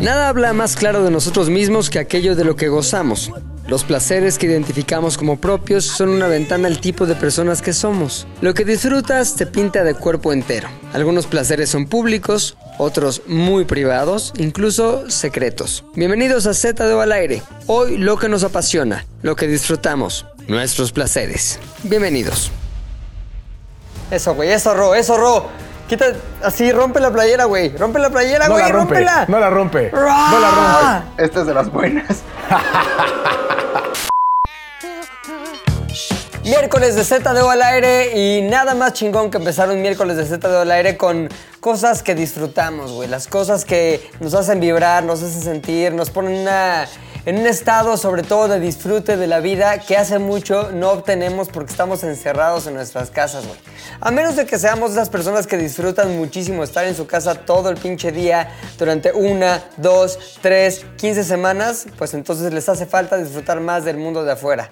Nada habla más claro de nosotros mismos que aquello de lo que gozamos. Los placeres que identificamos como propios son una ventana al tipo de personas que somos. Lo que disfrutas te pinta de cuerpo entero. Algunos placeres son públicos, otros muy privados, incluso secretos. Bienvenidos a Z de al aire. Hoy lo que nos apasiona, lo que disfrutamos, nuestros placeres. Bienvenidos. Eso, güey, eso, Ro, eso, Ro. Quita, así, rompe la playera, güey. Rompe la playera, No güey, la rompe, rómpela. no la rompe, no la rompe. Esta es de las buenas. Miércoles de Z de O al aire y nada más chingón que empezar un miércoles de Z de O al aire con cosas que disfrutamos, güey. Las cosas que nos hacen vibrar, nos hacen sentir, nos ponen una- en un estado sobre todo de disfrute de la vida que hace mucho no obtenemos porque estamos encerrados en nuestras casas, güey. A menos de que seamos esas personas que disfrutan muchísimo estar en su casa todo el pinche día durante una, dos, tres, quince semanas, pues entonces les hace falta disfrutar más del mundo de afuera.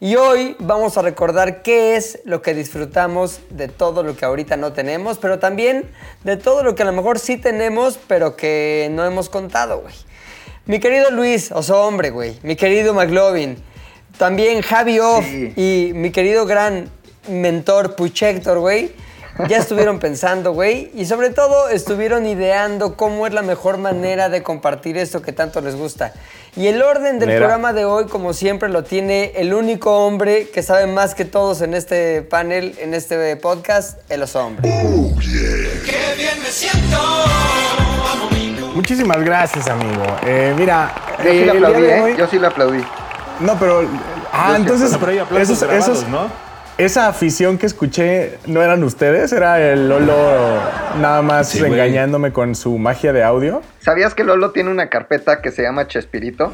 Y hoy vamos a recordar qué es lo que disfrutamos de todo lo que ahorita no tenemos, pero también de todo lo que a lo mejor sí tenemos, pero que no hemos contado, güey. Mi querido Luis, oso hombre, güey. Mi querido McLovin. También Javi Off Sí. y mi querido gran mentor Puchector, güey. Ya estuvieron pensando, güey. Y sobre todo estuvieron ideando cómo es la mejor manera de compartir esto que tanto les gusta. Y el orden del Mira. programa de hoy, como siempre, lo tiene el único hombre que sabe más que todos en este panel, en este podcast, el oso hombre. Muchísimas gracias, amigo. Eh, mira, Yo sí eh, aplaudí, de ¿eh? hoy- Yo sí le aplaudí. No, pero. Ah, Yo entonces. aplaudo. Pero hay aplausos esos- grabados, esos- ¿no? Esa afición que escuché no eran ustedes, era el Lolo nada más Sí, engañándome con su magia de audio. ¿Sabías que Lolo tiene una carpeta que se llama Chespirito?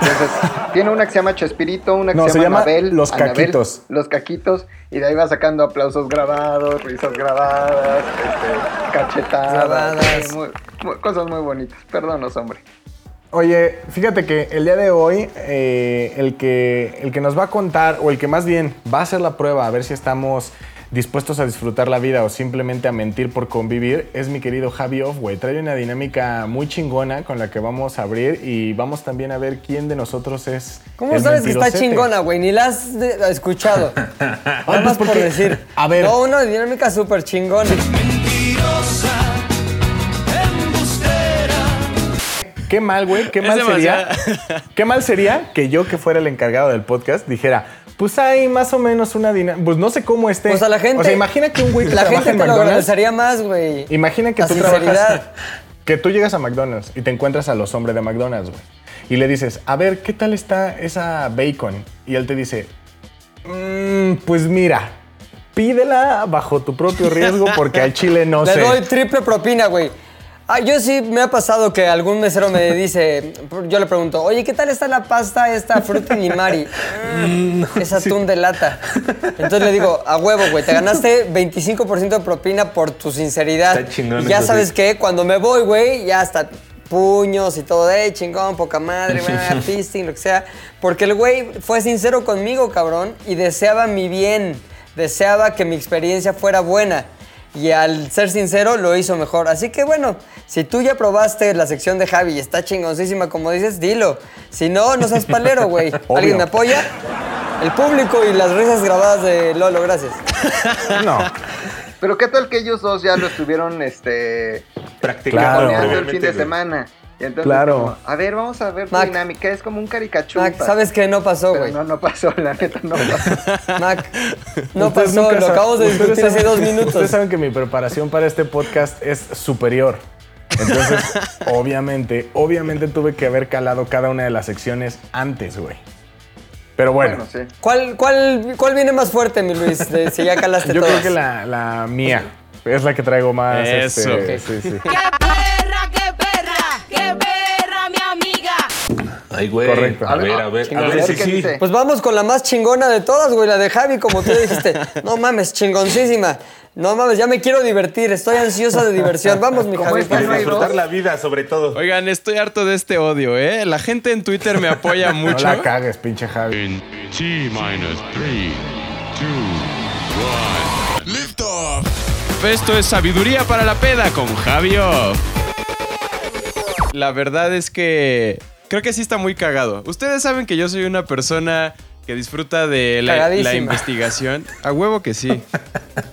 Entonces, tiene una que se llama Chespirito, una que No, se, se llama Anabel. Los Anabel, Caquitos. Los Caquitos. Y de ahí va sacando aplausos grabados, risas grabadas, este, cachetadas. Grabadas. sí, muy- muy- cosas muy bonitas. Perdónos, hombre. Oye, fíjate que el día de hoy, eh, el, que, el que nos va a contar, o el que más bien va a hacer la prueba, a ver si estamos dispuestos a disfrutar la vida o simplemente a mentir por convivir, es mi querido Javi Off, güey. Trae una dinámica muy chingona con la que vamos a abrir y vamos también a ver quién de nosotros es. ¿Cómo el sabes que está chingona, güey? Ni la has de- escuchado. Nada pues más por decir. a ver. No, una dinámica súper chingona. Qué mal, güey, qué mal sería. Qué mal sería que yo, que fuera el encargado del podcast, dijera, pues hay más o menos una dinámica. Pues no sé cómo esté. Pues a la gente. O sea, imagina que un güey que La trabaja gente en te lo agradecería más, güey. Imagina que La tú sinceridad. trabajas. Que tú llegas a McDonald's y te encuentras a los hombres de McDonald's, güey. Y le dices, a ver, ¿qué tal está esa bacon? Y él te dice, "Mm, pues mira, pídela bajo tu propio riesgo porque al chile no Le sé. doy triple propina, güey. Ah, yo sí me ha pasado que algún mesero me dice, yo le pregunto, oye, ¿qué tal está la pasta esta fruta Mari? Mm, es atún de lata. Entonces le digo, a huevo, güey, te ganaste 25% de propina por tu sinceridad. Está chingón y ya sabes sí. que cuando me voy, güey, ya hasta puños y todo, eh, chingón, poca madre, fisting, lo que sea. Porque el güey fue sincero conmigo, cabrón, y deseaba mi bien, deseaba que mi experiencia fuera buena. Y al ser sincero, lo hizo mejor. Así que bueno, si tú ya probaste la sección de Javi y está chingoncísima, como dices, dilo. Si no, no seas palero, güey. ¿Alguien me apoya? El público y las risas grabadas de Lolo, gracias. No. Pero ¿qué tal que ellos dos ya lo estuvieron, este... Practicando Claro. el fin de semana? Y entonces, Claro. como, a ver, vamos a ver tu Mac. dinámica. Es como un caricachupa. Mac, ¿sabes qué no pasó, güey? no, no pasó, la neta no pasó. Mac, no Ustedes pasó, lo acabamos de discutir hace dos minutos. Ustedes saben que mi preparación para este podcast es superior. Entonces, obviamente, obviamente tuve que haber calado cada una de las secciones antes, güey. Pero bueno, Bueno, sí. ¿Cuál, cuál, ¿Cuál viene más fuerte, mi Luis? de- si ya calaste yo todas. creo que la, la mía es la que traigo más. Eso. este, sí, sí. Ay, güey. Correcto. A ver, a ver, a ver A si ver qué sí. Pues vamos con la más chingona de todas, güey, la de Javi, como tú dijiste. No mames, chingoncísima. No mames, ya me quiero divertir, estoy ansiosa de diversión. Vamos, mi Javi. no favor. Disfrutar la vida, sobre todo. Oigan, estoy harto de este odio, ¿eh? La gente en Twitter me apoya No mucho. la cagues, pinche Javi. In T minus three, two, one. Lift off. Esto es Sabiduría para la Peda con Javio. la verdad es que creo que sí está muy cagado. Ustedes saben que yo soy una persona que disfruta de la, investigación. A huevo que sí.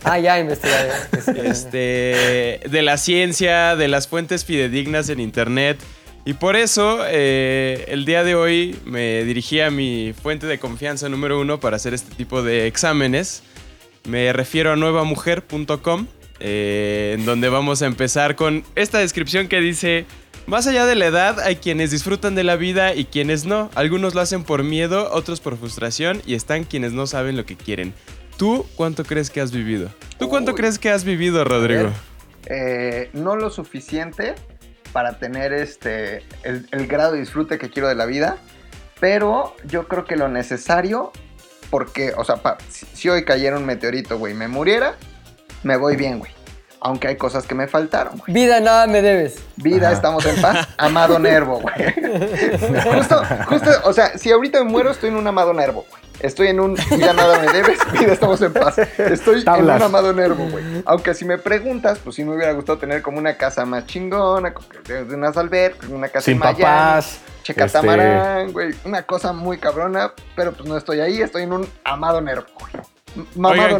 Ah, ya sí. este, de la ciencia, de las fuentes fidedignas en internet. Y por eso, eh, el día de hoy me dirigí a mi fuente de confianza número uno para hacer este tipo de exámenes. Me refiero a nuevamujer.com, eh, en donde vamos a empezar con esta descripción que dice, más allá de la edad, hay quienes disfrutan de la vida y quienes no. Algunos lo hacen por miedo, otros por frustración y están quienes no saben lo que quieren. ¿Tú cuánto crees que has vivido? ¿Tú cuánto Uy. crees que has vivido, Rodrigo? Eh, no lo suficiente para tener este el, el grado de disfrute que quiero de la vida, pero yo creo que lo necesario, porque, o sea, pa- si, hoy cayera un meteorito, güey, y me muriera, me voy bien, güey. Aunque hay cosas que me faltaron, güey. Vida, nada me debes. Vida, estamos en paz. Amado Nervo, güey. justo, justo, o sea, si ahorita me muero, estoy en un amado Nervo, güey. Estoy en un vida nada me debes, vida estamos en paz. Estoy Tablas. en un amado Nervo, güey. Aunque si me preguntas, pues sí me hubiera gustado tener como una casa más chingona, de unas albercas, una casa Sin en Miami, papás. Checatamarán, güey. Una cosa muy cabrona, pero pues no estoy ahí, estoy en un amado Nervo, güey. Oigan,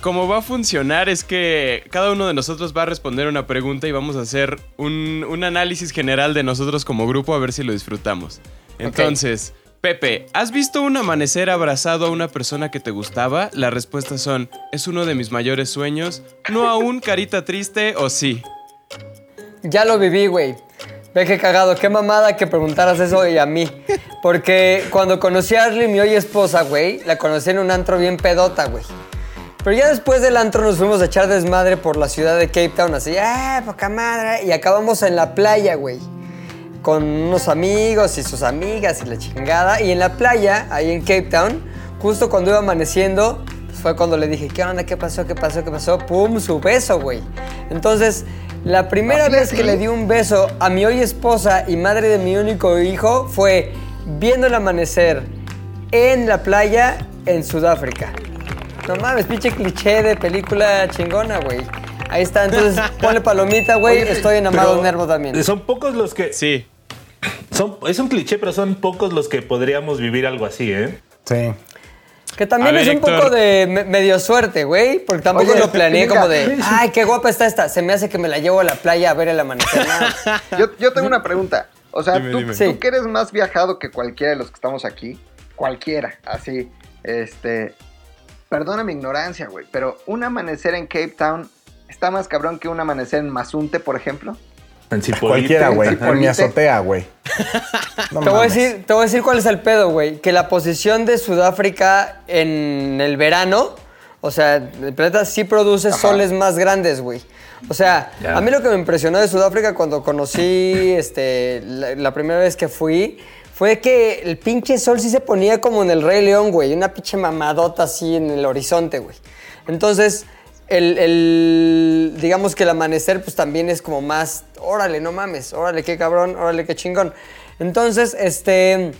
como va a funcionar es que cada uno de nosotros va a responder una pregunta y vamos a hacer un, un análisis general de nosotros como grupo a ver si lo disfrutamos. Entonces, Pepe, ¿has visto un amanecer abrazado a una persona que te gustaba? Las respuestas son, es uno de mis mayores sueños, no aún carita triste o sí. Ya lo viví, güey. Ve qué cagado, qué mamada que preguntaras eso y a mí. Porque cuando conocí a Ashley, mi hoy esposa, güey, la conocí en un antro bien pedota, güey. Pero ya después del antro nos fuimos a echar desmadre por la ciudad de Cape Town, así, ¡ah, poca madre! Y acabamos en la playa, güey. Con unos amigos y sus amigas y la chingada. Y en la playa, ahí en Cape Town, justo cuando iba amaneciendo, fue cuando le dije, ¿qué onda? ¿Qué pasó? ¿Qué pasó? ¿Qué pasó? ¡Pum! Su beso, güey. Entonces, la primera ¿Así, vez así? que le di un beso a mi hoy esposa y madre de mi único hijo fue viendo el amanecer en la playa en Sudáfrica. No mames, pinche cliché de película chingona, güey. Ahí está, entonces ponle palomita, güey. Estoy enamorado Pero Nervo también. Son pocos los que. Sí. Son, es un cliché, pero son pocos los que podríamos vivir algo así, ¿eh? Sí. Que también ver, es un Héctor. poco de me- medio suerte, güey. Porque tampoco Oye, lo planeé venga, como de, ay, qué guapa está esta. Se me hace que me la llevo a la playa a ver el amanecer. No. Yo, yo tengo una pregunta. O sea, Dime, tú, dime. tú que eres más viajado que cualquiera de los que estamos aquí, cualquiera, así, este, perdona mi ignorancia, güey, pero un amanecer en Cape Town está más cabrón que un amanecer en Mazunte, por ejemplo. En Cipolite. Cualquiera, güey. En mi azotea, güey. No Te voy, a decir, te voy a decir cuál es el pedo, güey. Que la posición de Sudáfrica en el verano, o sea, el planeta sí produce soles más grandes, güey. O sea, a mí lo que me impresionó de Sudáfrica cuando conocí este, la, la primera vez que fui fue que el pinche sol sí se ponía como en el Rey León, güey. Una pinche mamadota así en el horizonte, güey. Entonces, el, el- digamos que el amanecer pues también es como más, órale, no mames, órale, qué cabrón, órale, qué chingón. Entonces, este,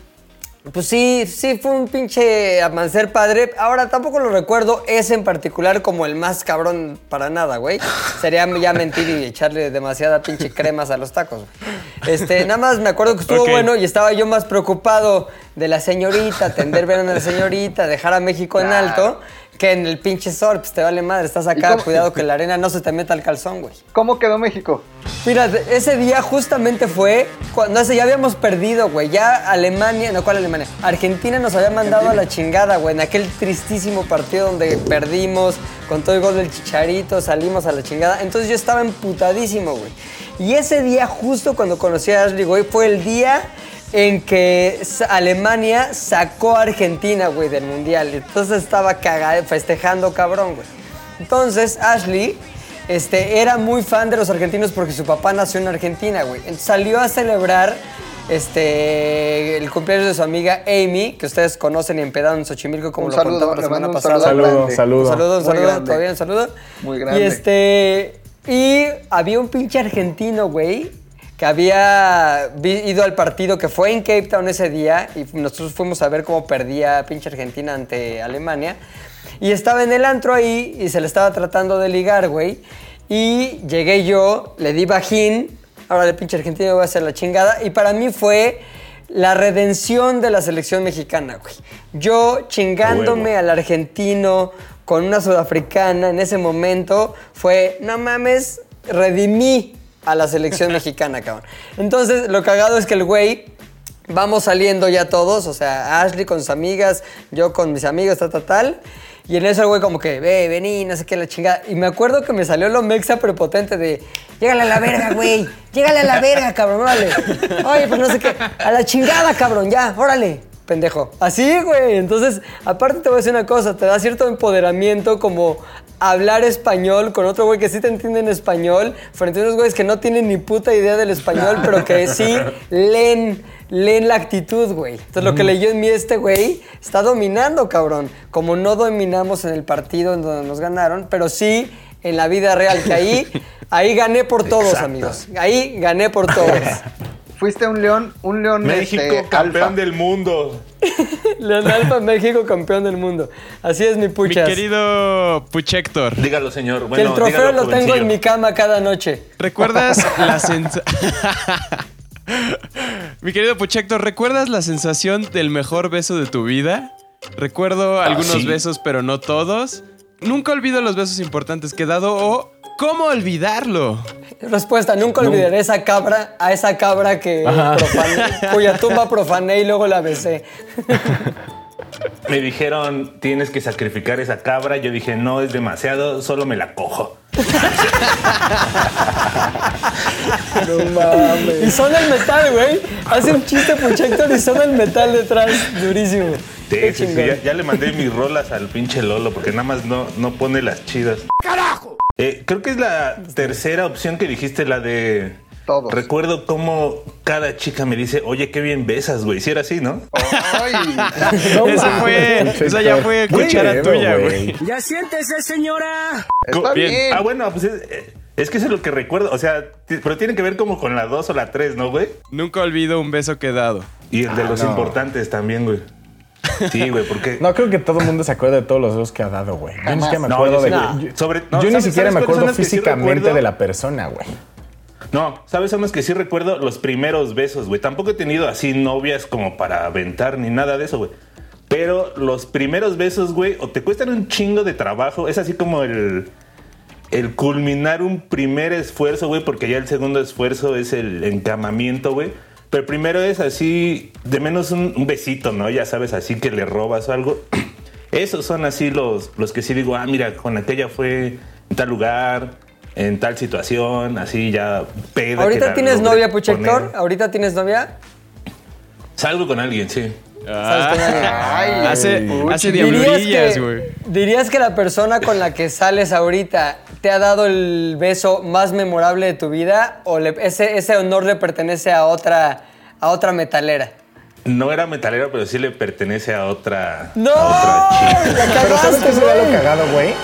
pues sí, sí fue un pinche amanecer padre. Ahora tampoco lo recuerdo ese en particular como el más cabrón para nada, güey. Sería ya mentir y echarle demasiada pinche cremas a los tacos. güey. Este, nada más me acuerdo que estuvo bueno y estaba yo más preocupado de la señorita, atender bien a la señorita, dejar a México en alto, que en el pinche sol, pues te vale madre, estás acá, cuidado que la arena no se te meta al calzón, güey. ¿Cómo quedó México? Mira, ese día justamente fue cuando ese, ya habíamos perdido, güey. Ya Alemania, no, ¿cuál Alemania? Argentina nos había mandado a la chingada, güey. En aquel tristísimo partido donde perdimos con todo el gol del chicharito, salimos a la chingada. Entonces yo estaba emputadísimo, güey. Y ese día, justo cuando conocí a Ashley, güey, fue el día en que Alemania sacó a Argentina, güey, del mundial. Entonces estaba cagado, festejando cabrón, güey. Entonces Ashley este, era muy fan de los argentinos porque su papá nació en Argentina, güey. Entonces salió a celebrar este, el cumpleaños de su amiga Amy, que ustedes conocen y empedaron en Xochimilco, como Un lo saludo, contamos la semana un pasada. saludo Saludo, grande. saludo. Un saludo, un Muy saludo, grande. todavía un saludo. Muy grande. Y este. Y había un pinche argentino, güey, que había ido al partido que fue en Cape Town ese día y nosotros fuimos a ver cómo perdía pinche Argentina ante Alemania. Y estaba en el antro ahí y se le estaba tratando de ligar, güey. Y llegué yo, le di bajín ahora de pinche Argentina voy a hacer la chingada. Y para mí fue la redención de la selección mexicana, güey. Yo chingándome huevo. al argentino con una sudafricana en ese momento fue, no mames, redimí a la selección mexicana, cabrón. Entonces, lo cagado es que el güey vamos saliendo ya todos, o sea, Ashley con sus amigas, yo con mis amigos, tal, tal, tal. Y en eso el güey como que, ve, vení, no sé qué, la chingada. Y me acuerdo que me salió lo mexa prepotente de, llégale a la verga, güey, llégale a la verga, cabrón, órale. Oye, pues no sé qué, a la chingada, cabrón, ya, órale. Pendejo. Así, güey. Entonces, aparte te voy a decir una cosa, te da cierto empoderamiento como hablar español con otro güey que sí te entiende en español, frente a unos güeyes que no tienen ni puta idea del español, pero que sí leen, leen la actitud, güey. Entonces, lo que leyó en mí este güey está dominando, cabrón. Como no dominamos en el partido en donde nos ganaron, pero sí en la vida real, que ahí, ahí gané por todos, Exacto. amigos. Ahí gané por todos. Fuiste un león, un león México, este, campeón alfa. del mundo. León Alfa, México, campeón del mundo. Así es, mi Mi puchas. querido Puchector, Dígalo, señor. que Bueno, el trofeo dígalo, lo tengo en mi cama cada noche. ¿recuerdas la sensación... Mi querido Puchector, ¿recuerdas la sensación del mejor beso de tu vida? Recuerdo algunos sí. besos, pero no todos. Nunca olvido los besos importantes que he dado o ¿cómo olvidarlo? Respuesta, nunca olvidaré esa cabra, a esa cabra que profané, cuya tumba profané y luego la besé. Me dijeron, tienes que sacrificar esa cabra. Yo dije, no, es demasiado, solo me la cojo. Y son el metal, güey. Hace un chiste Puchector y son el metal detrás, durísimo. Sí, sí, sí, ya, ya le mandé mis rolas al pinche Lolo porque nada más no, no pone las chidas. ¡Carajo! Creo que es la tercera opción que dijiste, la de... Todos. Recuerdo cómo cada chica me dice, oye, qué bien besas, güey. Si era así, ¿no? Ay, No Esa fue, esa ya fue cuchara tuya, güey. Ya siéntese, señora. está Bien. bien. Ah, bueno, pues es, es que eso es lo que recuerdo. O sea, pero tiene que ver como con la 2 o la 3, ¿no, güey? Nunca olvido un beso que he dado. Y el de los no. importantes también, güey. Sí, güey, porque... No, creo que todo el mundo se acuerda de todos los besos que ha dado, güey. Yo ni siquiera me No, acuerdo yo de no. yo- Sobre- no, yo ni ¿sabes- siquiera me acuerdo sí físicamente de la persona, güey. No, ¿sabes? Son los que sí recuerdo los primeros besos, güey. Tampoco he tenido así novias como para aventar ni nada de eso, güey. Pero los primeros besos, güey, o te cuestan un chingo de trabajo. Es así como el, el culminar un primer esfuerzo, güey, porque ya el segundo esfuerzo es el encamamiento, güey. Pero primero es así, de menos un, un besito, ¿no? Ya sabes, así que le robas o algo. Esos son así los, los que sí digo, ah, mira, con aquella fue en tal lugar, en tal situación, así ya peda. ¿Ahorita tienes novia, Puchector? ¿Ahorita tienes novia? Salgo con alguien, sí. ¿Sabes con alguien? Ay, Hace, hace ¿Dirías diablurillas, que, güey. ¿Dirías que la persona con la que sales ahorita te ha dado el beso más memorable de tu vida o le- ese, ese honor le pertenece a otra, a otra metalera? No era metalero, pero sí le pertenece a otra, ¡No! a otra chica. ¡La Pero ¿sabes cagaste, qué sería lo cagado, güey?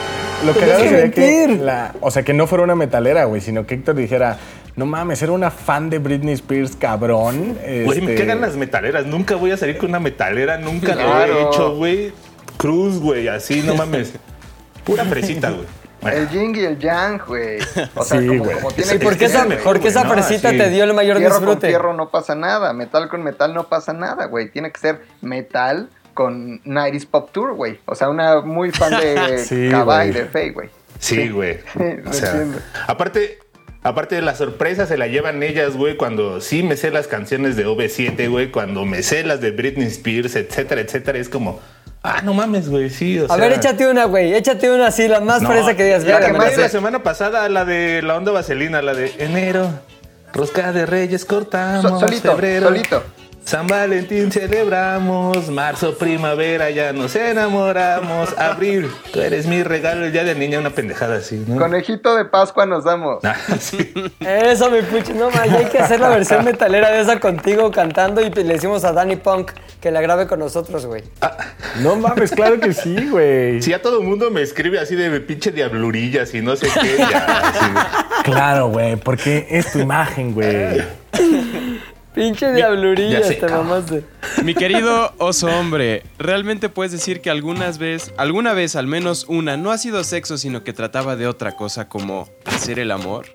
Lo cagado que sería que la, o sea, que no fuera una metalera, güey, sino que Héctor dijera, no mames, era una fan de Britney Spears, cabrón. Güey, me este, cagan las metaleras. Nunca voy a salir con una metalera. Nunca lo he hecho, güey. Cruz, güey, así, no mames. Pura fresita, güey. Bueno, El yin y el yang, güey. O sea, Sí, como, güey. como tiene Sí, que ¿por qué ser, esa, güey. por qué esa no, fresita te dio el mayor Fierro con disfrute? fierro no pasa nada, metal con metal no pasa nada, güey. Tiene que ser metal con 90s Pop Tour, güey. O sea, una muy fan de Sí, y de Faye, güey. sí, güey. O sea, aparte, aparte de la sorpresa se la llevan ellas, güey, cuando sí me sé las canciones de OV7, güey, cuando me sé las de Britney Spears, etcétera, etcétera, es como, ah, no mames, güey, sí, o A sea. ver, échate una, güey. Échate una así, la más No, fresa que digas. la que más la semana pasada, la de la onda vaselina, la de enero, rosca de reyes cortamos, So- solito, febrero, solito. San Valentín celebramos, marzo, primavera, ya nos enamoramos, abril, tú eres mi regalo, el día del niño, una pendejada así, ¿no? Conejito de Pascua nos damos. Ah, sí. Eso, mi pucho. No, ya hay que hacer la versión metalera de esa contigo cantando y le decimos a Danny Punk que la grabe con nosotros, güey. No mames, claro que sí, güey. Si ya todo el mundo me escribe así de pinche diablurillas y no sé qué, ya, así. Claro, güey, porque es tu imagen, güey. Pinche diablurillas, sé, te cabrón. mamaste. Mi querido oso hombre, ¿realmente puedes decir que algunas vez, alguna vez, al menos una, no ha sido sexo, sino que trataba de otra cosa como hacer el amor?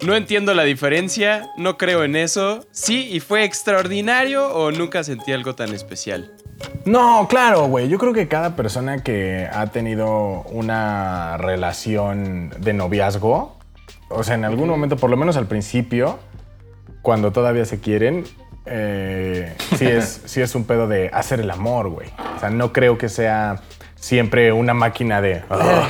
No entiendo la diferencia, no creo en eso. Sí, y fue extraordinario o nunca sentí algo tan especial. No, claro, güey. Yo creo que cada persona que ha tenido una relación de noviazgo, o sea, en algún momento, por lo menos al principio, cuando todavía se quieren, eh, sí, es, sí es un pedo de hacer el amor, güey. O sea, no creo que sea siempre una máquina de... "Ah,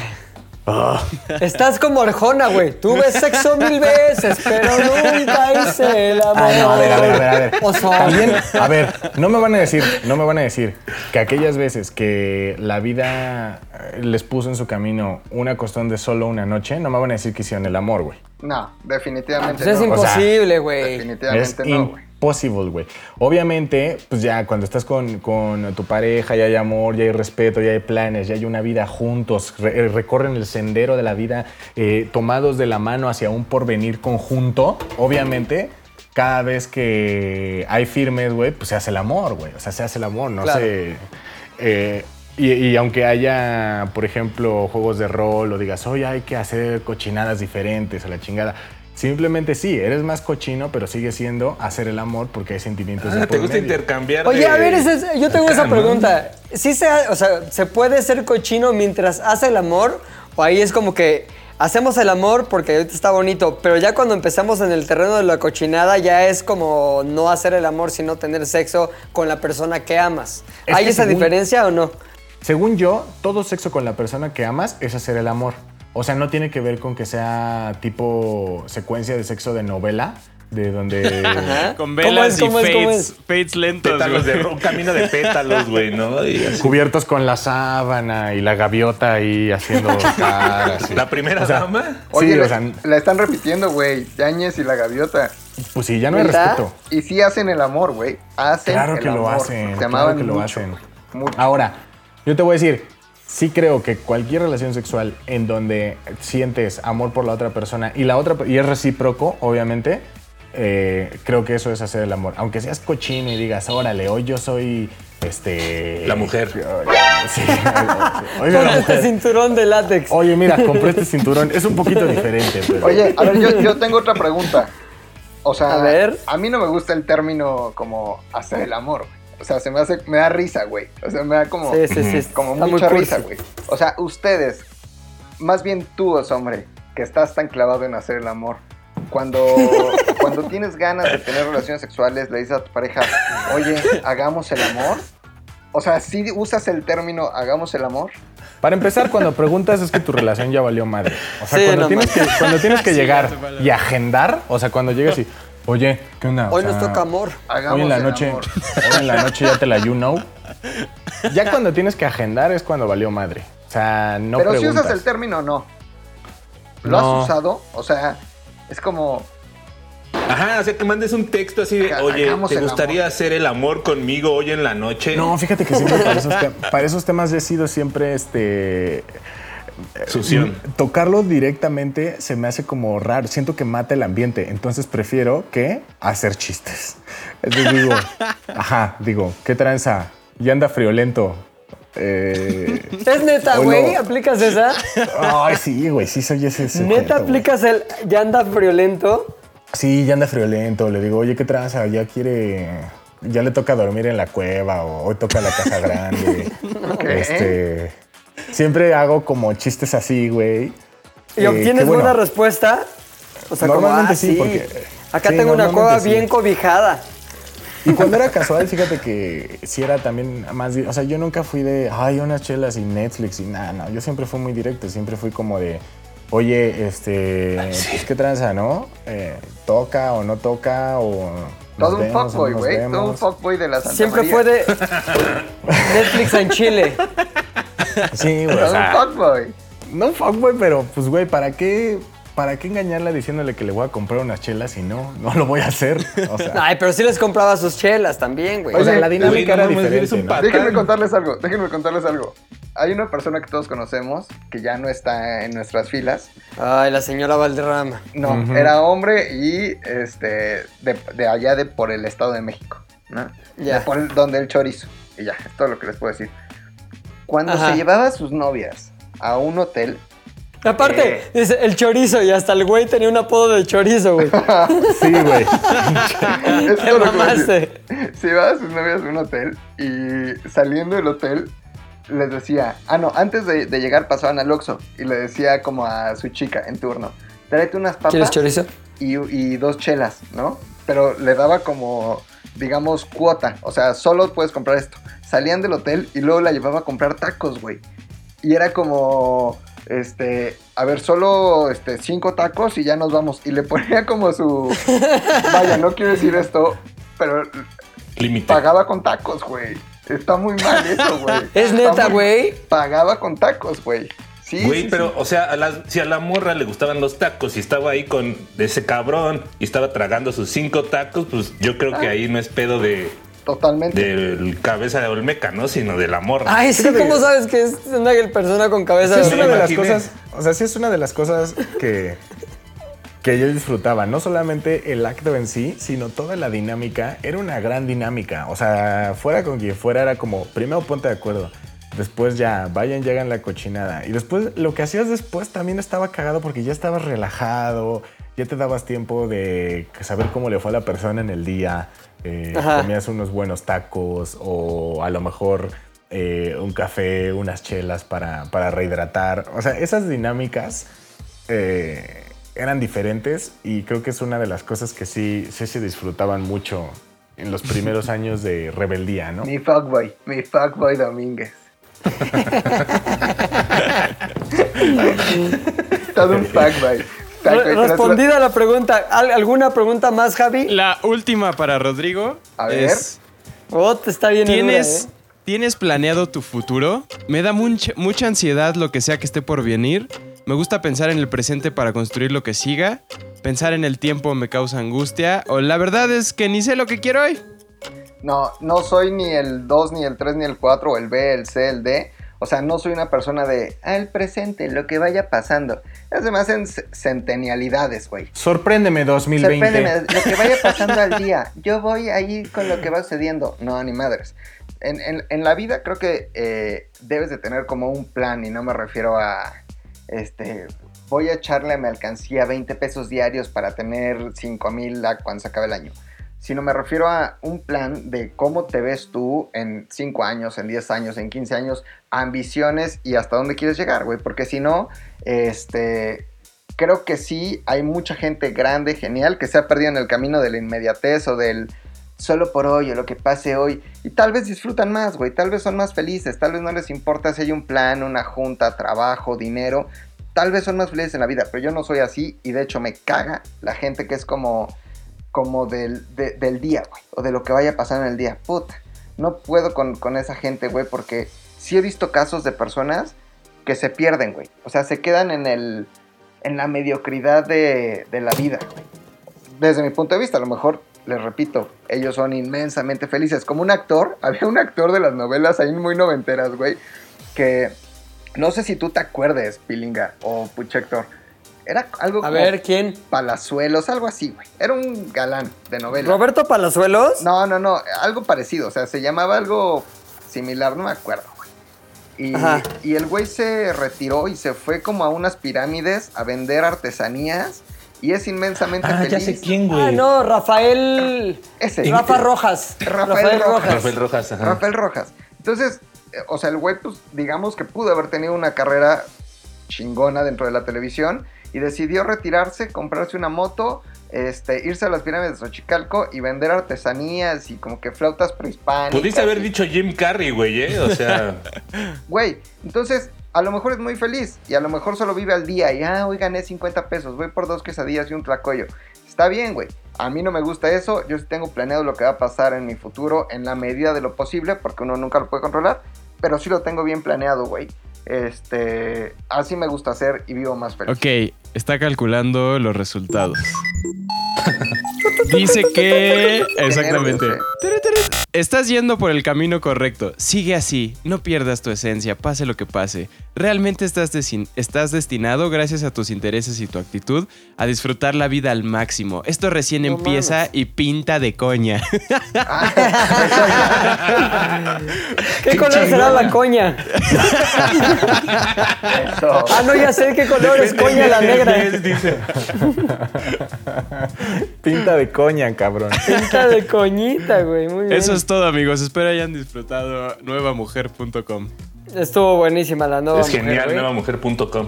ah". Estás como Arjona, güey. Tuve sexo mil veces, pero nunca hice el amor. Ah, no, a ver, a ver, a ver, a ver. Oso. También, a ver, no me van a decir, no me van a decir que aquellas veces que la vida eh, les puso en su camino una costón de solo una noche, no me van a decir que hicieron el amor, güey. No, definitivamente Pues es no. O sea, imposible, güey. Es Definitivamente no, güey. Imposible, güey. Obviamente, pues ya cuando estás con, con tu pareja, ya hay amor, ya hay respeto, ya hay planes, ya hay una vida juntos, re- eh, recorren el sendero de la vida eh, tomados de la mano hacia un porvenir conjunto, obviamente. Cada vez que hay firmes, güey, pues se hace el amor, güey. O sea, se hace el amor, no Claro. se... eh, y, y aunque haya, por ejemplo, juegos de rol o digas, oye, hay que hacer cochinadas diferentes a la chingada. Simplemente sí, eres más cochino, pero sigue siendo hacer el amor porque hay sentimientos de Ah, ¿Te gusta medio. intercambiar? Oye, de- a ver, es- yo tengo esa pregunta. ¿Sí se, o sea, ¿se puede ser cochino mientras hace el amor? ¿O ahí es como que hacemos el amor porque ahorita está bonito, pero ya cuando empezamos en el terreno de la cochinada ya es como no hacer el amor, sino tener sexo con la persona que amas? Es ¿Hay que esa según- diferencia o no? Según yo, todo sexo con la persona que amas es hacer el amor. O sea, no tiene que ver con que sea tipo secuencia de sexo de novela, de donde... Ajá. Con ¿Cómo velas es, y cómo fates, es? fates lentos. Pétalos de un camino de pétalos, güey, ¿no? Y. Cubiertos con la sábana y la gaviota ahí haciendo caras. La primera O sea, dama. Oye, sí, la, o sea, la están repitiendo, güey. Yañez y la gaviota. pues sí, ya no hay respeto. Y sí hacen el amor, güey. Hacen Claro el que lo amor. hacen. Se claro que lo mucho, hacen. mucho. Ahora, yo te voy a decir, sí creo que cualquier relación sexual en donde sientes amor por la otra persona y la otra y es recíproco, obviamente, eh, creo que eso es hacer el amor. Aunque seas cochino y digas, órale, hoy yo soy este. La mujer. Sí, la Ponte este mujer. cinturón de látex. Oye, mira, compré este cinturón. Es un poquito diferente, pero. Oye, a ver, yo, yo tengo otra pregunta. O sea, A ver. a mí no me gusta el término como hacer el amor, güey. O sea, se me hace, me da risa, güey. O sea, me da como, Sí, sí, sí. como está muy mucha risa, güey. O sea, ustedes, más bien tú, os hombre, que estás tan clavado en hacer el amor, cuando, cuando tienes ganas de tener relaciones sexuales, le dices a tu pareja, oye, hagamos el amor. O sea, si usas el término hagamos el amor. Para empezar, cuando preguntas es que tu relación ya valió madre. O sea, Sí, cuando, no tienes que, cuando tienes que Sí, llegar ya te vale. y agendar, o sea, cuando llegas y, oye, ¿qué onda? O Hoy nos toca amor. Hagamos Hoy en la noche, amor. hoy en la noche ya te la you know. Ya cuando tienes que agendar es cuando valió madre. O sea, no Pero preguntas. si usas el término, no. ¿Lo No. has usado? O sea, es como, Ajá, o sea, que mandes un texto así de, oye, ¿te gustaría amor". hacer el amor conmigo hoy en la noche? No, fíjate que siempre para esos, te- para esos temas he sido siempre este. Sución. Tocarlo directamente se me hace como raro. Siento que mata el ambiente. Entonces prefiero que hacer chistes. Entonces digo, ajá, digo, ¿qué tranza? Ya anda friolento. Eh, ¿Es neta, güey? no. ¿Aplicas esa? ay, sí, güey, sí soy ese. sujeto, ¿Neta aplicas el ya anda friolento? Sí, ya anda friolento. Le digo, oye, ¿qué tranza? Ya quiere. Ya le toca dormir en la cueva o hoy toca la casa grande. Este. Siempre hago como chistes así, güey. ¿Y Eh, obtienes bueno. buena respuesta? O sea, como, Normalmente ah, sí, porque- Acá sí, tengo una cueva sí. bien cobijada. Y cuando era casual, fíjate que sí era también más. O sea, yo nunca fui de, ay, unas chelas y Netflix y nada, no. Yo siempre fui muy directo, siempre fui como de, oye, este. Pues qué tranza, ¿no? Eh, ¿Toca o no toca? O. nos todo un fuckboy, güey. Todo un fuckboy de la Santa Siempre María. fue de Netflix en Chile. Sí, güey. O sea, un fuckboy. no fuckboy, pero pues, güey, ¿para qué? ¿Para qué engañarla diciéndole que le voy a comprar unas chelas si no? No lo voy a hacer. O sea, Ay, pero sí les compraba sus chelas también, güey. o sea, la Güey, dinámica no era diferente. un ¿no? Déjenme contarles algo, déjenme contarles algo. Hay una persona que todos conocemos que ya no está en nuestras filas. Ay, la señora Valderrama. No, era hombre y este de, de allá de por el Estado de México, ¿no? Ya. De por el- donde el chorizo. Y ya, es todo lo que les puedo decir. Cuando Ajá. se llevaba a sus novias a un hotel, Aparte, Eh. dice el chorizo y hasta el güey tenía un apodo de chorizo, güey. Sí, güey. Es Te mamaste. Si vas a sus novias a un hotel y saliendo del hotel les decía, ah no, antes de, de llegar pasaban al Oxxo y le decía como a su chica en turno, tráete unas papas ¿Quieres chorizo? y, y dos chelas, ¿no? Pero le daba como, digamos, cuota, o sea, solo puedes comprar esto. Salían del hotel y luego la llevaba a comprar tacos, güey. Y era como, este, a ver, solo este, cinco tacos y ya nos vamos. Y le ponía como su, vaya, no quiero decir esto, pero Límite. pagaba con tacos, güey. Está muy mal eso, güey. Es Está neta, muy- güey. Pagaba con tacos, güey. Sí, Güey, sí, pero, sí. o sea, a la- si a la morra le gustaban los tacos y estaba ahí con ese cabrón y estaba tragando sus cinco tacos, pues yo creo Ah. que ahí no es pedo de Totalmente. del cabeza de Olmeca, ¿no? Sino de la morra. Ay, sí, ¿cómo sabes que es una persona con cabeza Sí, de es una de las cosas, o sea, sí es una de las cosas que, que yo disfrutaba. No solamente el acto en sí, sino toda la dinámica. Era una gran dinámica. O sea, fuera con quien fuera, era como, primero ponte de acuerdo. Después ya, vayan, llegan la cochinada. Y después, lo que hacías después también estaba cagado porque ya estabas relajado, ya te dabas tiempo de saber cómo le fue a la persona en el día. eh, comías unos buenos tacos o a lo mejor eh, un café, unas chelas para, para rehidratar. O sea, esas dinámicas eh, eran diferentes y creo que es una de las cosas que sí, sí se disfrutaban mucho en los primeros años de rebeldía, ¿no? Mi fuckboy, mi fuckboy Domínguez. Todo un Respondida la pregunta. ¿Al- ¿Alguna pregunta más, Javi? La última para Rodrigo A ver. es... Oh, te está bien ¿Tienes, dura, ¿eh? ¿Tienes planeado tu futuro? Me da mucha, mucha ansiedad lo que sea que esté por venir. Me gusta pensar en el presente para construir lo que siga. Pensar en el tiempo me causa angustia. O la verdad es que ni sé lo que quiero hoy. No, no soy ni el 2, ni el 3, ni el 4, o el B, el C, el D. O sea, no soy una persona de, el presente, lo que vaya pasando. Es más en ce- centenialidades, güey. Sorpréndeme 2020. Sorpréndeme, lo que vaya pasando al día. Yo voy ahí con lo que va sucediendo. No, ni madres. En, en- en la vida creo que eh, debes de tener como un plan y no me refiero a, este, voy a echarle a mi alcancía 20 pesos diarios para tener 5 mil cuando se acabe el año. Sino me refiero a un plan de cómo te ves tú en 5 años, en 10 años, en 15 años, ambiciones y hasta dónde quieres llegar, güey. Porque si no, este, creo que sí hay mucha gente grande, genial, que se ha perdido en el camino de la inmediatez o del solo por hoy o lo que pase hoy. Y tal vez disfrutan más, güey. Tal vez son más felices. Tal vez no les importa si hay un plan, una junta, trabajo, dinero. Tal vez son más felices en la vida, pero yo no soy así y de hecho me caga la gente que es como, como del, de- del día, güey. O de lo que vaya a pasar en el día. Puta. No puedo con, con esa gente, güey, porque sí he visto casos de personas que se pierden, güey. O sea, se quedan en el en la mediocridad de, de la vida, güey. Desde mi punto de vista, a lo mejor, les repito, ellos son inmensamente felices. Como un actor, había un actor de las novelas ahí muy noventeras, güey, que no sé si tú te acuerdes, Pilinga o Puchector. Era algo A como ver, ¿quién? Palazuelos, algo así, güey. Era un galán de novela. ¿Roberto Palazuelos? No, no, no, algo parecido, o sea, se llamaba algo similar, no me acuerdo, güey. Y, Ajá. y el güey se retiró y se fue como a unas pirámides a vender artesanías y es inmensamente Ah, feliz. ya sé quién, güey. Ah, no, Rafael. Ese. Rafa Rojas. Rafael Rojas. Rafael Rojas, ajá. Rafael Rojas. Entonces, eh, o sea, el güey, pues, digamos que pudo haber tenido una carrera chingona dentro de la televisión y decidió retirarse, comprarse una moto, este, irse a las pirámides de Xochicalco y vender artesanías y como que flautas prehispánicas. Pudiste haber y- dicho Jim Carrey, güey, ¿eh? O sea, Güey, entonces a lo mejor es muy feliz y a lo mejor solo vive al día y, ah, hoy gané 50 pesos, voy por dos quesadillas y un tlacoyo. Está bien, güey. A mí no me gusta eso, yo sí tengo planeado lo que va a pasar en mi futuro en la medida de lo posible, porque uno nunca lo puede controlar, pero sí lo tengo bien planeado, güey. Este, así me gusta hacer y vivo más feliz. Ok, está calculando los resultados. Dice que... Exactamente. Estás yendo por el camino correcto. Sigue así. No pierdas tu esencia, pase lo que pase. Realmente estás, destinado, gracias a tus intereses y tu actitud, a disfrutar la vida al máximo. Esto recién No empieza mames. y pinta de coña. ¿Qué color será la coña? Eso. Ah, no, ya sé qué color es coña la negra. Es, dice. Pinta de coña, cabrón. Pinta de coñita, güey. Muy bien. Eso es todo, amigos. Espero hayan disfrutado nuevamujer.com. Estuvo buenísima la nueva Es mujer, genial, güey. nuevamujer.com.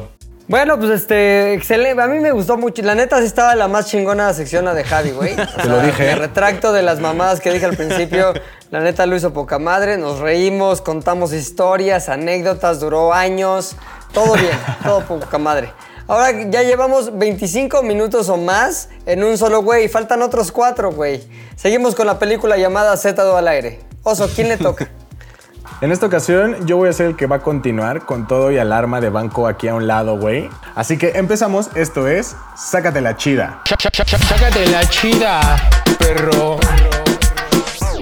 Bueno, pues este, excelente. A mí me gustó mucho. La neta sí estaba la más chingona sección la de Javi, güey. O Te lo dije. Me retracto de las mamadas que dije al principio. La neta lo hizo poca madre. Nos reímos, contamos historias, anécdotas, duró años. Todo bien, todo poca madre. Ahora ya llevamos 25 minutos o más en un solo güey. Faltan otros cuatro, güey. Seguimos con la película llamada Z2 al aire. Oso, ¿quién le toca? En esta ocasión yo voy a ser el que va a continuar con todo y alarma de banco aquí a un lado, güey. Así que empezamos, esto es Sácate la chida. Sácate la chida, perro.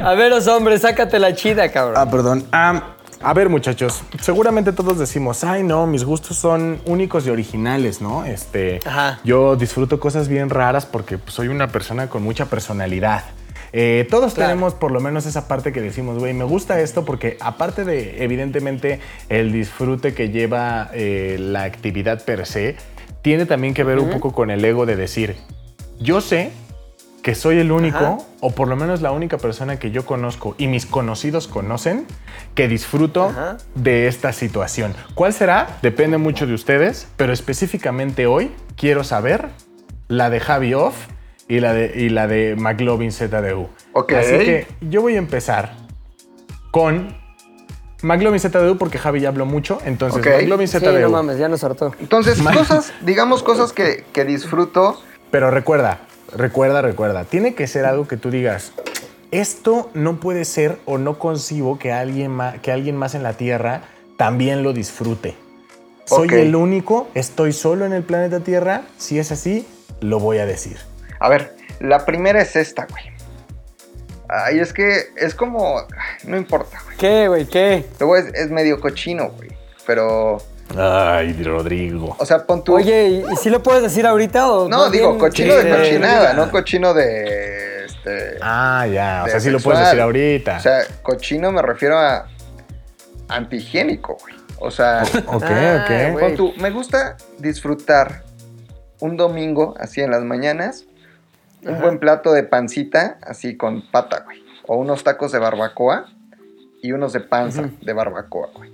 A ver, los hombres, sácate la chida, cabrón. Ah, perdón. Ah, a ver, muchachos, seguramente todos decimos, ay, no, mis gustos son únicos y originales, ¿no? Este, Ajá. yo disfruto cosas bien raras porque pues, soy una persona con mucha personalidad. Eh, todos Claro. tenemos por lo menos esa parte que decimos, güey, me gusta esto porque aparte de, evidentemente, el disfrute que lleva eh, la actividad per se, tiene también que ver un poco con el ego de decir, yo sé que soy el único, Ajá. o por lo menos la única persona que yo conozco y mis conocidos conocen, que disfruto Ajá. de esta situación. ¿Cuál será? Depende mucho de ustedes, pero específicamente hoy quiero saber la de Javi Off y la de, y la de McLovin ZDU. Ok. Así que yo voy a empezar con McLovin ZDU porque Javi ya habló mucho, entonces Ok. McLovin Sí, ZDU. no mames, ya nos hartó. Entonces, cosas, digamos cosas que, que disfruto. Pero recuerda, recuerda, recuerda, tiene que ser algo que tú digas, esto no puede ser o no concibo que alguien más, que alguien más en la Tierra también lo disfrute. Soy el único, estoy solo en el planeta Tierra, si es así, lo voy a decir. A ver, la primera es esta, güey. Ay, es que es como. No importa, güey. ¿Qué, güey? ¿Qué? Luego es, es medio cochino, güey. Pero. Ay, Rodrigo. O sea, pon tu. Oye, ¿y, y sí lo puedes decir ahorita o no, digo, bien, cochino de cochinada, no cochino de. Este. Ah, ya, o sea, sí lo puedes decir ahorita. O sea, cochino me refiero a. Antihigiénico, güey. O sea. ok, Ah, ok. güey. Pon tú, me gusta disfrutar un domingo, así en las mañanas, un buen plato de pancita, así con pata, güey. O unos tacos de barbacoa y unos de panza de barbacoa, güey.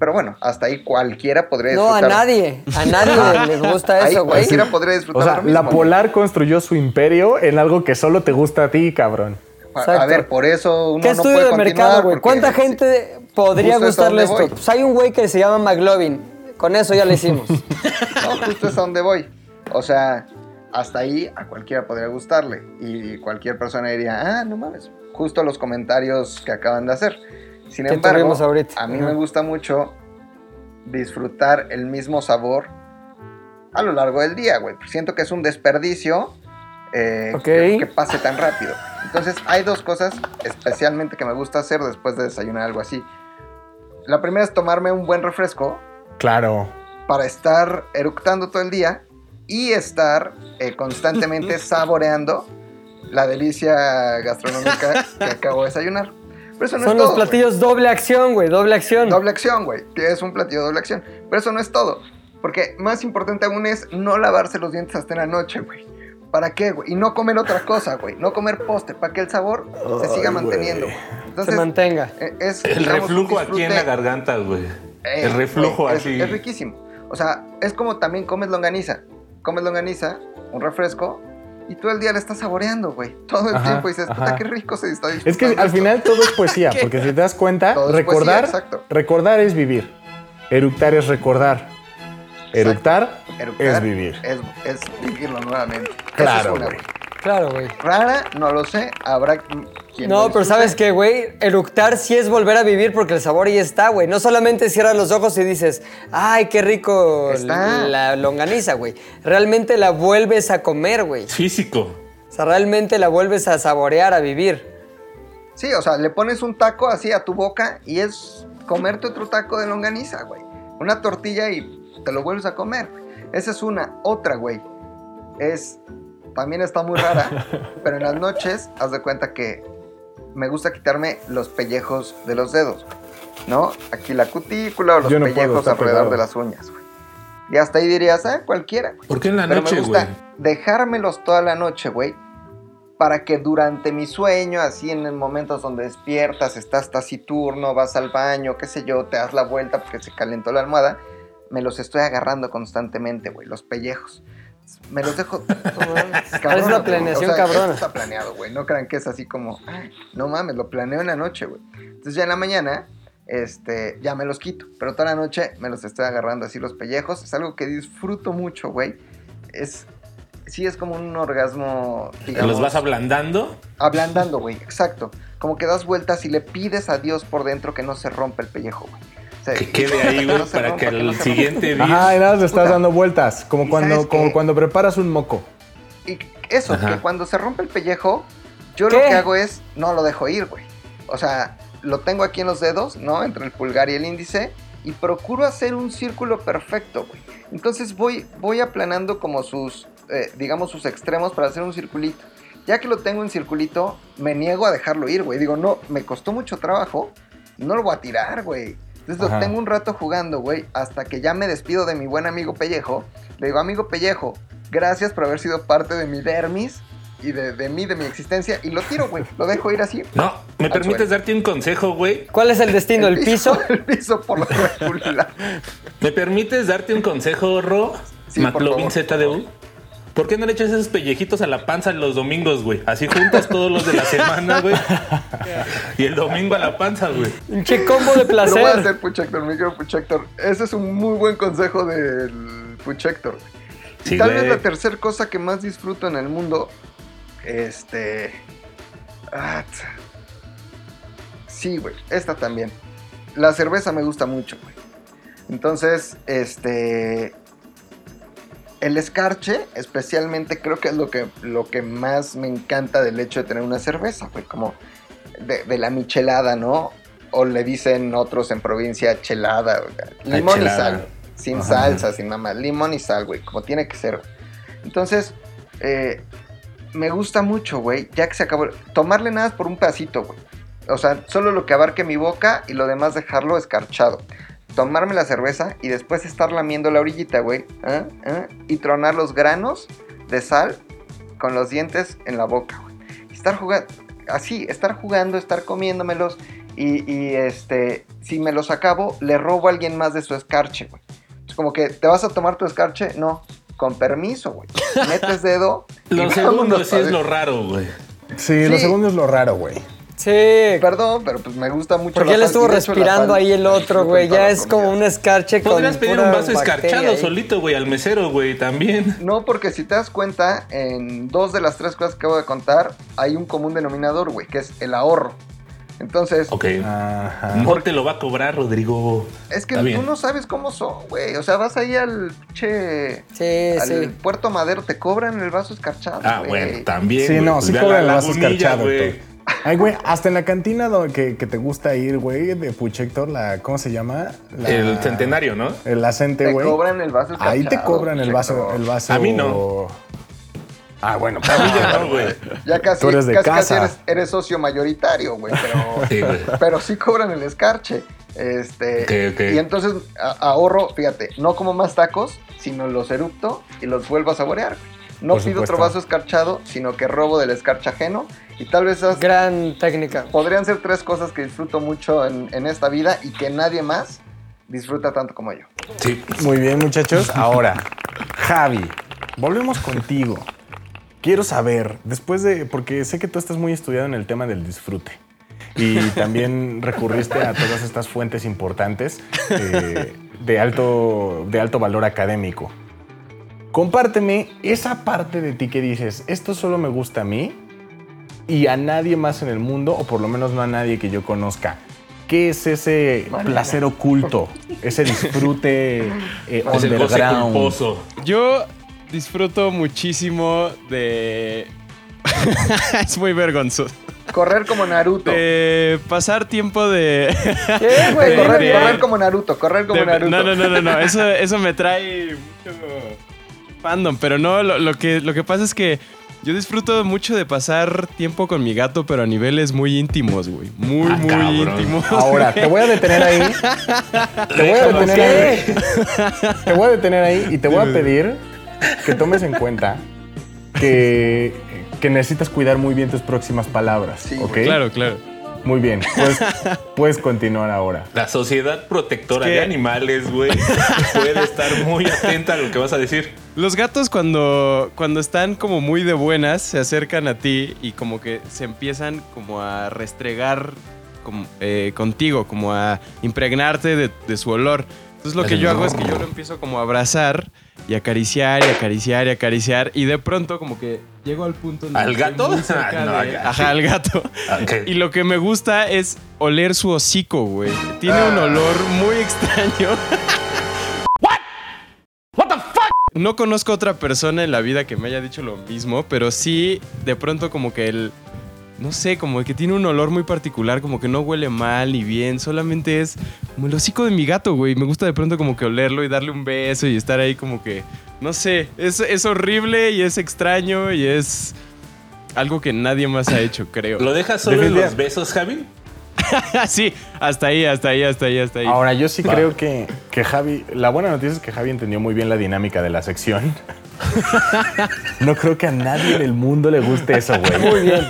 Pero bueno, hasta ahí cualquiera podría No, a disfrutar. nadie. A nadie le gusta Ahí eso, güey. cualquiera podría disfrutar O sea, lo mismo, la güey. Polar construyó su imperio en algo que solo te gusta a ti, cabrón. A- ver, por eso uno ¿Qué no estudio puede de mercado, güey? ¿Cuánta sí, gente podría Justo gustarle esto? voy. Pues hay un güey que se llama McLovin. Con eso ya lo hicimos. No, justo es a donde voy. O sea, hasta ahí a cualquiera podría gustarle. Y cualquier persona diría, ah, no mames. Justo los comentarios que acaban de hacer. Sin embargo, a mí me gusta mucho disfrutar el mismo sabor a lo largo del día, güey. Siento que es un desperdicio eh, que pase tan rápido. Entonces, hay dos cosas especialmente que me gusta hacer después de desayunar algo así. La primera es tomarme un buen refresco Claro. para estar eructando todo el día y estar eh, constantemente saboreando la delicia gastronómica que acabo de desayunar. Pero eso no Son es los todo, platillos doble acción, güey. Doble acción. Doble acción, güey, que es un platillo doble acción. Pero eso no es todo. Porque más importante aún es no lavarse los dientes hasta en la noche, güey. ¿Para qué, güey? Y no comer otra cosa, güey. No comer postre, para que el sabor se siga manteniendo. Se mantenga. eh, es, El digamos, reflujo aquí en la garganta, güey. eh, El reflujo güey, es- así. Es, riquísimo. O sea, es como también comes longaniza. Comes longaniza, un refresco, y todo el día le estás saboreando, güey. Todo el Ajá, tiempo y dices, puta, qué rico se está Es que al esto". final todo es poesía, porque si te das cuenta, Todo es recordar, poesía, recordar es vivir. Eructar es recordar. Eructar, Eructar es vivir. Es, es vivirlo nuevamente. Claro, es una, güey. Claro, güey. Rara, no lo sé. Habrá No, pero. ¿sabes qué, güey? Eructar sí es volver a vivir porque el sabor ya está, güey. No solamente cierras los ojos y dices, ay, qué rico Está. la longaniza, güey. Realmente la vuelves a comer, güey. Físico. O sea, realmente la vuelves a saborear, a vivir. Sí, o sea, le pones un taco así a tu boca y es comerte otro taco de longaniza, güey. Una tortilla y te lo vuelves a comer. Esa es una. Otra, güey. Es. También está muy rara, pero en las noches, haz de cuenta que me gusta quitarme los pellejos de los dedos. ¿no? Aquí la cutícula o los no pellejos alrededor pegado. de las uñas, güey. Y hasta ahí dirías, ah, cualquiera. güey. ¿Por qué en la Pero noche, me gusta güey? dejármelos toda la noche, güey. Para que durante mi sueño, así en momentos donde despiertas, estás taciturno, vas al baño, qué sé yo, te das la vuelta porque se calentó la almohada, me los estoy agarrando constantemente, güey, los pellejos. Me los dejo. Es una planeación cabrona. esto Está planeado, güey. No crean que es así como, "Ay, no mames, lo planeo en la noche, güey. Entonces ya en la mañana, este, ya me los quito. Pero toda la noche me los estoy agarrando así los pellejos. Es algo que disfruto mucho, güey. Es, sí es como un orgasmo, ¿Te digamos, los vas ablandando? ablandando, güey. Exacto. Como que das vueltas y le pides a Dios por dentro que no se rompa el pellejo, güey. Que quede ahí, güey, no para rompa, que no el siguiente día... Ajá, y nada, le estás Puta. dando vueltas. Como ¿Y cuando, como qué? cuando preparas un moco. Y eso, Ajá. que cuando se rompe el pellejo, yo lo que hago es, no lo dejo ir, güey. O sea, lo tengo aquí en los dedos, ¿no? Entre el pulgar y el índice. Y procuro hacer un círculo perfecto, güey. Entonces voy, voy aplanando como sus, eh, digamos, sus extremos para hacer un circulito. Ya que lo tengo en circulito, me niego a dejarlo ir, güey. Digo, no, me costó mucho trabajo, no lo voy a tirar, güey. Entonces Ajá. tengo un rato jugando, güey, hasta que ya me despido de mi buen amigo Pellejo. Le digo, amigo Pellejo, gracias por haber sido parte de mi dermis y de, de mí, de mi existencia. Y lo tiro, güey. Lo dejo ir así. No, ¿me Al permites suelo. darte un consejo, güey? ¿Cuál es el destino? ¿El piso? El piso por lo regular. ¿Me permites darte un consejo, Ro? Sí, por McLovin ZDU. ¿Por qué no le echas esos pellejitos a la panza los domingos, güey? Así juntas todos los de la semana, güey. Y el domingo a la panza, güey. Un che combo de Lo voy a placer. hacer, Puchector, mi querido Puchector. Ese es un muy buen consejo del Puchector. Y Sí, tal güey. vez la tercera cosa que más disfruto en el mundo, este... ah, sí, güey, esta también. La cerveza me gusta mucho, güey. Entonces, este... El escarche, especialmente, creo que es lo que, lo que más me encanta del hecho de tener una cerveza, güey. Como de, de la michelada, ¿no? O le dicen otros en provincia chelada. La Limón y sal. Sin Ajá. salsa, sin mamá. Limón y sal, güey. Como tiene que ser. Entonces, eh, me gusta mucho, güey. Ya que se acabó. Tomarle nada más por un pedacito, güey. O sea, solo lo que abarque mi boca y lo demás dejarlo escarchado. Tomarme la cerveza y después estar lamiendo la orillita, güey. ¿ah? ¿ah? Y tronar los granos de sal con los dientes en la boca, güey. Estar jugando, así, estar jugando, estar comiéndomelos. Y, y, este, si me los acabo, le robo a alguien más de su escarche, güey. Es como que, ¿te vas a tomar tu escarche? No, con permiso, güey. Metes dedo. y Lo segundo sí es lo raro, güey. Sí, lo segundo es lo raro, güey. Sí. Perdón, pero pues me gusta mucho Porque la él estuvo respirando ahí el otro, güey. Ya es como un escarche con Podrías pedir un vaso escarchado ahí. solito, güey, al mesero, güey, también. No, porque si te das cuenta, en dos de las tres cosas que acabo de contar, hay un común denominador, güey, que es el ahorro. Entonces, Ok. Ajá. Mejor te lo va a cobrar, Rodrigo. es que Está tú bien. no sabes cómo son, güey. O sea, vas ahí al che. Sí, al sí. Puerto Madero, te cobran el vaso escarchado. Ah, güey. bueno, también. Sí, no, Pues sí cobran el vaso escarchado. güey. Ay, güey, hasta en la cantina do- que, que te gusta ir, güey, de Puchector, la, ¿cómo se llama? La- El centenario, ¿no? El acente, Te güey. cobran el vaso. Ahí te cobran el vaso, el vaso. A mí no. Ah, bueno, A mí ya no, güey. Ya casi, Tú eres de casi, casi casa. eres, eres socio mayoritario, güey, pero, Sí, güey. pero sí cobran el escarche. Este. Y entonces ahorro, fíjate, no como más tacos, sino los erupto y los vuelvo a saborear. No Por pido otro vaso escarchado, sino que robo del escarche ajeno. Y tal vez esas Gran técnica. podrían ser tres cosas que disfruto mucho en, en esta vida y que nadie más disfruta tanto como yo. Sí. Muy bien, muchachos. Ahora, Javi, volvemos contigo. Quiero saber, después de, porque sé que tú estás muy estudiado en el tema del disfrute y también recurriste a todas estas fuentes importantes eh, de, alto, de alto valor académico. Compárteme esa parte de ti que dices, esto solo me gusta a mí y a nadie más en el mundo, o por lo menos no a nadie que yo conozca. ¿Qué es ese placer oculto? Ese disfrute eh, Es underground. Yo disfruto muchísimo de. es muy vergonzoso. Correr como Naruto. de pasar tiempo de... ¿Qué, güey? de- correr, de- correr como Naruto, correr como de- Naruto. No, no, no, no, no. Eso, eso me trae mucho fandom. Pero no, lo, lo que, lo que pasa es que yo disfruto mucho de pasar tiempo con mi gato, pero a niveles muy íntimos, güey. Muy, Ah, muy cabrón. íntimos. Ahora, te voy a detener ahí. Te voy a detener ahí. Te voy a detener ahí y te voy a pedir que tomes en cuenta que, que necesitas cuidar muy bien tus próximas palabras. Sí, ¿Ok? Claro, claro. Muy bien. Puedes, puedes continuar ahora. La sociedad protectora Es que- de animales, güey, puede estar muy atenta a lo que vas a decir. Los gatos cuando, cuando están como muy de buenas se acercan a ti y como que se empiezan como a restregar como, eh, contigo, como a impregnarte de, de su olor. Entonces lo que yo hago es que yo lo empiezo como a abrazar y acariciar y acariciar y acariciar y de pronto como que llego al punto en ¿Al gato? Ah, no, de- Ajá, sí. al gato. Y lo que me gusta es oler su hocico, güey. Tiene un olor muy extraño. No conozco otra persona en la vida que me haya dicho lo mismo, pero sí, de pronto como que el... No sé, como que tiene un olor muy particular, como que no huele mal ni bien, solamente es como el hocico de mi gato, güey. Me gusta de pronto como que olerlo y darle un beso y estar ahí como que... No sé, es, es horrible y es extraño y es algo que nadie más ha hecho, creo. ¿Lo dejas solo en los besos, Javi? sí, hasta ahí, hasta ahí, hasta ahí, hasta ahí. Ahora, yo sí Va. creo que, que Javi. La buena noticia es que Javi entendió muy bien la dinámica de la sección. No creo que a nadie en el mundo le guste eso, güey. Muy bien.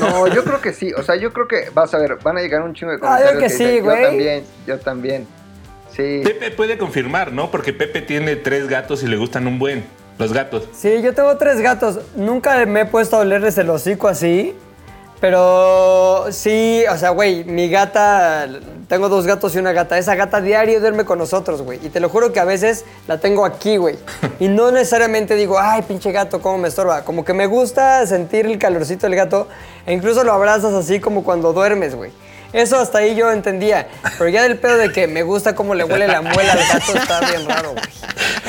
No, yo creo que sí. O sea, yo creo que, vas a ver, van a llegar un chingo de Ah, yo comentarios. que sí, güey. Yo también, yo también. Sí. Pepe puede confirmar, ¿no? Porque Pepe tiene tres gatos y le gustan un buen. Los gatos. Sí, yo tengo tres gatos. Nunca me he puesto a olerles el hocico así. Pero sí, o sea, güey, mi gata, tengo dos gatos y una gata. Esa gata diario duerme con nosotros, güey. Y te lo juro que a veces la tengo aquí, güey. Y no necesariamente digo, ay, pinche gato, cómo me estorba. Como que me gusta sentir el calorcito del gato. E incluso lo abrazas así como cuando duermes, güey. Eso hasta ahí yo entendía. Pero ya del pedo de que me gusta cómo le huele la muela al gato está bien raro, güey.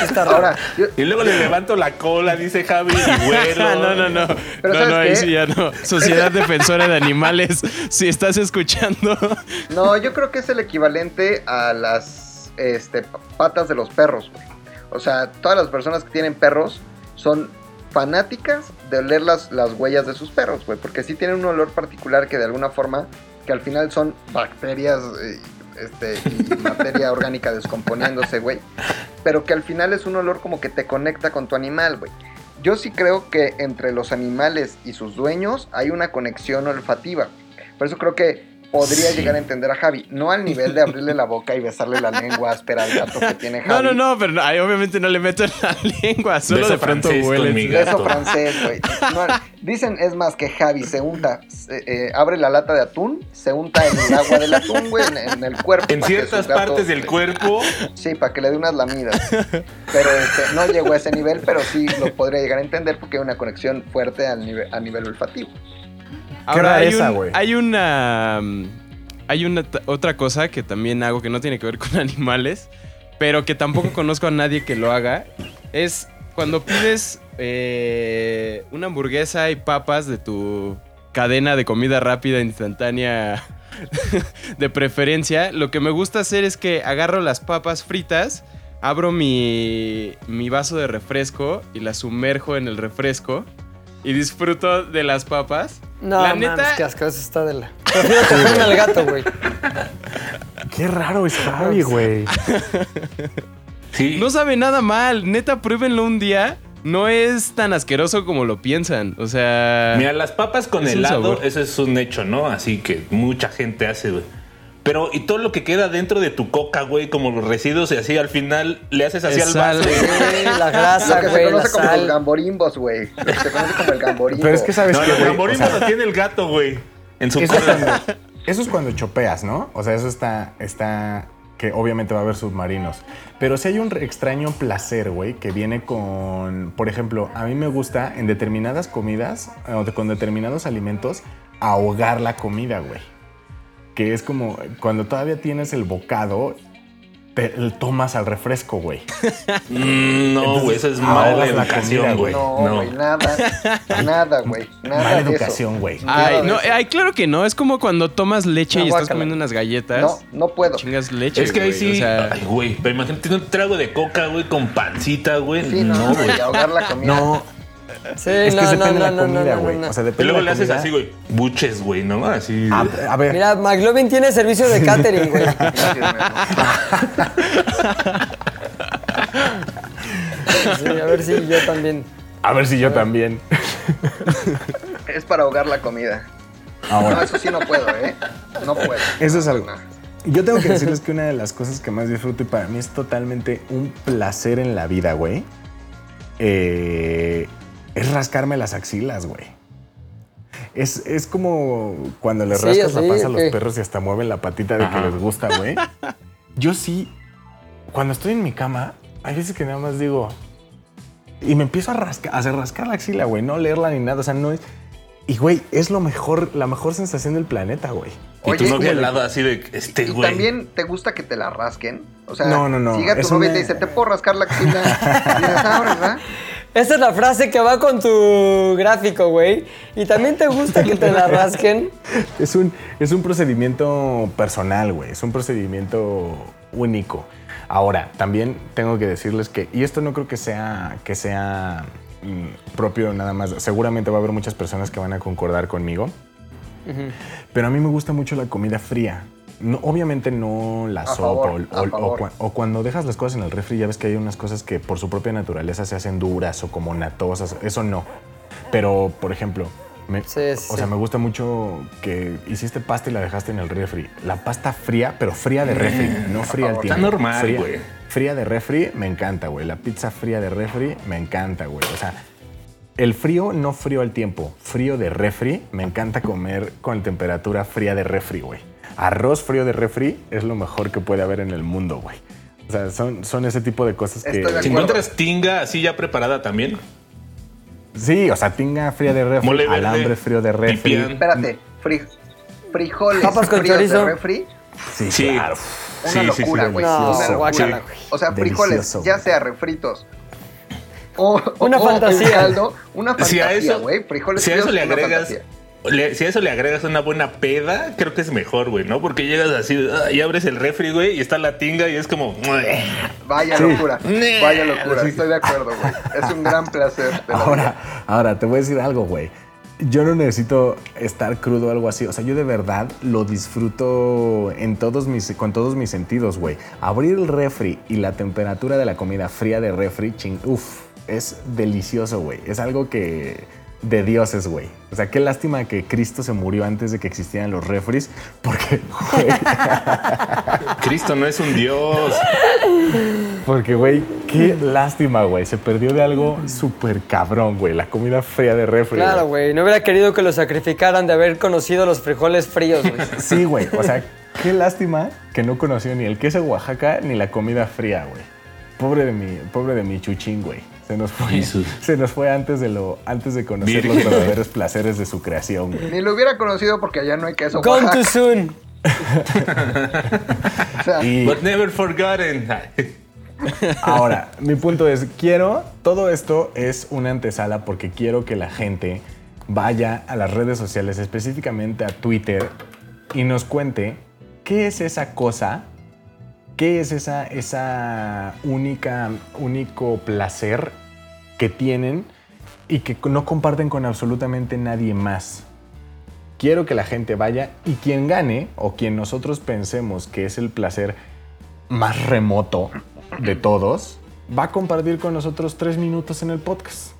Está raro. Ahora, yo- Y luego le levanto la cola, dice Javi, y vuelo. No, no, no. Pero no, ¿sabes no, ahí qué? sí ya no. Sociedad Defensora de Animales, si estás escuchando. no, yo creo que es el equivalente a las este, patas de los perros, güey. O sea, todas las personas que tienen perros son fanáticas de oler las, las huellas de sus perros, güey. Porque sí tienen un olor particular que de alguna forma, que al final son bacterias eh, este, y materia orgánica descomponiéndose, güey. Pero que al final es un olor como que te conecta con tu animal, güey. Yo sí creo que entre los animales y sus dueños hay una conexión olfativa. Por eso creo que podría llegar a entender a Javi. No al nivel de abrirle la boca y besarle la lengua áspera al gato que tiene Javi. No, no, no, pero no, ahí obviamente no le meto en la lengua, solo Beso de pronto huele. mi Beso gato. francés, güey. No, dicen, es más, que Javi se unta, se- eh, abre la lata de atún, se unta en el agua del atún, güey, en, en el cuerpo. En ciertas gato- partes del cuerpo. Sí, para que le dé unas lamidas. Pero este, no llegó a ese nivel, pero sí lo podría llegar a entender porque hay una conexión fuerte al nivel, a nivel olfativo. Ahora hay, rareza, un- güey. hay una. mm, Hay una t- otra cosa que también hago que no tiene que ver con animales, pero que tampoco conozco a nadie que lo haga. Es cuando pides eh, una hamburguesa y papas de tu cadena de comida rápida instantánea de preferencia, lo que me gusta hacer es que agarro las papas fritas, abro mi, mi vaso de refresco y las sumerjo en el refresco y disfruto de las papas. No, la mames, neta, qué asqueroso está de la... Prefiero cogerme al gato, güey. Qué raro es Javi, güey. Sí. no sabe nada mal. Neta, pruébenlo un día. No es tan asqueroso como lo piensan. O sea. Mira, las papas con helado, eso es un hecho, ¿no? Así que mucha gente hace, güey. Pero, y todo lo que queda dentro de tu coca, güey, como los residuos y así, al final le haces así al sal. vaso. Sí, la Lo grasa, que se güey, la conoce como los sal. gamborimbos, güey. Lo que se conoce como el gamborimbo. Pero es que sabes No, que, los güey, o gamborimbos sea, lo tiene el gato, güey. En su Eso es, cola. cuando, eso es cuando chopeas, ¿no? O sea, eso está, está que obviamente va a haber submarinos. Pero sí hay un extraño placer, güey, que viene con, por ejemplo, a mí me gusta en determinadas comidas eh, o con determinados alimentos ahogar la comida, güey. Que es como cuando todavía tienes el bocado, te tomas al refresco, güey. Mm, no, güey, eso es mala la educación, güey. No, No. güey, nada. Nada, güey. Nada Mala de educación, güey. Ay, no, ay, claro que no. Es como cuando tomas leche No, y estás comiendo unas galletas. No, no puedo. Chingas leche. Es que ahí sí. o sea, Ay, güey. Pero imagínate un trago de coca, güey, con pancita, güey. Sí, no, no, güey. güey, ahogar la comida. No, Sí, es que no, no, depende de no, la no, comida, no, güey. no, no. O sea, Y depende luego de le haces comida. así, güey. Buches, güey, ¿no? Así. A, a ver, Mira, McLovin tiene servicio de catering, güey. Sí, a ver si yo también. a ver si yo también. Es para ahogar la comida. No, Ahora, eso sí no puedo, ¿eh? No puedo. eso es No, algo. no. Yo tengo que decirles que una de las cosas que más disfruto y para mí es totalmente un placer en la vida, güey, eh, es rascarme las axilas, güey. Es, es como cuando le Sí, rascas la sí, panza a los perros y hasta mueven la patita de que les gusta, güey. Yo sí, cuando estoy en mi cama, hay veces que nada más digo, y me empiezo a rascar, a hacer rascar la axila, güey, no leerla ni nada, o sea, no es... Y, güey, es lo mejor, la mejor sensación del planeta, güey. Y tu novia al lado así de este, ¿Y güey. también te gusta que te la rasquen? O sea, No, no, no, Llega tu novia y te dice, ¿te puedo rascar la axila? Y dices, ah, ¿verdad? Esa es la frase que va con tu gráfico, güey. Y también te gusta que te la rasquen. Es un, es un procedimiento personal, güey. Es un procedimiento único. Ahora, también tengo que decirles que, y esto no creo que sea, que sea mm, propio nada más, seguramente va a haber muchas personas que van a concordar conmigo, pero a mí me gusta mucho la comida fría. No, obviamente no la sopa o, cuando dejas las cosas en el refri ya ves que hay unas cosas que por su propia naturaleza se hacen duras o como natosas, eso no. Pero, por ejemplo, me, Sí, sí, o sea, me gusta mucho que hiciste pasta y la dejaste en el refri. La pasta fría, pero fría de refri, no fría al tiempo. Está normal, Fría- güey. Fría de refri, me encanta, güey. La pizza fría de refri, me encanta, güey. O sea, el frío, no frío al tiempo. Frío de refri, me encanta comer con temperatura fría de refri, güey. Arroz frío de refri es lo mejor que puede haber en el mundo, güey. O sea, son, son ese tipo de cosas que... De Si encuentras tinga así ya preparada también. Sí, o sea, tinga fría de refri, Mole verde, alambre frío de refri. pipián. Espérate, fri- frijoles Papas con fríos chorizo. de refri, Sí, Sí. claro. una Sí, sí, sí, locura, güey. No, una locura. guácala, güey. O sea, frijoles, Delicioso, ya sea refritos. O, Una o fantasía. caldo, una Si fantasía, güey. Frijoles si a eso le agregas, fantasía. Le- si a eso le agregas una buena peda, creo que es mejor, güey, ¿no? Porque llegas así ah, y abres el refri, güey, y está la tinga y es como. Vaya locura, vaya locura. Estoy de acuerdo, güey. Es un gran placer. Ahora, ahora, te voy a decir algo, güey. Yo no necesito estar crudo o algo así. O sea, yo de verdad lo disfruto en todos mis, con todos mis sentidos, güey. Abrir el refri y la temperatura de la comida fría de refri, ching, uff, es delicioso, güey. Es algo que de dioses, güey. O sea, qué lástima que Cristo se murió antes de que existieran los refris, porque, güey, Cristo no es un dios. porque, güey, qué lástima, güey. Se perdió de algo súper cabrón, güey. La comida fría de refri. Claro, güey. No hubiera querido que lo sacrificaran de haber conocido los frijoles fríos, güey. Sí, güey. O sea, qué lástima que no conoció ni el queso Oaxaca ni la comida fría, güey. Pobre de mi, pobre de mi chuchín, güey. Se nos fue. Jesús. Se nos fue antes de lo, antes de conocer Virgen. los verdaderos placeres de su creación, güey. Ni lo hubiera conocido porque allá no hay queso. Gone Oaxaca. too soon. O sea, Y But never forgotten. ahora, mi punto es, quiero, todo esto es una antesala porque quiero que la gente vaya a las redes sociales, específicamente a Twitter, y nos cuente qué es esa cosa ¿Qué es esa, esa única, único placer que tienen y que no comparten con absolutamente nadie más? Quiero que la gente vaya y quien gane o quien nosotros pensemos que es el placer más remoto de todos, va a compartir con nosotros tres minutos en el podcast.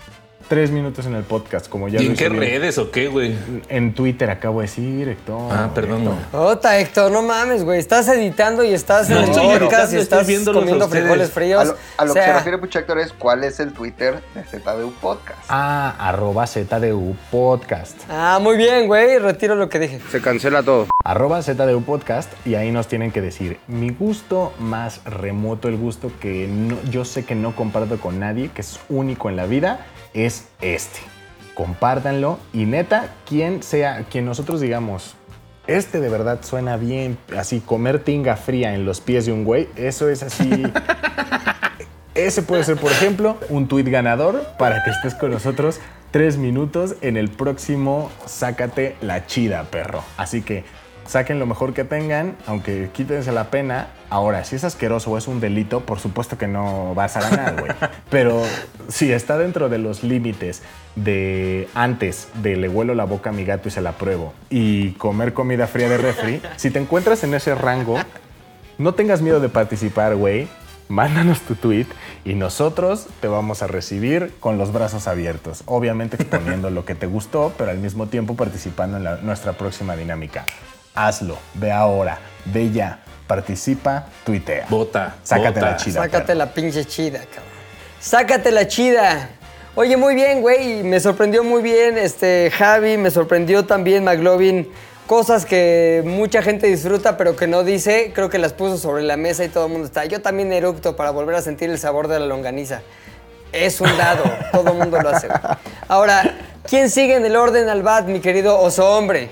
Tres minutos en el podcast, como ya ¿Y lo en qué redes o qué, güey? En Twitter acabo de decir, Héctor. Ah, perdón, Héctor. güey. Ota, Héctor, no mames, güey. Estás editando y estás No en el podcast editando, y estás comiendo ustedes. frijoles fríos. a lo, a lo O que se refiere Puchactor es cuál es el Twitter de ZDU Podcast. Ah, arroba ZDU Podcast. Ah, muy bien, güey. Retiro lo que dije. Se cancela todo. Arroba ZDU Podcast y ahí nos tienen que decir mi gusto más remoto, el gusto que no- yo sé que no comparto con nadie, que es único en la vida, es este. Compártanlo y neta, quien sea, quien nosotros digamos, este de verdad suena bien, así comer tinga fría en los pies de un güey, eso es así. Ese puede ser, por ejemplo, un tuit ganador para que estés con nosotros tres minutos en el próximo Sácate la chida, perro. Así que saquen lo mejor que tengan, aunque quítense la pena. Ahora, si es asqueroso o es un delito, por supuesto que no vas a ganar, güey. Pero si está dentro de los límites de antes de le huelo la boca a mi gato y se la pruebo y comer comida fría de refri, si te encuentras en ese rango, no tengas miedo de participar, güey. Mándanos tu tweet y nosotros te vamos a recibir con los brazos abiertos. Obviamente exponiendo lo que te gustó, pero al mismo tiempo participando en la- nuestra próxima dinámica. Hazlo, ve ahora, ve ya, participa, tuitea. Vota. Sácate vota. la chida. Sácate perro. la pinche chida, cabrón. Sácate la chida. Oye, muy bien, güey. Me sorprendió muy bien este Javi, me sorprendió también McLovin. Cosas que mucha gente disfruta, pero que no dice. Creo que las puso sobre la mesa y todo el mundo está. Yo también eructo para volver a sentir el sabor de la longaniza. Es un dado. todo el mundo lo hace. Ahora, ¿quién sigue en el orden al bat, mi querido oso hombre?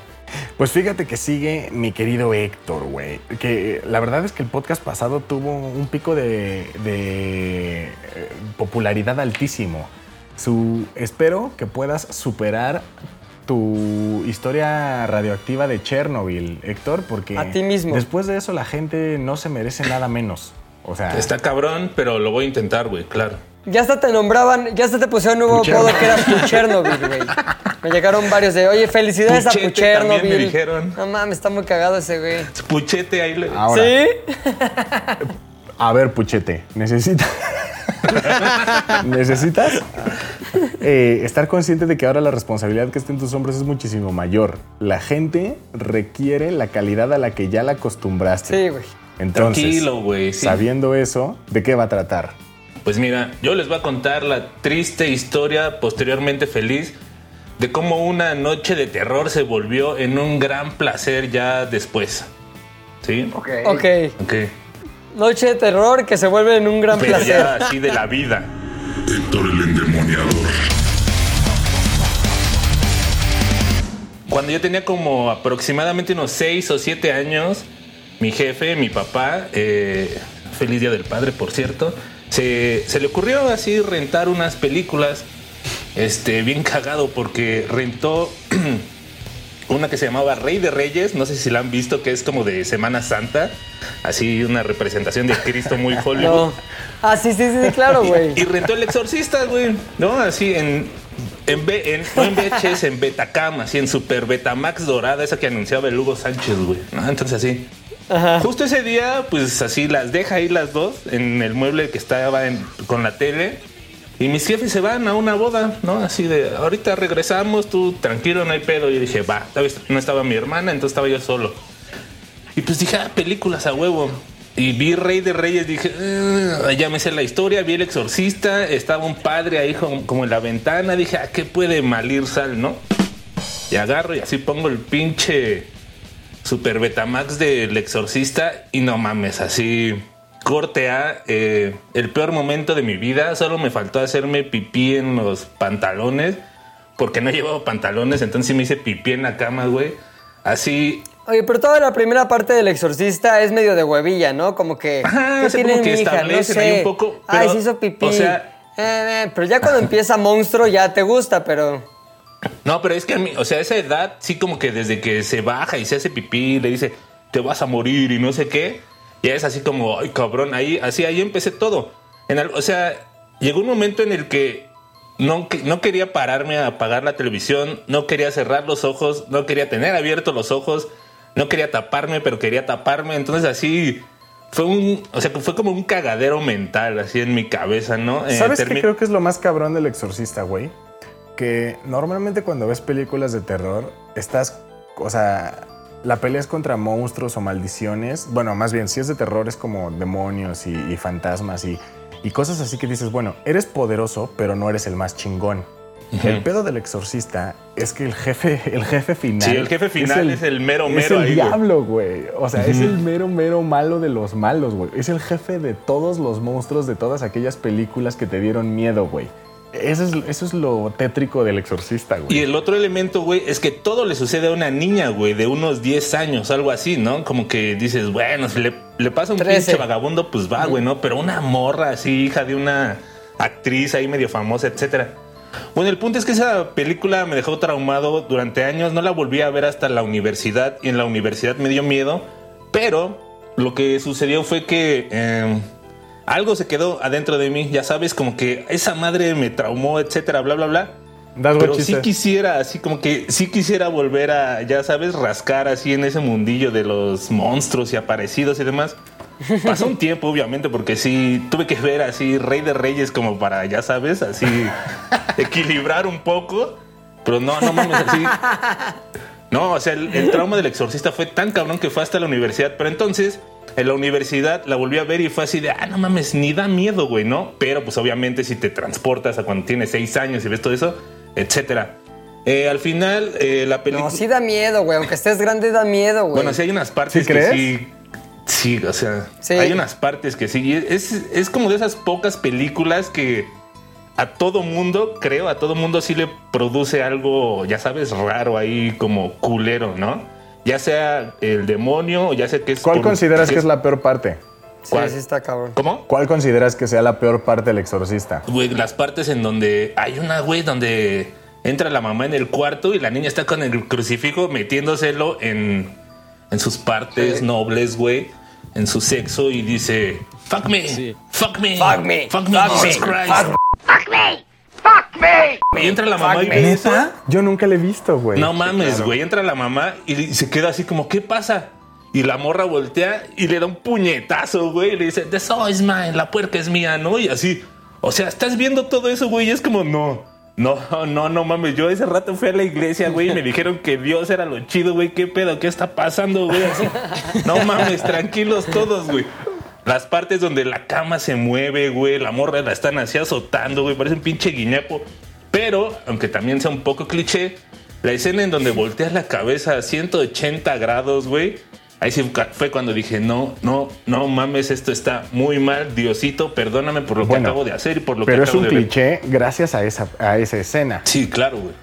Pues fíjate que sigue mi querido Héctor, güey. Que la verdad es que el podcast pasado tuvo un pico de, de, eh, popularidad altísimo. Su, espero que puedas superar tu historia radioactiva de Chernobyl, Héctor, porque A ti mismo. después de eso la gente no se merece nada menos. O sea, Está cabrón, pero lo voy a intentar, güey, claro. Ya hasta te nombraban, ya hasta te pusieron un nuevo apodo que eras tu Chernobyl, güey. Me llegaron varios de, oye, felicidades a Puchete Puchernobyl. también me dijeron. No mames, está muy cagado ese güey. Puchete ahí le... ahora, ¿Sí? A ver, Puchete, necesitas. necesitas eh, estar consciente de que ahora la responsabilidad que está en tus hombros es muchísimo mayor. La gente requiere la calidad a la que ya la acostumbraste. Sí, güey. Entonces, Tranquilo, güey, sí. sabiendo eso, ¿de qué va a tratar? Pues mira, yo les voy a contar la triste historia posteriormente feliz de cómo una noche de terror se volvió en un gran placer ya después. ¿Sí? Ok. Ok. Ok. Noche de terror que se vuelve en un gran Pero placer. ya así de la vida. Héctor el endemoniador. Cuando yo tenía como aproximadamente unos 6 o 7 años, mi jefe, mi papá, eh, feliz día del padre, por cierto, se, se le ocurrió así rentar unas películas, este, bien cagado, porque rentó una que se llamaba Rey de Reyes, no sé si la han visto, que es como de Semana Santa, así una representación de Cristo muy Hollywood. No. Ah, sí, sí, sí, claro, güey. Y rentó el exorcista, güey. ¿No? Así en. En, B- en, no en VHS, en Betacam, así en Super Betamax dorada, esa que anunciaba el Hugo Sánchez, güey. ¿no? Entonces así. Justo ese día, pues así las deja ahí las dos en el mueble que estaba con la tele. Y mis jefes se van a una boda, ¿no? Así de, ahorita regresamos, tú tranquilo, no hay pedo. Yo dije, va, no estaba mi hermana, entonces estaba yo solo. Y pues dije, ah, películas a huevo. Y vi Rey de Reyes, dije, "Ah", ya me sé la historia, vi El Exorcista, estaba un padre ahí como, en la ventana, dije, ¿a qué puede malir sal, no? Y agarro y así pongo el pinche Super Betamax del Exorcista y no mames, así corte a eh, el peor momento de mi vida, solo me faltó hacerme pipí en los pantalones, porque no llevaba pantalones, entonces sí me hice pipí en la cama, güey. Así Oye, pero toda la primera parte del exorcista es medio de huevilla, ¿no? Como que. Ajá, ¿Qué tiene como que mi hija? No ahí un poco, Ay, pero, se hizo pipí. o sea- Eh, eh, pero ya cuando empieza monstruo ya te gusta, pero. No, pero es que a mí, o sea, esa edad, sí como que desde que se baja y se hace pipí, le dice, te vas a morir y no sé qué, ya es así como, ay, cabrón, ahí, así, ahí empecé todo. En o sea, llegó un momento en el que no, no quería pararme a apagar la televisión, no quería cerrar los ojos, no quería tener abiertos los ojos, no quería taparme, pero quería taparme, entonces así... Fue un, o sea, fue como un cagadero mental así en mi cabeza, ¿no? Eh, ¿Sabes qué creo que es lo más cabrón del exorcista, güey? Que normalmente cuando ves películas de terror, estás, o sea, la pelea es contra monstruos o maldiciones. Bueno, más bien, si es de terror es como demonios y, y fantasmas y, y cosas así que dices, bueno, eres poderoso, pero no eres el más chingón. El pedo del exorcista es que el jefe, el jefe final. Sí, el jefe final es el mero Es mero el ahí, diablo, güey. O sea, es el mero mero malo de los malos, güey. Es el jefe de todos los monstruos de todas aquellas películas que te dieron miedo, güey. Eso es, eso es lo tétrico del exorcista, Y güey. el otro elemento, güey, es que todo le sucede a una niña, güey, de unos 10 años, algo así, ¿no? Como que dices, bueno, si le, le pasa un Trece. pinche vagabundo, pues va, güey, ¿no? Pero una morra así, hija de una actriz ahí medio famosa, etcétera. Bueno, el punto es que esa película me dejó traumado durante años, no la volví a ver hasta la universidad y en la universidad me dio miedo, pero lo que sucedió fue que eh, algo se quedó adentro de mí, ya sabes, como que esa madre me traumó, etcétera, bla, bla, bla. Das Pero sí quisiera, así como que sí quisiera volver a, ya sabes, rascar así en ese mundillo de los monstruos y aparecidos y demás. Pasó un tiempo, obviamente, porque sí tuve que ver así Rey de Reyes como para, ya sabes, así equilibrar un poco. Pero no, no mames, así. No, o sea, el, el trauma del exorcista fue tan cabrón que fue hasta la universidad. Pero entonces, en la universidad la volví a ver y fue así de, ah, no mames, ni da miedo, güey, ¿no? Pero pues obviamente si te transportas a cuando tienes seis años y ves todo eso, etcétera. Eh, al final, eh, la película... No, sí da miedo, güey. Aunque estés grande, da miedo, güey. Bueno, sí hay unas partes ¿Sí que crees? sí. Sí, o sea, Sí. hay unas partes que sí. Es, es como de esas pocas películas que a todo mundo, creo, a todo mundo sí le produce algo, ya sabes, raro ahí, como culero, ¿no? Ya sea el demonio o ya sea que es. ¿Cuál por- consideras que es la peor parte? Sí, ¿Cuál? sí está cabrón. ¿Cómo? ¿Cuál consideras que sea la peor parte del exorcista? Güey, las partes en donde hay una, güey, donde entra la mamá en el cuarto y la niña está con el crucifijo metiéndoselo en, en sus partes Sí. nobles, güey, en su sexo y dice, fuck me, Sí. fuck me, Fuck me, fuck me, fuck Jesus me, Christ. Y entra la mamá Fuck y me. ve eso. Yo nunca le he visto, güey. No mames, güey. Entra la mamá y se queda así como, ¿qué pasa? Y la morra voltea y le da un puñetazo, güey. Y le dice, The soul is mine, la puerca es mía, ¿no? Y así. O sea, estás viendo todo eso, güey. Y es como, no. No, no, no mames. Yo ese rato fui a la iglesia, güey, y me dijeron que Dios era lo chido, güey. ¿Qué pedo? ¿Qué está pasando, güey? Así. No mames, tranquilos todos, güey. Las partes donde la cama se mueve, güey, la morra la están así azotando, güey, parece un pinche guiñapo. Pero, aunque también sea un poco cliché, la escena en donde volteas la cabeza a 180 grados, güey, ahí sí fue cuando dije, no, no, no mames, esto está muy mal, Diosito, perdóname por lo Bueno, que acabo de hacer y por lo Pero que es acabo un de ver. cliché gracias a esa, a esa escena. Sí, claro, güey.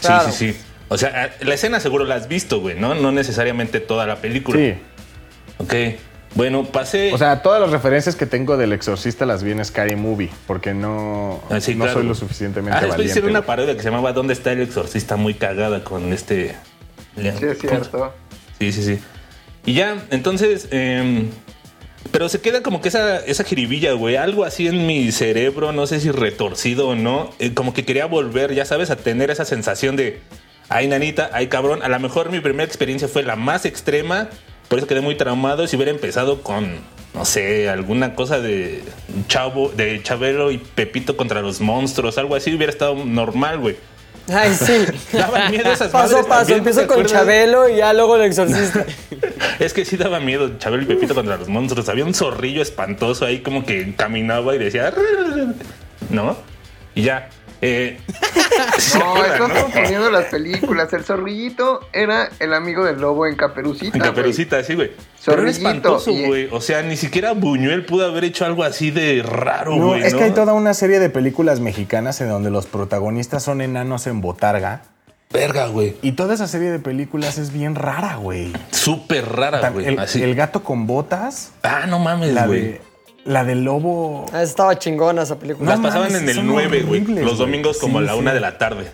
Claro. Sí, sí, sí. O sea, la escena seguro la has visto, güey, ¿no? No necesariamente toda la película. Sí. Ok. Bueno, pasé. O sea, todas las referencias que tengo del exorcista las vi en Scary Movie, porque no, Ah, sí, no claro. soy lo suficientemente Ah, después valiente. hicieron una parodia que se llamaba ¿Dónde está el exorcista? Muy cagada con este. Sí, es cierto. Sí, sí, sí. Y ya, entonces. em, pero se queda como que esa, esa jiribilla, güey. Algo así en mi cerebro, no sé si retorcido o no. eh, como que quería volver, ya sabes, a tener esa sensación de. Ay, nanita, ay, cabrón. A lo mejor mi primera experiencia fue la más extrema. Por eso quedé muy traumado. Si hubiera empezado con, no sé, alguna cosa de Chavo, de Chabelo y Pepito contra los monstruos, algo así, hubiera estado normal, güey. Ay, sí. Daban miedo esas Paso a paso. Empiezo ¿te con? Chabelo y ya luego el exorcista. Es que sí daba miedo Chabelo y Pepito contra los monstruos. Había un zorrillo espantoso ahí como que caminaba y decía... ¿No? Y ya. Eh, ¿se No, acuerdan, estás no? confundiendo las películas. El zorrillito era el amigo del lobo en Caperucita. En. Caperucita, sí, güey. Pero era espantoso, y- güey. O sea, ni siquiera Buñuel pudo haber hecho algo así de raro, No, güey. es ¿no? que hay toda una serie de películas mexicanas en donde los protagonistas son enanos en botarga. Verga, güey. Y toda esa serie de películas es bien rara, güey. Súper rara, güey. El, Así. el gato con botas, Ah, no mames, güey. La del lobo. Ah, Estaba chingona esa película. Las No pasaban en el son 9, güey. Los domingos como Sí, a la sí. una de la tarde.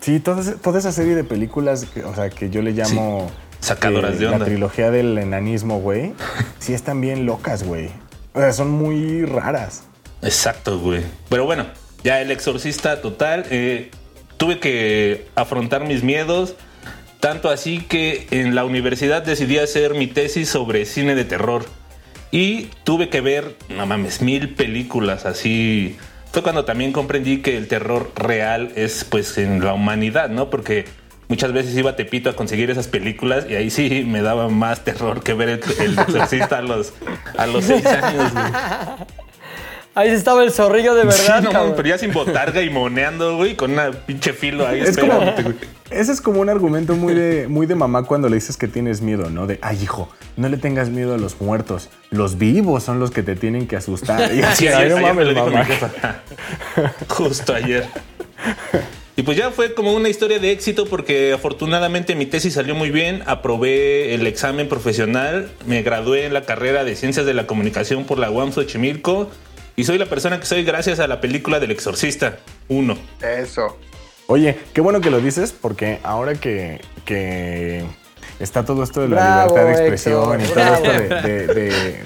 Sí, toda, esa- toda esa serie de películas, que, o sea, que yo le llamo... Sacadoras eh, de onda. La trilogía del enanismo, güey. sí están bien locas, güey. O sea, son muy raras. Exacto, güey. Pero bueno, ya el exorcista total. eh, tuve que afrontar mis miedos. Tanto así que en la universidad decidí hacer mi tesis sobre cine de terror. Y tuve que ver, no mames, mil películas así. Fue cuando también comprendí que el terror real es pues en la humanidad, ¿no? Porque muchas veces iba a Tepito a conseguir esas películas y ahí sí me daba más terror que ver el, el exorcista a los, a los seis años. güey. Ahí estaba el zorrillo de Sí, verdad, no, cabrón. pero ya sin botarga y moneando, güey, con una pinche filo ahí Es como, ese es como un argumento muy de, muy de mamá cuando le dices que tienes miedo, ¿no? De, ay, hijo, no le tengas miedo a los muertos. Los vivos son los que te tienen que asustar. Y Sí, así, ayer, "Ay, no ayer me mames, lo dijo mi mamá". Justo ayer. Y pues ya fue como una historia de éxito porque afortunadamente mi tesis salió muy bien, aprobé el examen profesional, me gradué en la carrera de Ciencias de la Comunicación por la UAM Xochimilco y soy la persona que soy gracias a la película del Exorcista 1. Eso. Oye, qué bueno que lo dices porque ahora que, que está todo esto de la Bravo, libertad de expresión y Héctor, todo esto de, de-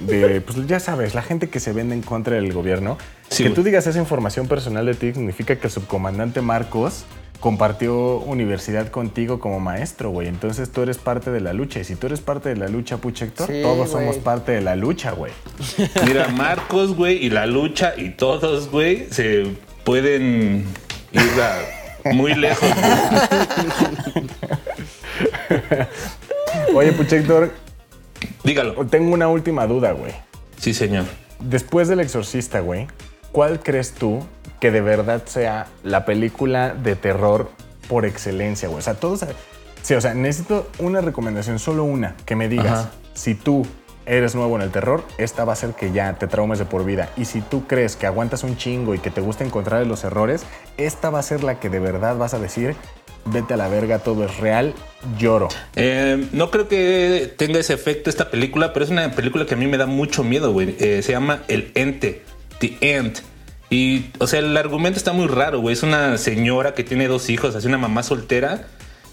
de- de, pues ya sabes, la gente que se vende en contra del gobierno, Sí, que tú digas esa información personal de ti significa que el subcomandante Marcos compartió universidad contigo como maestro, güey. Entonces tú eres parte de la lucha. Y si tú eres parte de la lucha, Héctor, Sí, todos güey. somos parte de la lucha, güey. Mira, Marcos, güey, y la lucha y todos, güey, se pueden ir a muy lejos. güey. Oye, Pucha Héctor, Dígalo. tengo una última duda, güey. Sí, señor. Después del Exorcista, güey, ¿cuál crees tú que de verdad sea la película de terror por excelencia, güey? O sea, todos... Sí, o sea, necesito una recomendación, solo una, que me digas, Ajá. si tú eres nuevo en el terror, esta va a ser que ya te traumes de por vida. Y si tú crees que aguantas un chingo y que te gusta encontrar los errores, esta va a ser la que de verdad vas a decir, vete a la verga, todo es real, lloro. Eh, no creo que tenga ese efecto esta película, pero es una película que a mí me da mucho miedo, güey. Eh, se llama El Ente, The Ent. Y, o sea, el argumento está muy raro, güey. Es una señora que tiene dos hijos, así una mamá soltera.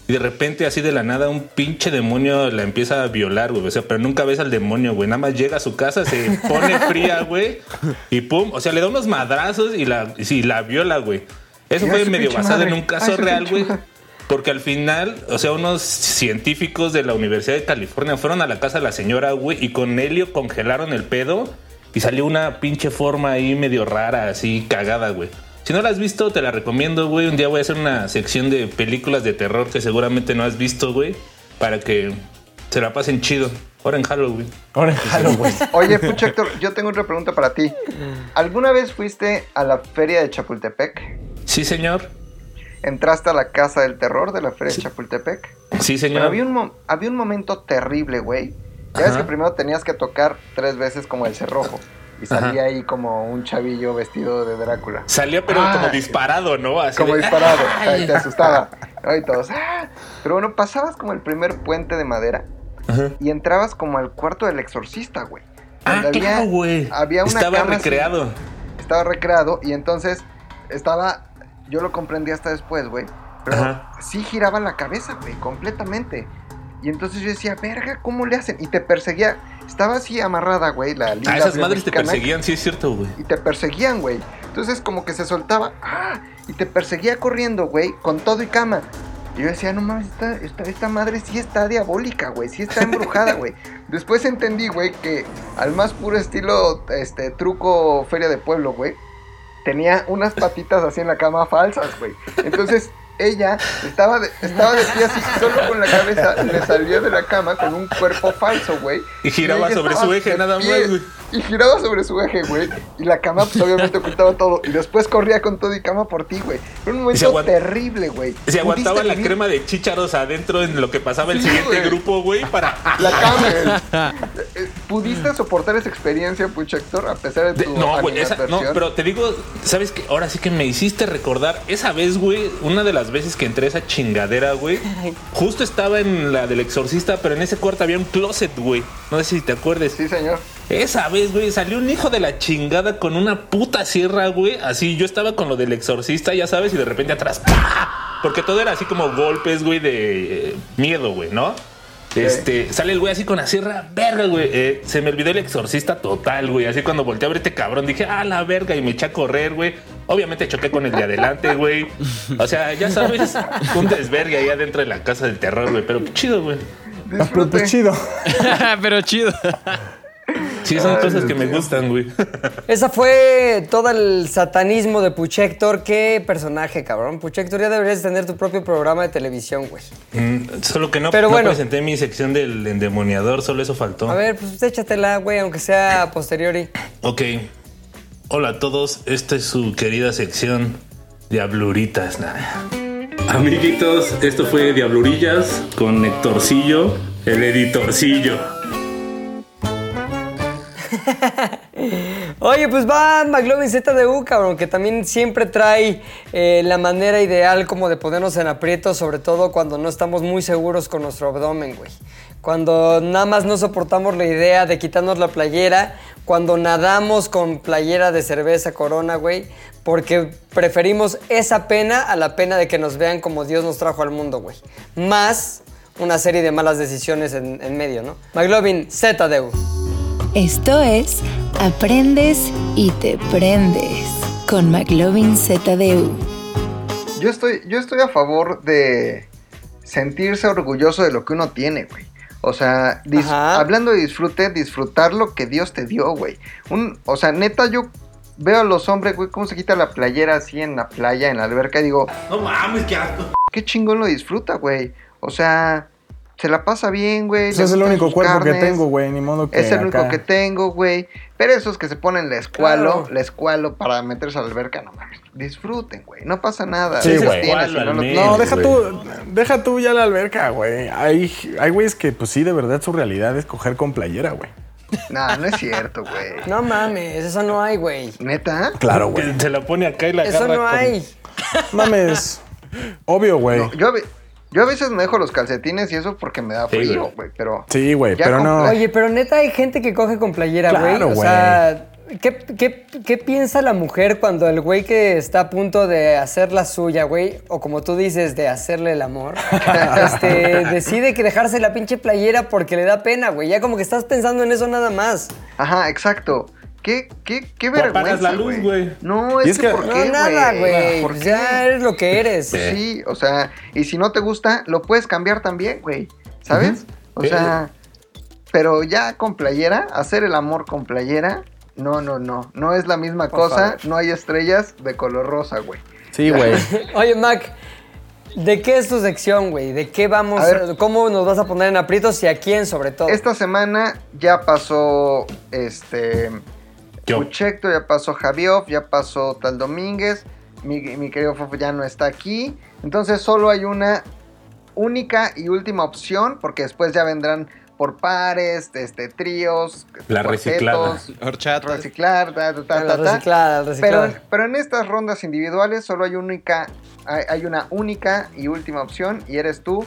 Y de repente, así de la nada, un pinche demonio la empieza a violar, güey. O sea, pero nunca ves al demonio, güey. Nada más llega a su casa, se pone fría, güey. Y pum. O sea, le da unos madrazos y la, y sí, la viola, güey. Eso fue medio basado en un caso Ay, su real, güey. Porque al final, o sea, unos científicos de la Universidad de California fueron a la casa de la señora, güey, y con helio congelaron el pedo y salió una pinche forma ahí medio rara, así cagada, güey. Si no la has visto, te la recomiendo, güey. Un día voy a hacer una sección de películas de terror que seguramente no has visto, güey, para que se la pasen chido. Ahora en Halloween. Ahora jalo, güey. Oye, Pucho Héctor, yo tengo otra pregunta para ti. ¿Alguna vez fuiste a la feria de Chapultepec? Sí, señor. ¿Entraste a la casa del terror de la feria de Chapultepec? Sí, Pero señor. había un, había un momento terrible, güey. Ya ves que primero tenías que tocar tres veces como el cerrojo. Y salía ahí como un chavillo vestido de Drácula. Salía pero Ay. como disparado, ¿no? Así Como de- disparado. ¡Ay! Ay, te asustaba. ¿no? Y todos. ¡ah! Pero bueno, pasabas como el primer puente de madera Ajá. y entrabas como al cuarto del exorcista, güey. Ah, había- claro, güey. Había una Estaba cama así, recreado. estaba recreado y entonces estaba. Yo lo comprendí hasta después, güey. Pero Ajá. sí giraba la cabeza, güey, completamente. Y entonces yo decía, verga, ¿cómo le hacen? Y te perseguía. Estaba así amarrada, güey, la lila Ah, esas madres te perseguían, sí es cierto, güey. Y te perseguían, güey. Entonces como que se soltaba. ¡Ah! Y te perseguía corriendo, güey, con todo y cama. Y yo decía, no mames, esta, esta, esta madre sí está diabólica, güey. Sí está embrujada, güey. Después entendí, güey, que al más puro estilo, este, truco feria de pueblo, güey, tenía unas patitas así en la cama falsas, güey. Entonces ella estaba de, estaba de pie así, solo con la cabeza, le salió de la cama con un cuerpo falso, güey. Y giraba sobre su eje nada más, güey. Y giraba sobre su eje, güey. Y la cama, pues obviamente ocultaba todo. Y después corría con todo y cama por ti, güey. Era un momento aguant- terrible, güey. Se aguantaba Pudiste la vivir crema de chícharos adentro en lo que pasaba el Sí, siguiente grupo, güey, para... La cama, güey. Eh, ¿Pudiste soportar esa experiencia, Pucho Héctor, a pesar de De- tu no, güey, esa, no, pero te digo, ¿sabes qué? Ahora sí que me hiciste recordar esa vez, güey, una de las veces que entré a esa chingadera, güey. Justo estaba en la del exorcista, pero en ese cuarto había un closet, güey. No sé si te acuerdes. Sí, señor. Esa vez, güey, salió un hijo de la chingada con una puta sierra, güey. Así yo estaba con lo del exorcista, ya sabes, y de repente atrás, ¡pah! Porque todo era así como golpes, güey, de eh, miedo, güey, ¿no? Este, sale el güey así con la sierra, verga, güey. Eh, se me olvidó el exorcista total, güey. Así cuando volteé a ver este cabrón, dije, ah, la verga, y me eché a correr, güey. Obviamente choqué con el de adelante, güey. O sea, ya sabes, un desvergue ahí adentro de la casa del terror, güey. Pero chido, güey. Ah, pero pues chido. Pero chido. Sí, son cosas que me gustan, güey. Esa fue todo el satanismo de Puchector. Qué personaje, cabrón. Puchector, ya deberías tener tu propio programa de televisión, güey. Mm, solo que no, Pero no bueno. presenté mi sección del endemoniador, solo eso faltó. A ver, pues échatela, güey, aunque sea posteriori. Ok. Hola a todos, esta es su querida sección Diabluritas. Nah. Amiguitos, esto fue Diablurillas con Héctorcillo, el editorcillo. Oye, pues va McLovin ZDU, cabrón, que también siempre trae eh, la manera ideal como de ponernos en aprietos, sobre todo cuando no estamos muy seguros con nuestro abdomen, güey. Cuando nada más no soportamos la idea de quitarnos la playera, cuando nadamos con playera de cerveza corona, güey, porque preferimos esa pena a la pena de que nos vean como Dios nos trajo al mundo, güey. Más una serie de malas decisiones en, en medio, ¿no? McLovin ZDU. Esto es Aprendes y te prendes con McLovin ZDU. Yo estoy, yo estoy a favor de sentirse orgulloso de lo que uno tiene, güey. O sea, hablando de disfrute, disfrutar lo que Dios te dio, güey. Un, o sea, neta, yo veo a los hombres, güey, cómo se quita la playera así en la playa, en la alberca, y digo, No mames, qué asco. qué chingón lo disfruta, güey. O sea, se la pasa bien, güey. Ese le es el único cuerpo que tengo, güey. Ni modo que Es el único que tengo, güey. Pero esos que se ponen la escualo, Claro. la escualo para meterse a la alberca, no mames. Disfruten, güey. No pasa nada. Sí, güey. tienes, no menos. Deja tú, deja tú ya la alberca, güey. Hay, hay güeyes que, pues sí, de verdad su realidad es coger con playera, güey. No, no es cierto, güey. No mames, eso no hay, güey. ¿Neta? Claro, güey. Se la pone acá y la Eso agarra no con- hay. Mames. Obvio, güey. No, yo, yo a veces me dejo los calcetines y eso porque me da Sí, frío, güey. Pero. Sí, güey, pero no. Oye, pero neta hay gente que coge con playera, güey. Claro, o güey. sea, ¿qué, qué, qué piensa la mujer cuando el güey que está a punto de hacer la suya, güey, o como tú dices, de hacerle el amor, este, decide que dejarse la pinche playera porque le da pena, güey? Ya como que estás pensando en eso nada más. Ajá, exacto. ¿Qué, qué, qué vergüenza, la luz, güey. No, es, que, que- ¿por No, qué, nada, güey. ¿Por Pues ya eres lo que eres. Pues sí, o sea, y si no te gusta, lo puedes cambiar también, güey. ¿Sabes? O Sí. sea, pero ya con playera, hacer el amor con playera, no, no, no. No es la misma Por cosa, favor. no hay estrellas de color rosa, güey. Sí, güey. Oye, Mac, ¿de qué es tu sección, güey? ¿De qué vamos? A ver. ¿Cómo nos vas a poner en aprietos y a quién sobre todo? Esta semana ya pasó este Yo. Puchecto, ya pasó Javioff, ya pasó Tal Domínguez, mi, mi querido Fofo ya no está aquí. Entonces solo hay una única y última opción, porque después ya vendrán por pares, este, tríos, La reciclada. reciclar, ta, ta, ta, La ta, ta. reciclada, la reciclada. Pero, pero en estas rondas individuales solo hay única, hay, hay una única y última opción y eres tú,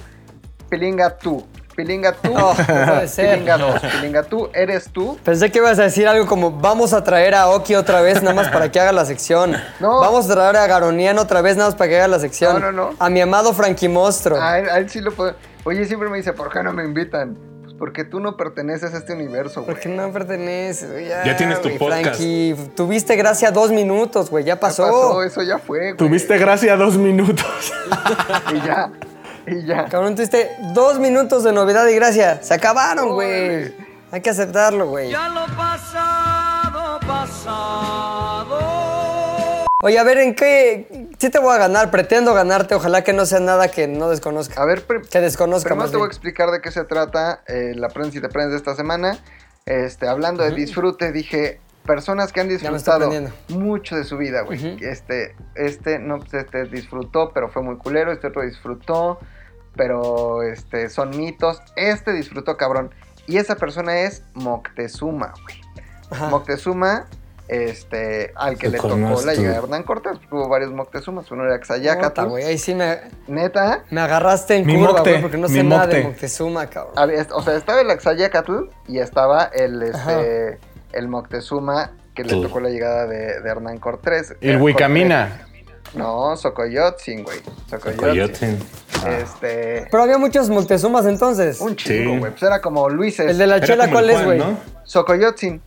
Pilinga tú. Pilinga tú, No, no puede ser. Pilinga 2. Pilinga tú, eres tú. Pensé que ibas a decir algo como vamos a traer a Oki otra vez nada más para que haga la sección. No. Vamos a traer a Garonian otra vez nada más para que haga la sección. No, no, no. A mi amado Frankie Mostro. A él, a él sí lo puedo. Oye, siempre me dice, ¿por qué no me invitan? Pues porque tú no perteneces a este universo, güey. Porque no perteneces, güey, ya, Ya tienes tu güey, podcast. Frankie, tuviste gracia dos minutos, güey, ya Ya pasó. pasó, eso ya fue, güey. Tuviste gracia dos minutos. Y ya, y ya. Cabrón, tuviste dos minutos de novedad y gracia. Se acabaron, güey. Hay que aceptarlo, güey. lo pasado, pasado. Oye, a ver, ¿en qué? Sí te voy a ganar, pretendo ganarte. Ojalá que no sea nada que no desconozca. A ver, Que desconozca primero más te voy a explicar de qué se trata eh, la prensa y te prendes de esta semana. Este, hablando de disfrute, dije personas que han Ya disfrutado mucho de su vida, güey. Este, este, no, este disfrutó, pero fue muy culero. Este otro disfrutó, pero este, son mitos. Este disfrutó, cabrón. Y esa persona es Moctezuma, güey. Ajá. Moctezuma, este, al que le tocó la llegada de Hernán Cortés. Hubo varios Moctezumas, uno era Puta, Xayacatl. güey, ahí sí me, Neta, me agarraste en Mi curva, mocte, güey, porque no sé nada de mocte. Moctezuma, cabrón. Había- o sea, estaba el Axayacatl y estaba el, este, el Moctezuma que le tocó la llegada de, de Hernán Cortés. El Eh, Huicamina. No, Socoyotzin, güey. Socoyotzin. Coyote. Este. Pero había muchos Moctezumas entonces. Un chingo, Sí. güey. Pues era como Luises. El de la Era chela, ¿cuál el es, güey? ¿no? Socoyotzin.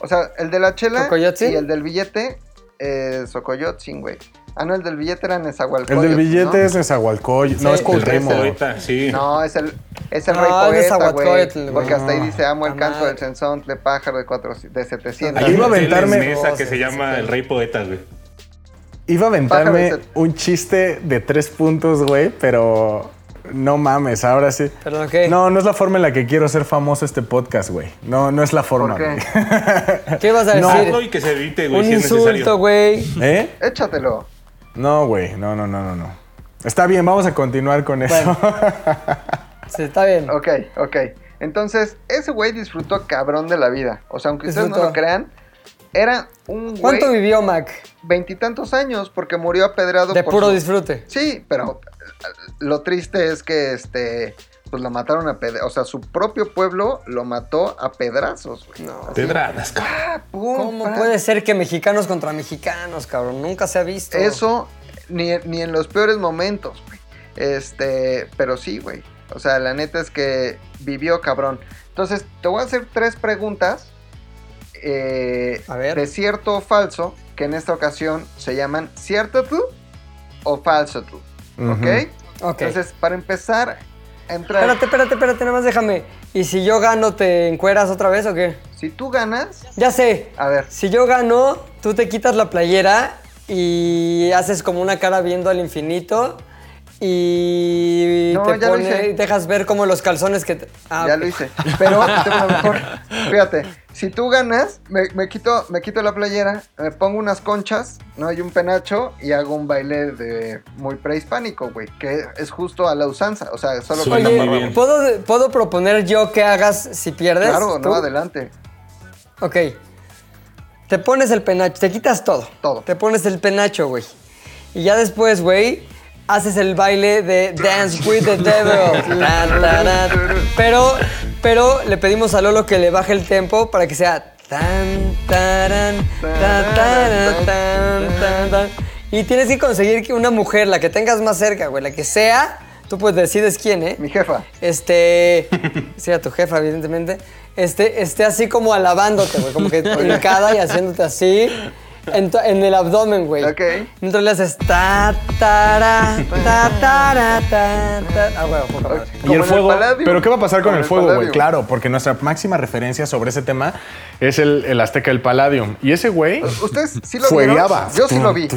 O sea, el de la chela ¿Socoyotzin? y el del billete, eh, Socoyotzin, güey. Ah, no, el del billete era El Nezahualcóyotl, del billete ¿no? es Nezahualcóyotl. Sí. No, es El El Cuauhtémoc. sí. No, es el, es el No, rey es poeta, güey. Porque hasta ahí dice, amo el canto del censón de pájaro de, cuatro, de 700. Ahí iba a Hay una aventarme- mesa que se llama el rey poeta, güey. Iba a aventarme un chiste de tres puntos, güey, pero No mames, ahora sí. ¿Perdón qué? No, no es la forma en la que quiero ser famoso este podcast, güey. No, no es la forma, ¿Por qué? güey. ¿Qué vas a No. decir? Hazlo y que se evite, güey, Un si insulto, güey. ¿Eh? Échatelo. No, güey. No, no, no, no, no. Está bien, vamos a continuar con eso. Sí, está bien. Ok, ok. Entonces, ese güey disfrutó cabrón de la vida. O sea, aunque ustedes no lo crean, era un güey ¿Cuánto vivió Mac? veintitantos años porque murió apedreado De por puro su- disfrute. Sí, pero lo triste es que este pues lo mataron a pedazos, o sea, su propio pueblo lo mató a pedrazos, güey. No. Pedradas, cabrón. ¡pum! ¿Cómo pa! puede ser que mexicanos contra mexicanos, cabrón? Nunca se ha visto. Eso ni, ni en los peores momentos, güey. Este, pero sí, güey. O sea, la neta es que vivió cabrón. Entonces, te voy a hacer tres preguntas eh, A ver. de cierto o falso, que en esta ocasión se llaman cierto tú o falso tú. ¿Ok? Ok. Entonces, para empezar entrar, Espérate, espérate, espérate, nada más déjame. ¿Y si yo gano, te encueras otra vez o qué? si tú ganas, Ya sé. a ver, Si yo gano, tú te quitas la playera y haces como una cara viendo al infinito y No, te ya lo pone, hice. dejas ver como los calzones que... te- Ah, ya lo hice. Pero mejor. Fíjate, si tú ganas, me, me quito, me quito la playera, me pongo unas conchas, no hay un penacho y hago un baile de muy prehispánico, güey, que es justo a la usanza, o sea, solo con la. ¿puedo, ¿puedo proponer yo que hagas si pierdes? Claro, ¿Tú? no, adelante. Ok. Te pones el penacho, te quitas todo. Todo. Te pones el penacho, güey. Y ya después, güey, haces el baile de Dance with the Devil. Pero, pero le pedimos a Lolo que le baje el tempo para que sea tan, taran, tan, taran, tan, tan, tan. Y tienes que conseguir que una mujer, la que tengas más cerca, güey, la que sea, tú pues decides quién, ¿eh? Mi jefa. este, sí, a tu jefa, evidentemente, este, esté así como alabándote, güey, como que hincada y haciéndote así en, el abdomen, güey. Ok. Entonces le haces ta, tara, ta, tara, ta, ta. Ah, güey, poca madre. Y el fuego. Pero ¿qué va a pasar con el fuego, güey? Claro, porque nuestra máxima referencia sobre ese tema es el, el Azteca del Palladium. Y ese güey ¿Ustedes sí lo fuegueaba. vieron? Yo sí lo vi.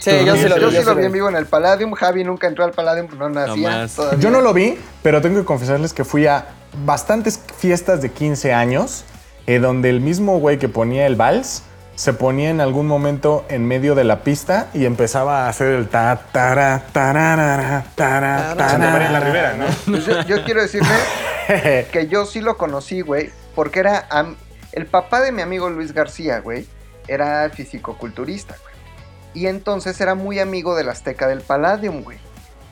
Sí, yo sí lo vi. Yo sí lo vi vi. en vivo en el Palladium. Javi nunca entró al Palladium, no nacía. Yo no lo vi, pero tengo que confesarles que fui a bastantes fiestas de 15 años, eh, donde el mismo güey que ponía el vals se ponía en algún momento en medio de la pista y empezaba a hacer el ta tara tararara, tara María la. Rivera, ¿no? Pues yo, yo quiero decirle que yo sí lo conocí, güey, porque era am- el papá de mi amigo Luis García, güey, era fisicoculturista, güey. Y entonces era muy amigo del Azteca del Palladium, güey.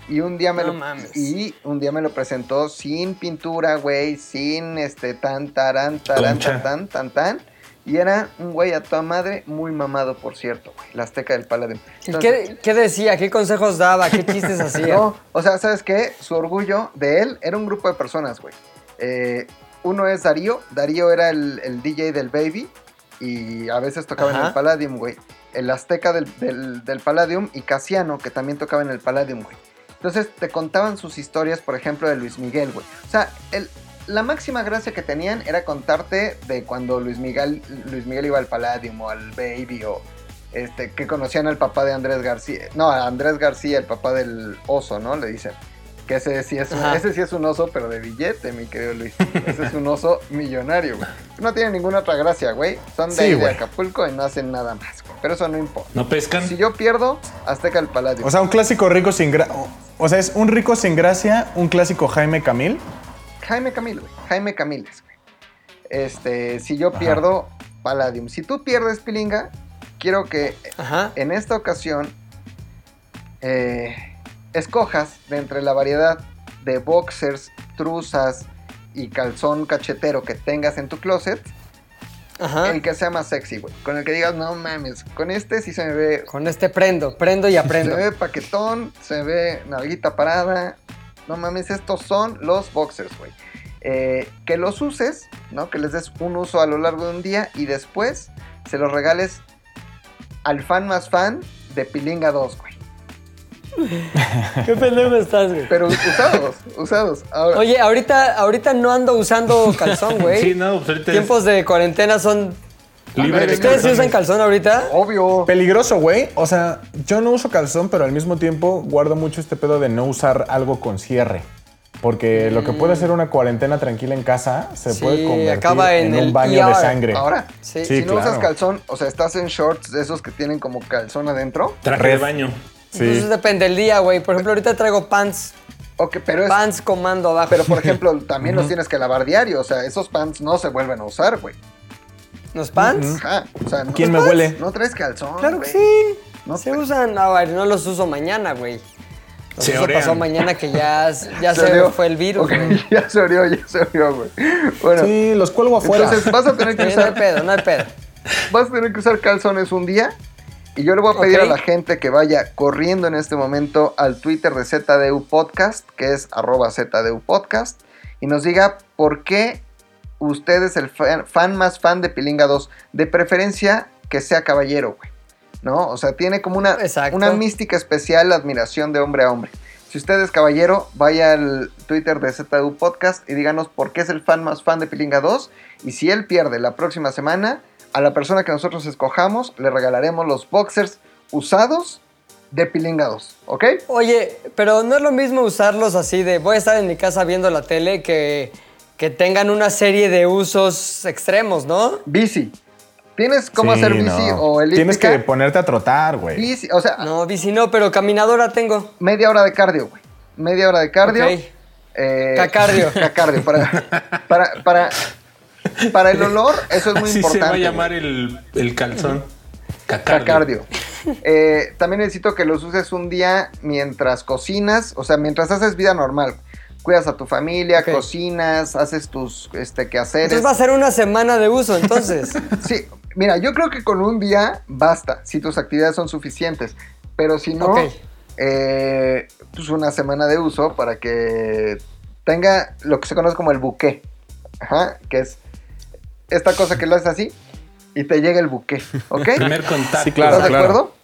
Y un día me No lo mames. y un día me lo presentó sin pintura, güey, sin este tan taran taran Concha. tan tan tan tan y era un güey a toda madre, muy mamado, por cierto, güey, el Azteca del Palladium. ¿Y Entonces- qué, qué decía? ¿Qué consejos daba? ¿Qué chistes hacía? no, o sea, ¿sabes qué? Su orgullo de él era un grupo de personas, güey. Eh, uno es Darío. Darío era el, el DJ del Baby y a veces tocaba en el Palladium, güey. El Azteca del, del, del Palladium y Casiano, que también tocaba en el Palladium, güey. Entonces te contaban sus historias, por ejemplo, de Luis Miguel, güey. O sea, el- la máxima gracia que tenían era contarte de cuando Luis Miguel, Luis Miguel iba al Palladium o al Baby o este, que conocían al papá de Andrés García. No, a Andrés García, el papá del oso, ¿no? Le dicen. Que ese sí es un, Ajá. ese sí es un oso, pero de billete, mi querido Luis. Ese es un oso millonario, güey. No tiene ninguna otra gracia, güey. Son de, Sí, ahí de güey. Acapulco y no hacen nada más, güey. Pero eso no importa. ¿No pescan? Si yo pierdo, Azteca el Paladio. O sea, un clásico rico sin gracia. O sea, es un rico sin gracia, un clásico Jaime Camil. Jaime Camil, güey. Jaime Camiles, güey. Este, si yo pierdo, Palladium. Si tú pierdes, Pilinga, quiero que Ajá. en esta ocasión eh, escojas de entre la variedad de boxers, truzas y calzón cachetero que tengas en tu closet, Ajá. el que sea más sexy, güey. Con el que digas, no mames, con este sí se me ve Con este prendo, prendo y Se aprendo. ve paquetón, se ve nalguita parada. No mames, estos son los boxers, güey. Eh, que los uses, ¿no? Que les des un uso a lo largo de un día y después se los regales al fan más fan de Pilinga 2, güey. ¿Qué pendejo estás, güey? Pero usados, usados. Ahora, Oye, ahorita, ahorita no ando usando calzón, güey. Sí, no, pues ahorita Tiempos de cuarentena son... Libre de ¿Ustedes sí usan calzón ahorita? obvio. Peligroso, güey. O sea, yo no uso calzón, pero al mismo tiempo guardo mucho este pedo de no usar algo con cierre. Porque lo que puede ser una cuarentena tranquila en casa se Sí, puede convertir acaba en en, el un baño de sangre. Ahora, Sí. si no claro. usas calzón, o sea, estás en shorts de esos que tienen como calzón adentro, Traje de baño. Sí. Entonces depende del día, güey. Por ejemplo, ahorita traigo pants. ok, pero es... Pants comando abajo. Pero, por ejemplo, también los tienes que lavar diario, o sea, esos pants no se vuelven a usar, güey. ¿Los pants? Ajá, o sea, no, ¿Quién me huele? no traes calzón, Claro que sí. No se usan. A ver, no los uso mañana, güey. Los Se uso pasó mañana que ya, ya se, orió. fue el virus, güey. ya se orió, ya se orió, güey. Bueno, Sí, los cuelgo afuera. entonces vas a tener que Sí, no hay usar pedo, no hay pedo. vas a tener que usar calzones un día. Y yo le voy a pedir a la gente que vaya corriendo en este momento al Twitter de ZDU Podcast, que es arroba ZDU Podcast, y nos diga por qué usted es el fan, fan más fan de Pilinga 2. De preferencia que sea caballero, güey. ¿No? O sea, tiene como una, Exacto. una mística especial, la admiración de hombre a hombre. Si usted es caballero, vaya al Twitter de ZDU Podcast y díganos por qué es el fan más fan de Pilinga 2. Y si él pierde la próxima semana, a la persona que nosotros escojamos le regalaremos los boxers usados de Pilinga 2. ¿Ok? Oye, pero no es lo mismo usarlos así de voy a estar en mi casa viendo la tele que, que tengan una serie de usos extremos, ¿no? Bici. ¿Tienes cómo Sí, hacer bici no. o elíptica? Tienes que ponerte a trotar, güey. Bici, o sea, No, bici no, pero caminadora tengo. media hora de cardio, güey. Media hora de cardio. Ok. Eh, Cacardio. Cacardio. Para, para, para, para el olor, eso es muy Así importante. se va a llamar el, el calzón. Cacardio. Cacardio. Eh, también necesito que los uses un día mientras cocinas, o sea, mientras haces vida normal. Cuidas a tu familia, cocinas, haces tus este, quehaceres. Entonces va a ser una semana de uso, entonces. Sí, mira, yo creo que con un día basta, si tus actividades son suficientes. Pero si no, eh, pues una semana de uso para que tenga lo que se conoce como el buque. Ajá, que es esta cosa que lo haces así y te llega el buque, ¿ok? Primer contacto. Sí, claro, ¿Estás de acuerdo?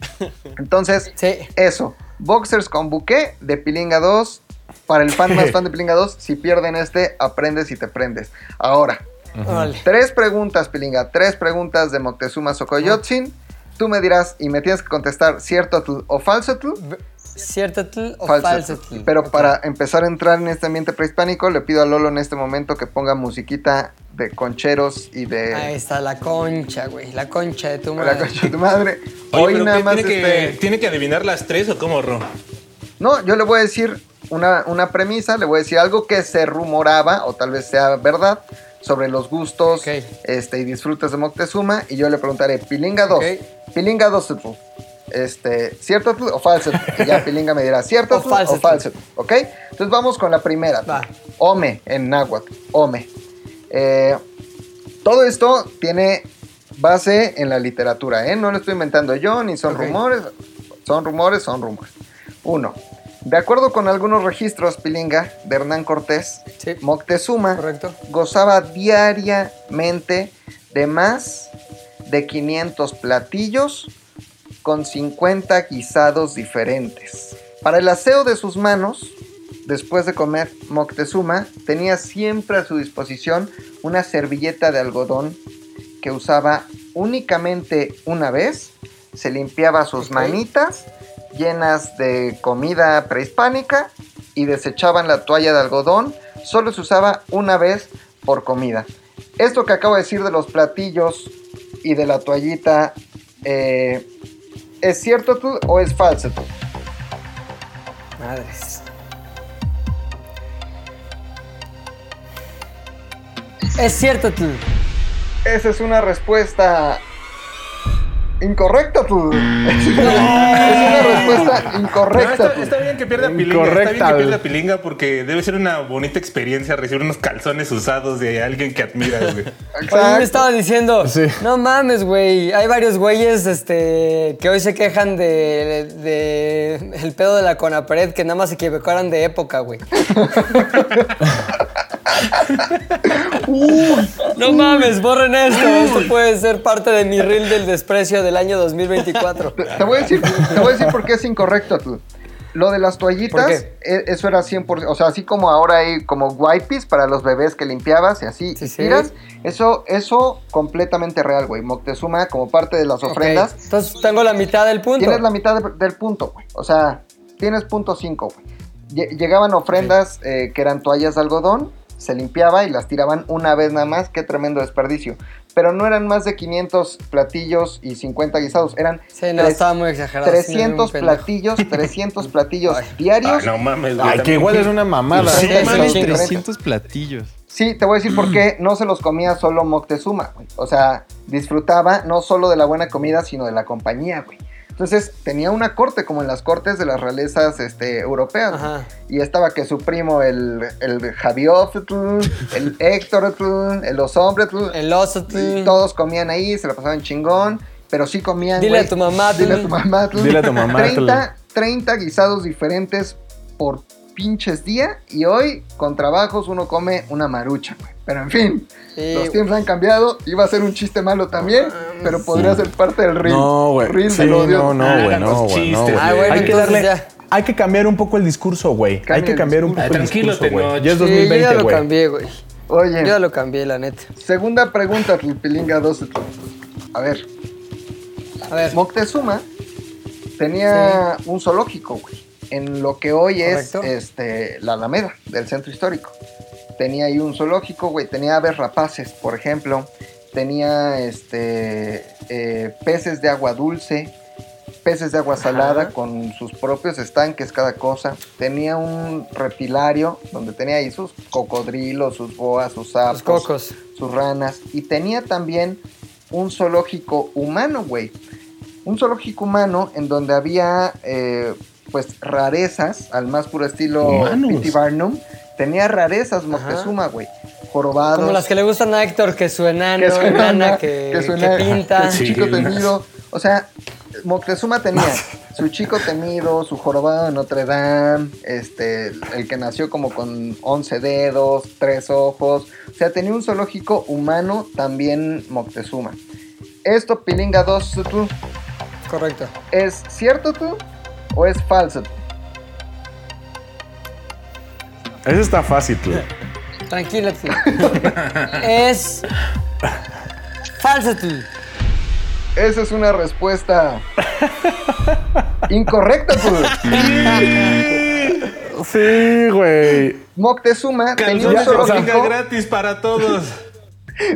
Entonces, Sí. eso. Boxers con buque de Pilinga 2. Para el fan más fan de Pilinga 2, si pierden este, aprendes y te prendes. Ahora, tres preguntas, Pilinga. Tres preguntas de Moctezuma Xocoyotzin. Tú me dirás y me tienes que contestar cierto tl o falso tl. ¿Cierto tl o Falso falso tl. tl? Pero para empezar a entrar en este ambiente prehispánico, le pido a Lolo en este momento que ponga musiquita de concheros y de Ahí está la concha, güey. La concha de tu la madre. concha de tu madre. Oye, Hoy pero nada más ¿tiene, que, este- ¿Tiene que adivinar las tres o cómo, Ro? No, yo le voy a decir una, una premisa, le voy a decir algo que se rumoraba, o tal vez sea verdad, sobre los gustos este, y disfrutes de Moctezuma, y yo le preguntaré, Pilinga 2, Ok. Pilinga 2, tl, este, ¿cierto o falso? Y ya Pilinga me dirá, ¿cierto O falso o? ¿Ok? Entonces vamos con la primera. Va. Ome, en náhuatl, Ome. Eh, todo esto tiene base en la literatura, ¿eh? No lo estoy inventando yo, ni son rumores, son rumores, son rumores. Uno, de acuerdo con algunos registros, Pilinga, de Hernán Cortés, Sí. Moctezuma Correcto. gozaba diariamente de más de 500 platillos con 50 guisados diferentes. Para el aseo de sus manos, después de comer, Moctezuma tenía siempre a su disposición una servilleta de algodón que usaba únicamente una vez, se limpiaba sus manitas llenas de comida prehispánica y desechaban la toalla de algodón, solo se usaba una vez por comida. Esto que acabo de decir de los platillos y de la toallita, eh, ¿es cierto tú o es falso tú? Madres. Es cierto tú. Esa es una respuesta incorrecta tú. Es una, es una respuesta No, incorrecta está, tú. está bien que pierda pilinga. Está bien que pierda pilinga porque debe ser una bonita experiencia recibir unos calzones usados de alguien que admiras, güey. Oye, me estaba diciendo, Sí. no mames, güey. Hay varios güeyes este, que hoy se quejan de, de el pedo de la Conapred que nada más se equivocaron de época, güey. no mames, borren esto. Esto puede ser parte de mi reel del desprecio del año 2024. Te, te voy a decir, te voy a decir por qué es incorrecto tú. Lo de las toallitas, e- eso era 100%, o sea, así como ahora hay como wipes para los bebés que limpiabas y así Sí, y sí. tiras, eso eso completamente real, güey. Moctezuma como parte de las ofrendas, Entonces tengo la mitad del punto. tienes la mitad de- del punto, güey. O sea, tienes punto 5, güey. lle- llegaban ofrendas eh, que eran toallas de algodón, se limpiaba y las tiraban una vez nada más. Qué tremendo desperdicio. Pero no eran más de 500 platillos y 50 guisados. Eran Sí, no, tres- estaba muy exagerado. sí, 300 un pendejo. platillos, 300 platillos diarios. Ay, no mames. Ay, que igual es una mamada. Sí, No sí, mames, sí. 300 platillos. Sí, te voy a decir por qué no se los comía solo Moctezuma, güey. O sea, disfrutaba no solo de la buena comida, sino de la compañía, güey. Entonces, tenía una corte, como en las cortes de las realezas este, europeas. Ajá. Y estaba que su primo, el, el Javiotl, el Héctor, el Osombretl, El oso, y todos comían ahí, se la pasaban chingón, pero sí comían. Dile a tu mamá, Dile a tu mamá. Dile a tu mamá, tú. 30, 30 guisados diferentes por pinches día. Y hoy, con trabajos, uno come una marucha, güey. Pero en fin, Sí, los tiempos han cambiado. Iba a ser un chiste malo también, pero podría ser parte del reel. No, güey. Reel Sí, del odio. no, no, Ah, güey, no, güey, no, güey. Ah, bueno, Hay que darle... ya. Hay que cambiar un poco el discurso, güey. Hay que el cambiar un poco el Tranquilo, discurso, güey. Ya es Sí, yo ya 2020, lo cambié, güey. Yo Oye, ya lo cambié, la neta. segunda pregunta, Pilinga 12. A ver, A ver. Moctezuma tenía un zoológico, güey, en lo que hoy Correcto. es este, la Alameda del centro histórico. Tenía ahí un zoológico, güey, tenía aves rapaces, por ejemplo, tenía este, eh, peces de agua dulce, peces de agua salada con sus propios estanques, cada cosa. Tenía un reptilario donde tenía ahí sus cocodrilos, sus boas, sus sapos Los cocos. sus ranas. Y tenía también un zoológico humano, güey. Un zoológico humano en donde había, eh, pues, rarezas, al más puro estilo. P.T. Barnum. Tenía rarezas Moctezuma, güey. Jorobados. Como las que le gustan a Héctor, que su enano, que su enana, enana, que, que su que pinta. que su Sí. chico temido. O sea, Moctezuma tenía su chico temido, su jorobado de Notre Dame, este, el que nació como con 11 dedos, tres ojos. O sea, tenía un zoológico humano también Moctezuma. Esto, Pilinga 2, tú, Correcto. ¿es cierto tú o es falso? Eso está fácil, tú. Tranquila, tú. es. Falsa, tú. Esa es una respuesta incorrecta, tú. Sí, güey. Moctezuma tenía un zoológico. gratis para todos.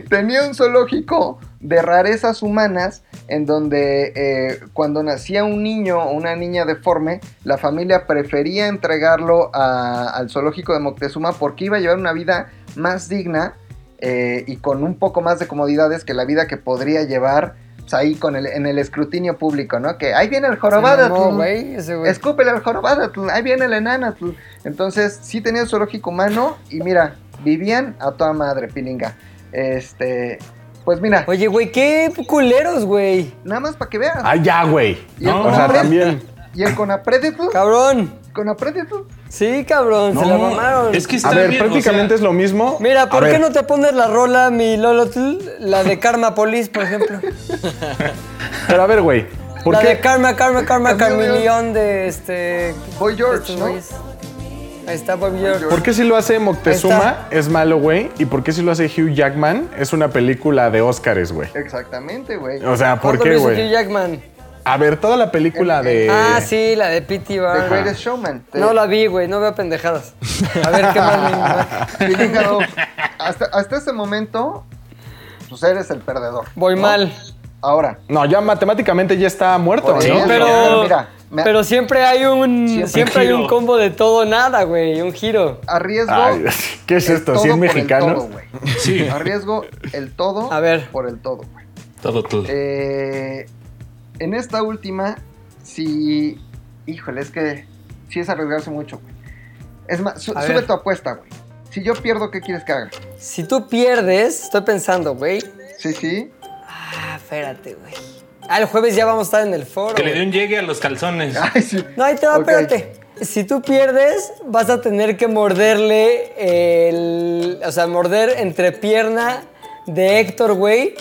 tenía un zoológico de rarezas humanas en donde eh, cuando nacía un niño o una niña deforme, la familia prefería entregarlo a- al zoológico de Moctezuma porque iba a llevar una vida más digna eh, y con un poco más de comodidades que la vida que podría llevar pues, ahí con el, en el escrutinio público, ¿no? Que ahí viene el jorobado. No. Escúpele al jorobado, ahí viene el enana. Entonces, sí tenía un zoológico humano y mira, vivían a toda madre, pilinga. Este, pues mira, Oye, güey, qué culeros, güey. nada más para que veas. Ah, ya, güey. y el no, O sea, Conapred- también. Y el Conapreditl, Cabrón. Conapreditl, Sí, cabrón, se la mamaron. es que está A ver, bien, o prácticamente sea, es lo mismo. Mira, ¿por A qué ver, no te pones la rola, mi Lolotl? La de Karma Police, por ejemplo. Pero a ver, güey. ¿Por la qué? de Karma, Karma, Karma. Carmillón de este. Boy George. Está Bob George. ¿Por qué si lo hace Moctezuma es malo, güey? ¿Y por qué si lo hace Hugh Jackman es una película de Óscares, güey? Exactamente, güey. O sea, ¿por ¿Cuándo qué, lo hizo Hugh güey? Jackman? A ver, toda la película de... Ah, sí, la de P.T. The. Greatest Showman. Te- No la vi, güey, no veo pendejadas. A ver qué más me... No, hasta, hasta ese momento, pues eres el perdedor. Voy ¿no? mal. Ahora, No, ya matemáticamente ya está muerto, ¿no? eso. Pero, mira, me- pero siempre hay un Siempre siempre, hay un combo de todo o nada, güey, un giro. arriesgo. Ay, ¿Qué es esto? todo ¿100 por el mexicanos? todo. Sí, Arriesgo el todo A ver. por el todo, güey. todo tú. Eh, en esta última, sí. Híjole, es que sí es arriesgarse mucho, güey. Es más, su- sube ver. tu apuesta, güey. Si yo pierdo, ¿qué quieres que haga? Si tú pierdes, estoy pensando, güey. Sí, sí. Ah, espérate, güey. Ah, el jueves ya vamos a estar en el foro. Que le dé un llegue a los calzones. Ay, sí. No, ahí te va, espérate. Si tú pierdes, vas a tener que morderle el. O sea, morder entre pierna de Héctor, güey.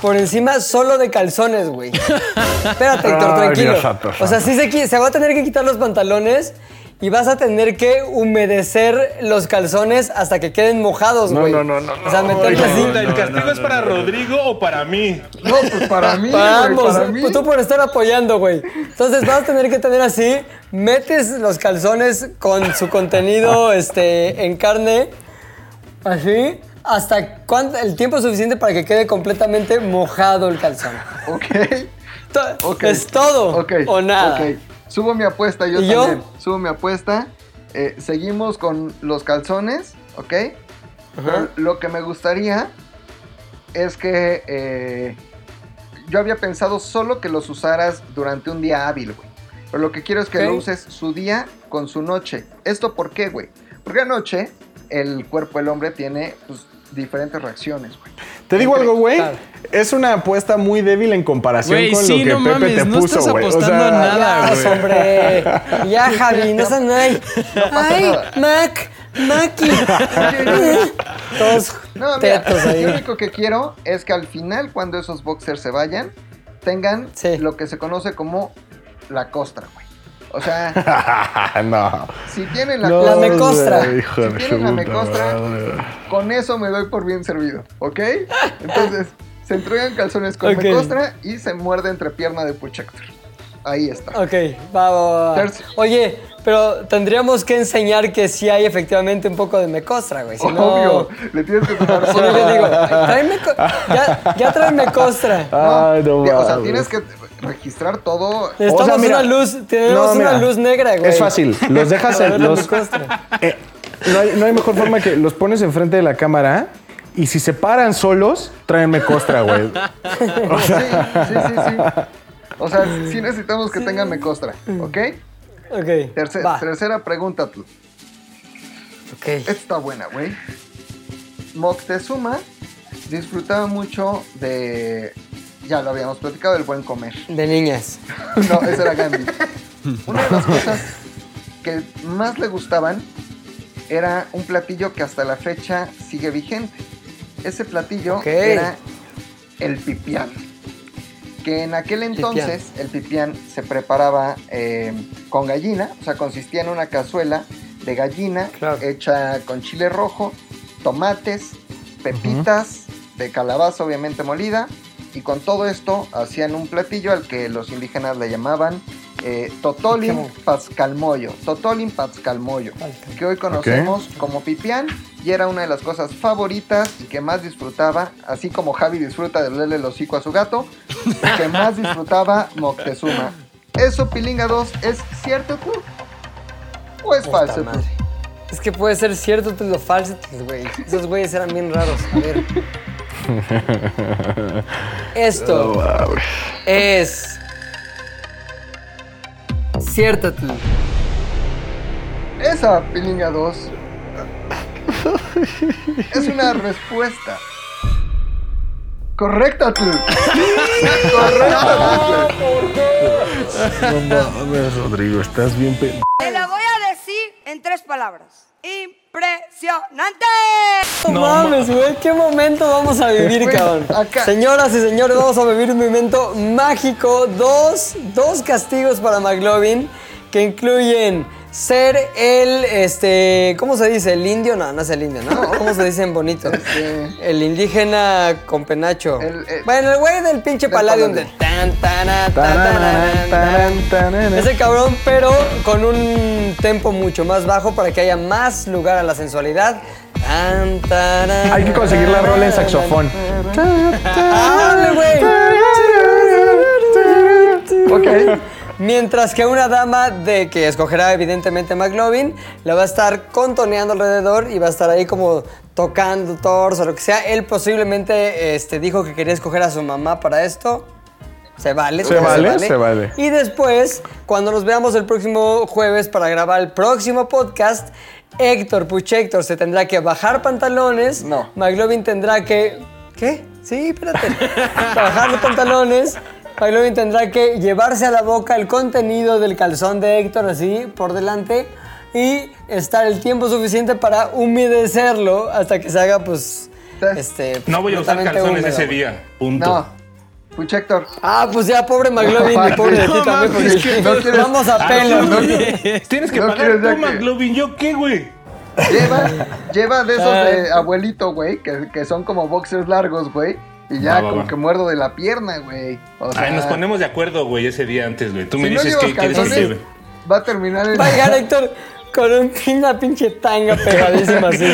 Por encima solo de calzones, güey. Espérate, Héctor, tranquilo. O sea, sí se, se va a tener que quitar los pantalones y vas a tener que humedecer los calzones hasta que queden mojados, No, güey. no, no, no, O sea, meterle así. Pregunta, ¿El castigo es para Rodrigo o para mí? No, pues para mí, Para ambos, para mí. tú por estar apoyando, güey. Entonces vas a tener que tener así, metes los calzones con su contenido este, en carne, así, hasta cuánto, el tiempo suficiente para que quede completamente mojado el calzón. Ok, To- ok. Es todo Ok, o nada. ok. Subo mi apuesta, yo ¿Y yo? también. Subo mi apuesta. Eh, seguimos con los calzones, ¿ok? Pero lo que me gustaría es que eh, yo había pensado solo que los usaras durante un día hábil, güey. Pero lo que quiero es que lo uses su día con su noche. ¿Esto por qué, güey? Porque anoche el cuerpo del hombre tiene pues, diferentes reacciones, güey. Te digo algo, güey. Es una apuesta muy débil en comparación con sí, lo que no Pepe mames, te no puso, estás güey. O apostando sea, a nada, güey. hombre. Ya, Javi, no sean ay. pasa Ay, nada. Mac, Maki. Todos No, mira, tetos lo único que quiero es que al final, cuando esos boxers se vayan, tengan Sí. lo que se conoce como la costra, güey. O sea, no. si tienen la No, La costra, mecostra. Si su la mecostra, madre. con eso me doy por bien servido, ¿ok? Entonces, se entregan calzones con mecostra y se muerde entre pierna de Puchector. Ahí está. Ok, va, va. Oye, pero tendríamos que enseñar que sí hay efectivamente un poco de mecostra, güey. Si no, Obvio, le tienes que tomar no, yo digo, tráeme co- ya, ya trae mecostra. Ay, no o sea, tienes que registrar todo. Necesitamos O sea, mira, una luz, tenemos no, mira, una luz negra, güey. Es fácil. Los dejas en los. eh, no, hay, no hay mejor forma que los pones enfrente de la cámara y si se paran solos, tráenme costra, güey. Sí, sí, sí, sí. O sea, sí necesitamos que tengan mecostra, ¿ok? Ok, Terce- va. tercera pregunta, tú. Ok. Esta está buena, güey. Moctezuma disfrutaba mucho de. Ya lo habíamos platicado, del buen comer. De niñas. No, ese era Gandhi. Una de las cosas que más le gustaban era un platillo que hasta la fecha sigue vigente. Ese platillo era el pipián. Que en aquel entonces el pipián se preparaba eh, con gallina, o sea, consistía en una cazuela de gallina Claro. hecha con chile rojo, tomates, pepitas de calabaza obviamente molida y con todo esto hacían un platillo al que los indígenas le llamaban eh, Totolin. Pascalmoyo, Totolin Pascalmoyo, que hoy conocemos como pipián y era una de las cosas favoritas y que más disfrutaba, así como Javi disfruta de leerle el hocico a su gato, que más disfrutaba Moctezuma. ¿Eso, Pilinga 2, es cierto tú? ¿O es Puta falso tú? Es que puede ser cierto tú lo falso, tú, güey. Esos güeyes eran bien raros. A ver. Esto es cierto tú. Esa, Pilinga 2, es una respuesta. Correcta tú. Correcta tú. No mames, Rodrigo, estás bien pe... Te la voy a decir en tres palabras. Impresionante. No, mames, güey, qué momento vamos a vivir, cabrón. acá- Señoras y señores, vamos a vivir un momento mágico. Dos, dos castigos para McLovin que incluyen ser el, este, ¿cómo se dice? El indio, no, no es el indio, ¿no? ¿Cómo se dice en bonito? Este- El indígena con penacho. El- el- bueno, el güey del pinche Palladium. de tan, tan, tan, tarán, tarán. ese cabrón, pero con un tempo mucho más bajo para que haya más lugar a la sensualidad. Tan, tarán, Hay que conseguir la rola en saxofón. ¡Ándale, güey! Ok. Mientras que una dama de que escogerá evidentemente McLovin, la va a estar contoneando alrededor y va a estar ahí como tocando torso, lo que sea. Él posiblemente este, dijo que quería escoger a su mamá para esto. Se vale. Se vale, se vale. Y después, cuando nos veamos el próximo jueves para grabar el próximo podcast, Héctor Puchector se tendrá que bajar pantalones. No. McLovin tendrá que. ¿Qué? Sí, espérate. bajar los pantalones. McLovin tendrá que llevarse a la boca el contenido del calzón de Héctor así por delante y estar el tiempo suficiente para humedecerlo hasta que se haga, pues. Este, No voy a usar calzones húmedo, ese día. Punto. No. Puchector. Ah, pues ya, pobre McLovin y pobre de ti No también. porque que no quieres- Vamos a Ah, pelo. no, ¿no? Tienes que No pagar tú, que- McLovin. ¿Yo qué, güey? Lleva, lleva de esos de Ah. abuelito, güey, que, que son como boxers largos, güey. Y ya Va, va, como va. que muerdo de la pierna, güey. O sea, Ay, nos ponemos de acuerdo, güey, ese día antes, güey. Tú me no dices que quieres que lleve. Va a terminar en... Va a llegar Héctor con un, una pinche tanga pegadísima así.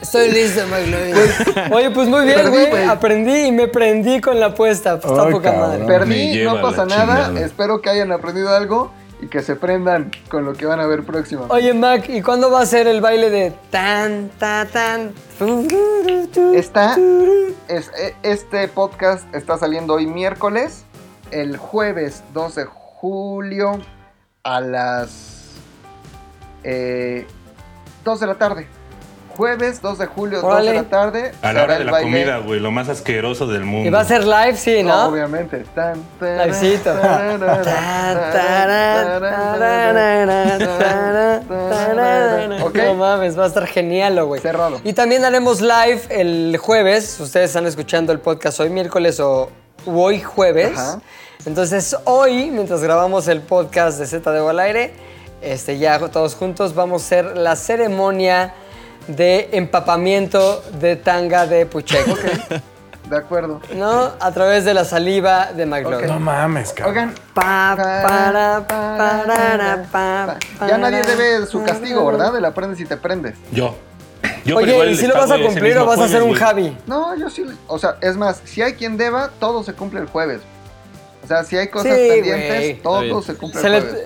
Estoy listo, McLovin. Oye, pues muy bien, güey. Aprendí y me prendí con la apuesta. Pues está Ay, poca cabrón. madre. Perdí, no pasa nada. chingada. Espero que hayan aprendido algo y que se prendan con lo que van a ver próximo. Oye, Mac, ¿y cuándo va a ser el baile de tan, ta, tan? Está, es- e- este podcast está saliendo hoy miércoles, el jueves 2 de julio a las eh, 2 de la tarde. Jueves 2 de julio, 2 de Órale. la tarde. A la hora de la baile. comida, güey, lo más asqueroso del mundo. Y va a ser live, sí, No, ¿no? obviamente. Tan, Livecito. Ok. No mames, va a estar genial, güey. Cerrado. Y también haremos live el jueves. Ustedes están escuchando el podcast hoy miércoles o hoy jueves. Ajá. Entonces, hoy, mientras grabamos el podcast de Z de al aire, este, ya todos juntos vamos a hacer la ceremonia de empapamiento de tanga de Pucheco. De acuerdo. ¿No? A través de la saliva de McLovin. No mames, cabrón. Oigan, Pa, para, ya nadie debe su castigo, ¿verdad? El aprendes y te prendes. Yo. Oye, ¿y si lo vas a cumplir o vas a hacer un. Javi? No, yo sí. O sea, es más, si hay quien deba, todo se cumple el jueves. O sea, si hay cosas Sí, pendientes, todo se cumple Se, el le- jueves.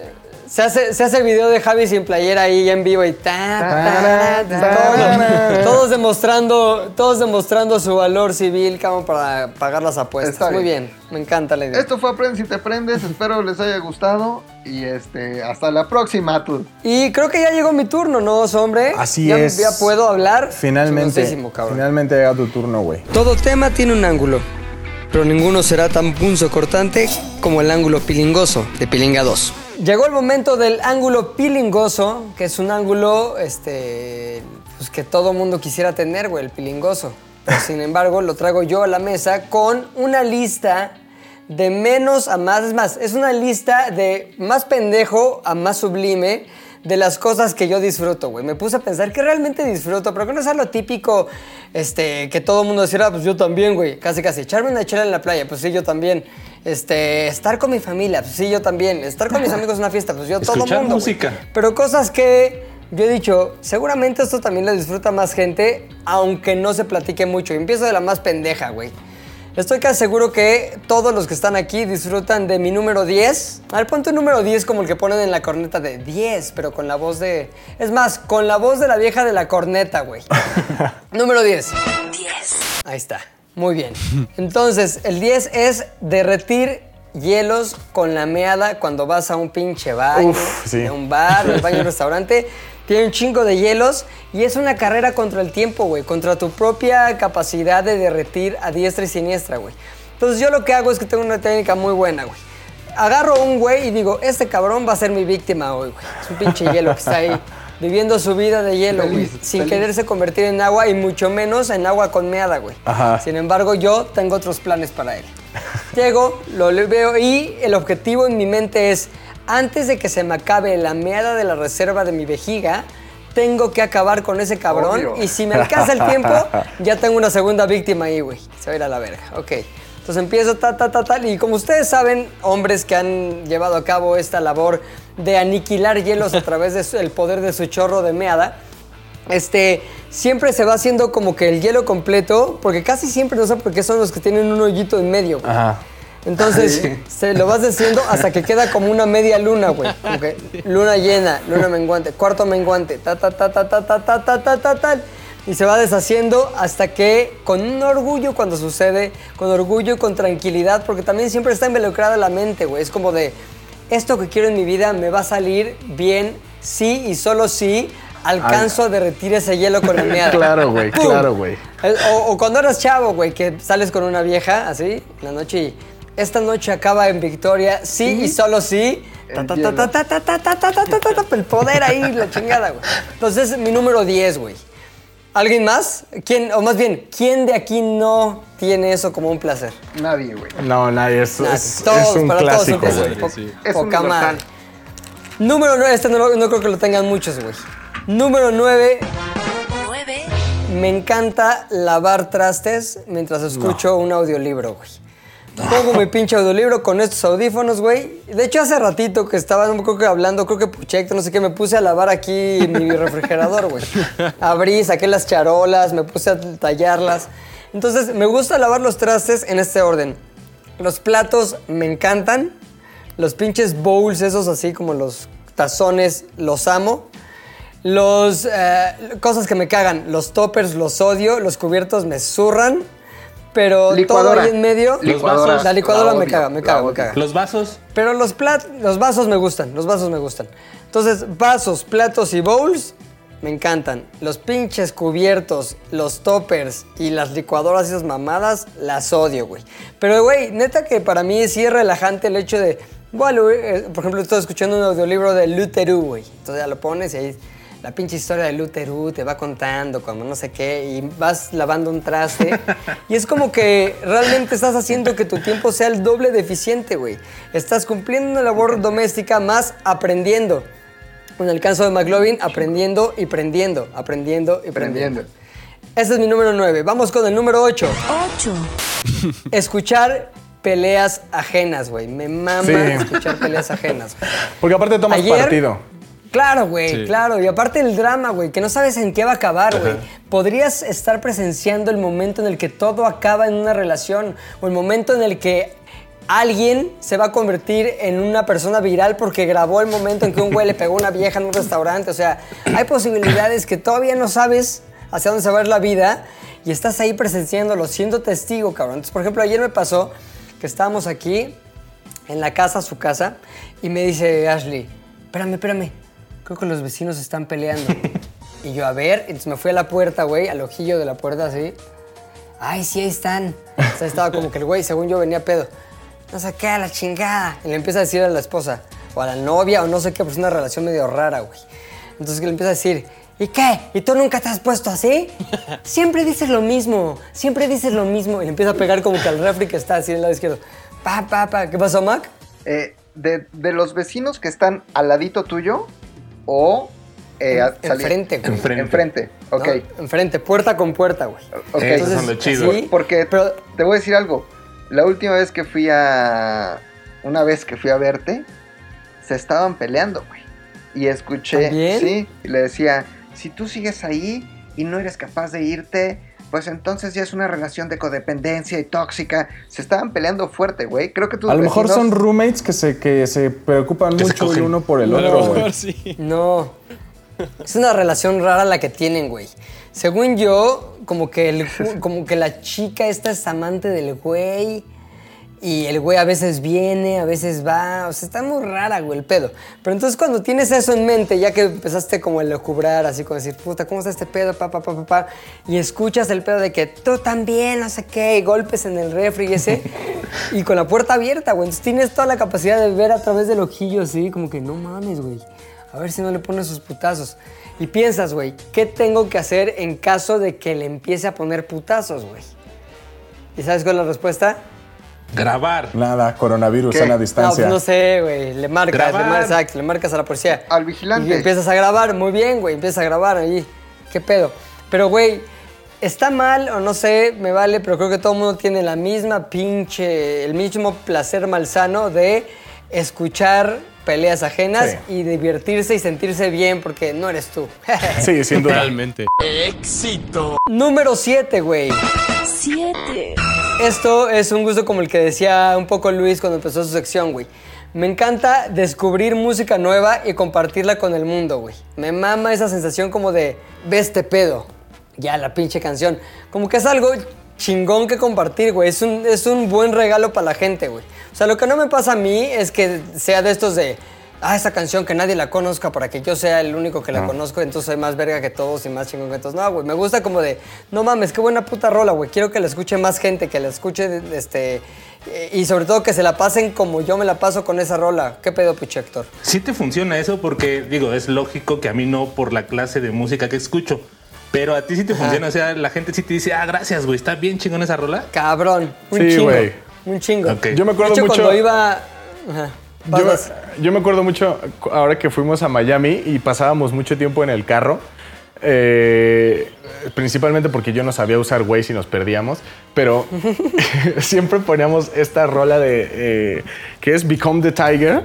Se hace, se hace el video de Javi sin playera ahí en vivo y ta, ta, ta, Ta, todos, todos demostrando, todos demostrando su valor civil como para pagar las apuestas. Está Muy bien. bien, me encanta la idea. Esto fue Aprendes y te prendes. Espero les haya gustado. Y este, hasta la próxima, tú. Y creo que ya llegó mi turno, ¿no, hombre? Así ya, es. Ya puedo hablar. Finalmente, cabrón. finalmente llega tu turno, güey. Todo tema tiene un ángulo, pero ninguno será tan punzo cortante como el ángulo pilingoso de Pilinga 2. Llegó el momento del ángulo pilingoso, que es un ángulo este, pues que todo mundo quisiera tener, güey, el pilingoso. Pero, sin embargo, lo traigo yo a la mesa con una lista de menos a más. Es más, es una lista de más pendejo a más sublime de las cosas que yo disfruto, güey. Me puse a pensar que realmente disfruto, pero que no sea lo típico este, que todo el mundo decía, "Ah, pues yo también, güey. Casi, casi. Echarme una chela en la playa, pues sí, yo también. Este, estar con mi familia, pues sí, yo también. Estar con mis amigos en una fiesta, pues yo todo el Escuchar mundo. güey. música. Pero cosas que yo he dicho, seguramente esto también lo disfruta más gente, aunque no se platique mucho. Y empiezo de la más pendeja, güey. Estoy casi seguro que todos los que están aquí disfrutan de mi número 10. A ver, ponte un número 10 como el que ponen en la corneta de 10, pero con la voz de... Es más, con la voz de la vieja de la corneta, güey. número 10. 10. Ahí está. Muy bien. Entonces, el 10 es derretir hielos con la meada cuando vas a un pinche baño, Uf, sí. a un bar, un baño, un restaurante. Tiene un chingo de hielos y es una carrera contra el tiempo, güey. Contra tu propia capacidad de derretir a diestra y siniestra, güey. Entonces yo lo que hago es que tengo una técnica muy buena, güey. Agarro un güey y digo, este cabrón va a ser mi víctima hoy, güey. Es un pinche hielo que está ahí viviendo su vida de hielo, güey. Sin feliz. quererse convertir en agua y mucho menos en agua con meada, güey. Sin embargo, yo tengo otros planes para él. Llego, lo veo y el objetivo en mi mente es, antes de que se me acabe la meada de la reserva de mi vejiga, tengo que acabar con ese cabrón Obvio. y si me alcanza el tiempo, ya tengo una segunda víctima ahí, güey. Se va a ir a la verga. Ok. Entonces empiezo ta, ta, ta, tal. Y como ustedes saben, hombres que han llevado a cabo esta labor de aniquilar hielos a través del poder de su chorro de meada, este, siempre se va haciendo como que el hielo completo, porque casi siempre no sé por qué son los que tienen un hoyito en medio. güey. Ajá. Entonces, se lo vas deshaciendo hasta que queda como una media luna, güey. Luna llena, luna menguante, cuarto menguante, ta, ta, ta, ta, ta, ta, ta, ta, ta, ta, tal. Y se va deshaciendo hasta que, con un orgullo cuando sucede, con orgullo y con tranquilidad, porque también siempre está involucrada la mente, güey. Es como de, esto que quiero en mi vida me va a salir bien, sí y solo sí alcanzo a derretir ese hielo con la meada. Claro, güey, claro, güey. Eh, O, o cuando eras chavo, güey, que sales con una vieja así, en la noche y esta noche acaba en victoria, sí, y solo sí. El poder ahí, la chingada, güey. Entonces, mi número 10, güey. ¿Alguien más? ¿Quién, o más bien, quién de aquí no tiene eso como un placer? Nadie, güey. No, nadie. Es, nah, es, todos, es un para clásico, todos güey. Poca mal. Número 9, este no, no creo que lo tengan muchos, güey. Número 9. Me encanta lavar trastes mientras escucho un audiolibro, güey. Pongo mi pinche audiolibro con estos audífonos, güey. De hecho, hace ratito que estaba, creo que hablando, creo que Puchecto, no sé qué, me puse a lavar aquí mi refrigerador, güey. Abrí, saqué las charolas, me puse a tallarlas. Entonces, me gusta lavar los trastes en este orden. Los platos me encantan. Los pinches bowls, esos así como los tazones, los amo. Los eh, cosas que me cagan, los toppers los odio, los cubiertos me zurran, pero Licuadora. todo ahí en medio, Licuadora. la licuadora La me caga, me caga, me caga. Los vasos. Pero los plat los vasos me gustan, los vasos me gustan. Entonces, vasos, platos y bowls me encantan. Los pinches cubiertos, los toppers y las licuadoras y esas mamadas las odio, güey. Pero güey, neta que para mí sí es relajante el hecho de bueno, eh, por ejemplo, estoy escuchando un audiolibro de Luterú, güey. Entonces ya lo pones y ahí la pinche historia de Luterú te va contando como no sé qué y vas lavando un traste. y es como que realmente estás haciendo que tu tiempo sea el doble de eficiente, güey. Estás cumpliendo una labor doméstica más aprendiendo. En el caso de McLovin, aprendiendo y prendiendo, aprendiendo y prendiendo. Ese es mi número 9. Vamos con el número 8. 8. Escuchar peleas ajenas, güey. Me mama Sí. escuchar peleas ajenas. Porque aparte tomas Ayer- partido. Claro, güey, Sí. claro. Y aparte el drama, güey, que no sabes en qué va a acabar, güey. Podrías estar presenciando el momento en el que todo acaba en una relación o el momento en el que alguien se va a convertir en una persona viral porque grabó el momento en que un güey le pegó a una vieja en un restaurante. O sea, hay posibilidades que todavía no sabes hacia dónde se va a ir la vida y estás ahí presenciándolo, siendo testigo, cabrón. Entonces, por ejemplo, ayer me pasó que estábamos aquí en la casa, su casa, y me dice Ashley, espérame, espérame, creo que los vecinos están peleando. y yo, a ver, entonces me fui a la puerta, güey, al ojillo de la puerta así. Ay, sí, ahí están. Estaba como que el güey, según yo, venía pedo. No sé qué, la chingada. Y le empieza a decir a la esposa, o a la novia, o no sé qué, pues una relación medio rara, güey. Entonces le empieza a decir, ¿y qué? ¿Y tú nunca te has puesto así? Siempre dices lo mismo, siempre dices lo mismo. Y le empieza a pegar como que al refri que está así del lado izquierdo. Pa, pa, pa. ¿Qué pasó, Mac? Eh, de, de los vecinos que están al ladito tuyo o eh, Enfrente, güey. Enfrente. Enfrente, ok. ¿no? Enfrente, puerta con puerta, güey. ok. Esos son los chidos. sí, Porque pero te voy a decir algo. La última vez que fui a. Una vez que fui a verte, se estaban peleando, güey. Y escuché. ¿También? Sí, y le decía: si tú sigues ahí y no eres capaz de irte, pues entonces ya es una relación de codependencia y tóxica. Se estaban peleando fuerte, güey. Creo que tus A lo mejor son roommates que se, que se preocupan Que se mucho el uno por el A lo otro, mejor güey. sí. No. Es una relación rara la que tienen, güey. Según yo, como que, el, como que la chica esta es amante del güey. Y el güey a veces viene, a veces va. O sea, está muy rara, güey, el pedo. Pero entonces cuando tienes eso en mente, ya que empezaste como a lucubrar, así como decir, puta, ¿cómo está este pedo? Pa, pa, pa, pa, pa", Y escuchas el pedo de que tú también, no sé qué, y golpes en el refri y ese. y con la puerta abierta, güey. Entonces tienes toda la capacidad de ver a través del ojillo así, como que no mames, güey. A ver si no le pones sus putazos. Y piensas, güey, ¿qué tengo que hacer en caso de que le empiece a poner putazos, güey? ¿Y sabes cuál es la respuesta? Grabar. Nada, coronavirus, ¿Qué? sana No, distancia. pues no sé, güey. Le marcas, le, Grabar. mar- exacto, le marcas a la policía. Al vigilante. Y empiezas a grabar, muy bien, güey. Empiezas a grabar ahí. ¿Qué pedo? Pero, güey, está mal o no sé, me vale, pero creo que todo el mundo tiene la misma pinche, el mismo placer malsano de escuchar peleas ajenas Sí. y divertirse y sentirse bien porque no eres tú. Sí, sin duda. Totalmente. Número 7, güey. 7. Esto es un gusto como el que decía un poco Luis cuando empezó su sección, güey. Me encanta descubrir música nueva y compartirla con el mundo, güey. Me mama esa sensación como de, ve este pedo. Ya, la pinche canción. Como que es algo chingón que compartir, güey. Es un, es un buen regalo para la gente, güey. O sea, lo que no me pasa a mí es que sea de estos de, ah, esa canción que nadie la conozca para que yo sea el único que la conozco, entonces soy más verga que todos y más chingón que todos. No, güey, me gusta como de, no mames, qué buena puta rola, güey. Quiero que la escuche más gente, que la escuche, este, y sobre todo que se la pasen como yo me la paso con esa rola. ¿Qué pedo, piche Héctor? Sí te funciona eso porque, digo, es lógico que a mí no por la clase de música que escucho. Pero a ti sí te funciona, o sea, la gente sí te dice, ah, gracias, güey, está bien chingón esa rola. Cabrón, un Sí, chingo. güey. Un chingo. Ok. Yo me acuerdo de hecho, mucho. cuando iba... Ajá. Yo. Yo me acuerdo mucho ahora que fuimos a Miami y pasábamos mucho tiempo en el carro. eh, principalmente porque yo no sabía usar Waze y nos perdíamos, pero siempre poníamos esta rola de eh, que es Become the Tiger.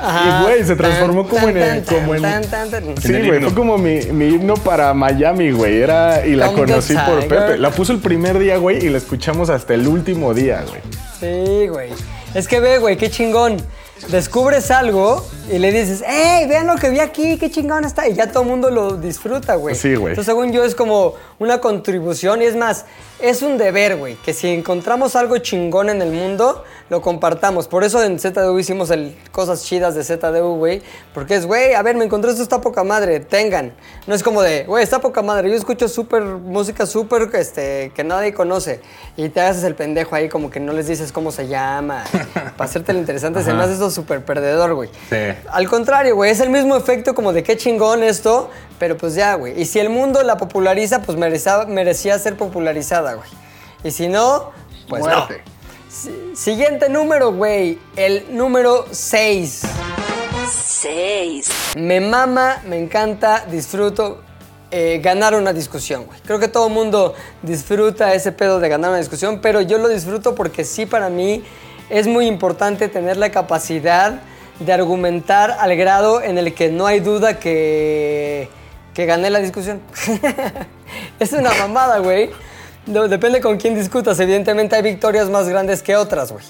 Ajá. Y, güey, se transformó Tan, como en tan, el- tan, como en- tan, tan, tan. Sí, güey, fue como mi, mi himno para Miami, güey. Era, y la conocí por. Pepe. La puso el primer día, güey, y la escuchamos hasta el último día, güey. Sí, güey. Es que ve, güey, qué chingón. Descubres algo y le dices, ¡Ey, vean lo que vi aquí! ¡Qué chingón está! Y ya todo el mundo lo disfruta, güey. Sí, güey. Entonces, según yo, es como una contribución y es más, es un deber, güey, que si encontramos algo chingón en el mundo, lo compartamos. Por eso en ZDU hicimos el cosas chidas de ZDU, güey. Porque es, güey, a ver, me encontré esto, está poca madre, tengan. No es como de, güey, está poca madre. Yo escucho súper, música súper, este, que nadie conoce. Y te haces el pendejo ahí, como que no les dices cómo se llama. para hacerte lo interesante, se me hace eso súper perdedor, güey. Sí. Al contrario, güey, es el mismo efecto como de qué chingón esto, pero pues ya, güey. Y si el mundo la populariza, pues merecía, merecía ser popularizada, güey. Y si no, pues Muerte. no. Siguiente número, güey. El número 6. 6. Me mama, me encanta, disfruto eh, ganar una discusión, güey. Creo que todo el mundo disfruta ese pedo de ganar una discusión, pero yo lo disfruto porque sí para mí es muy importante tener la capacidad de argumentar al grado en el que no hay duda que, que gané la discusión. es una mamada, güey. Depende con quién discutas. Evidentemente hay victorias más grandes que otras, güey.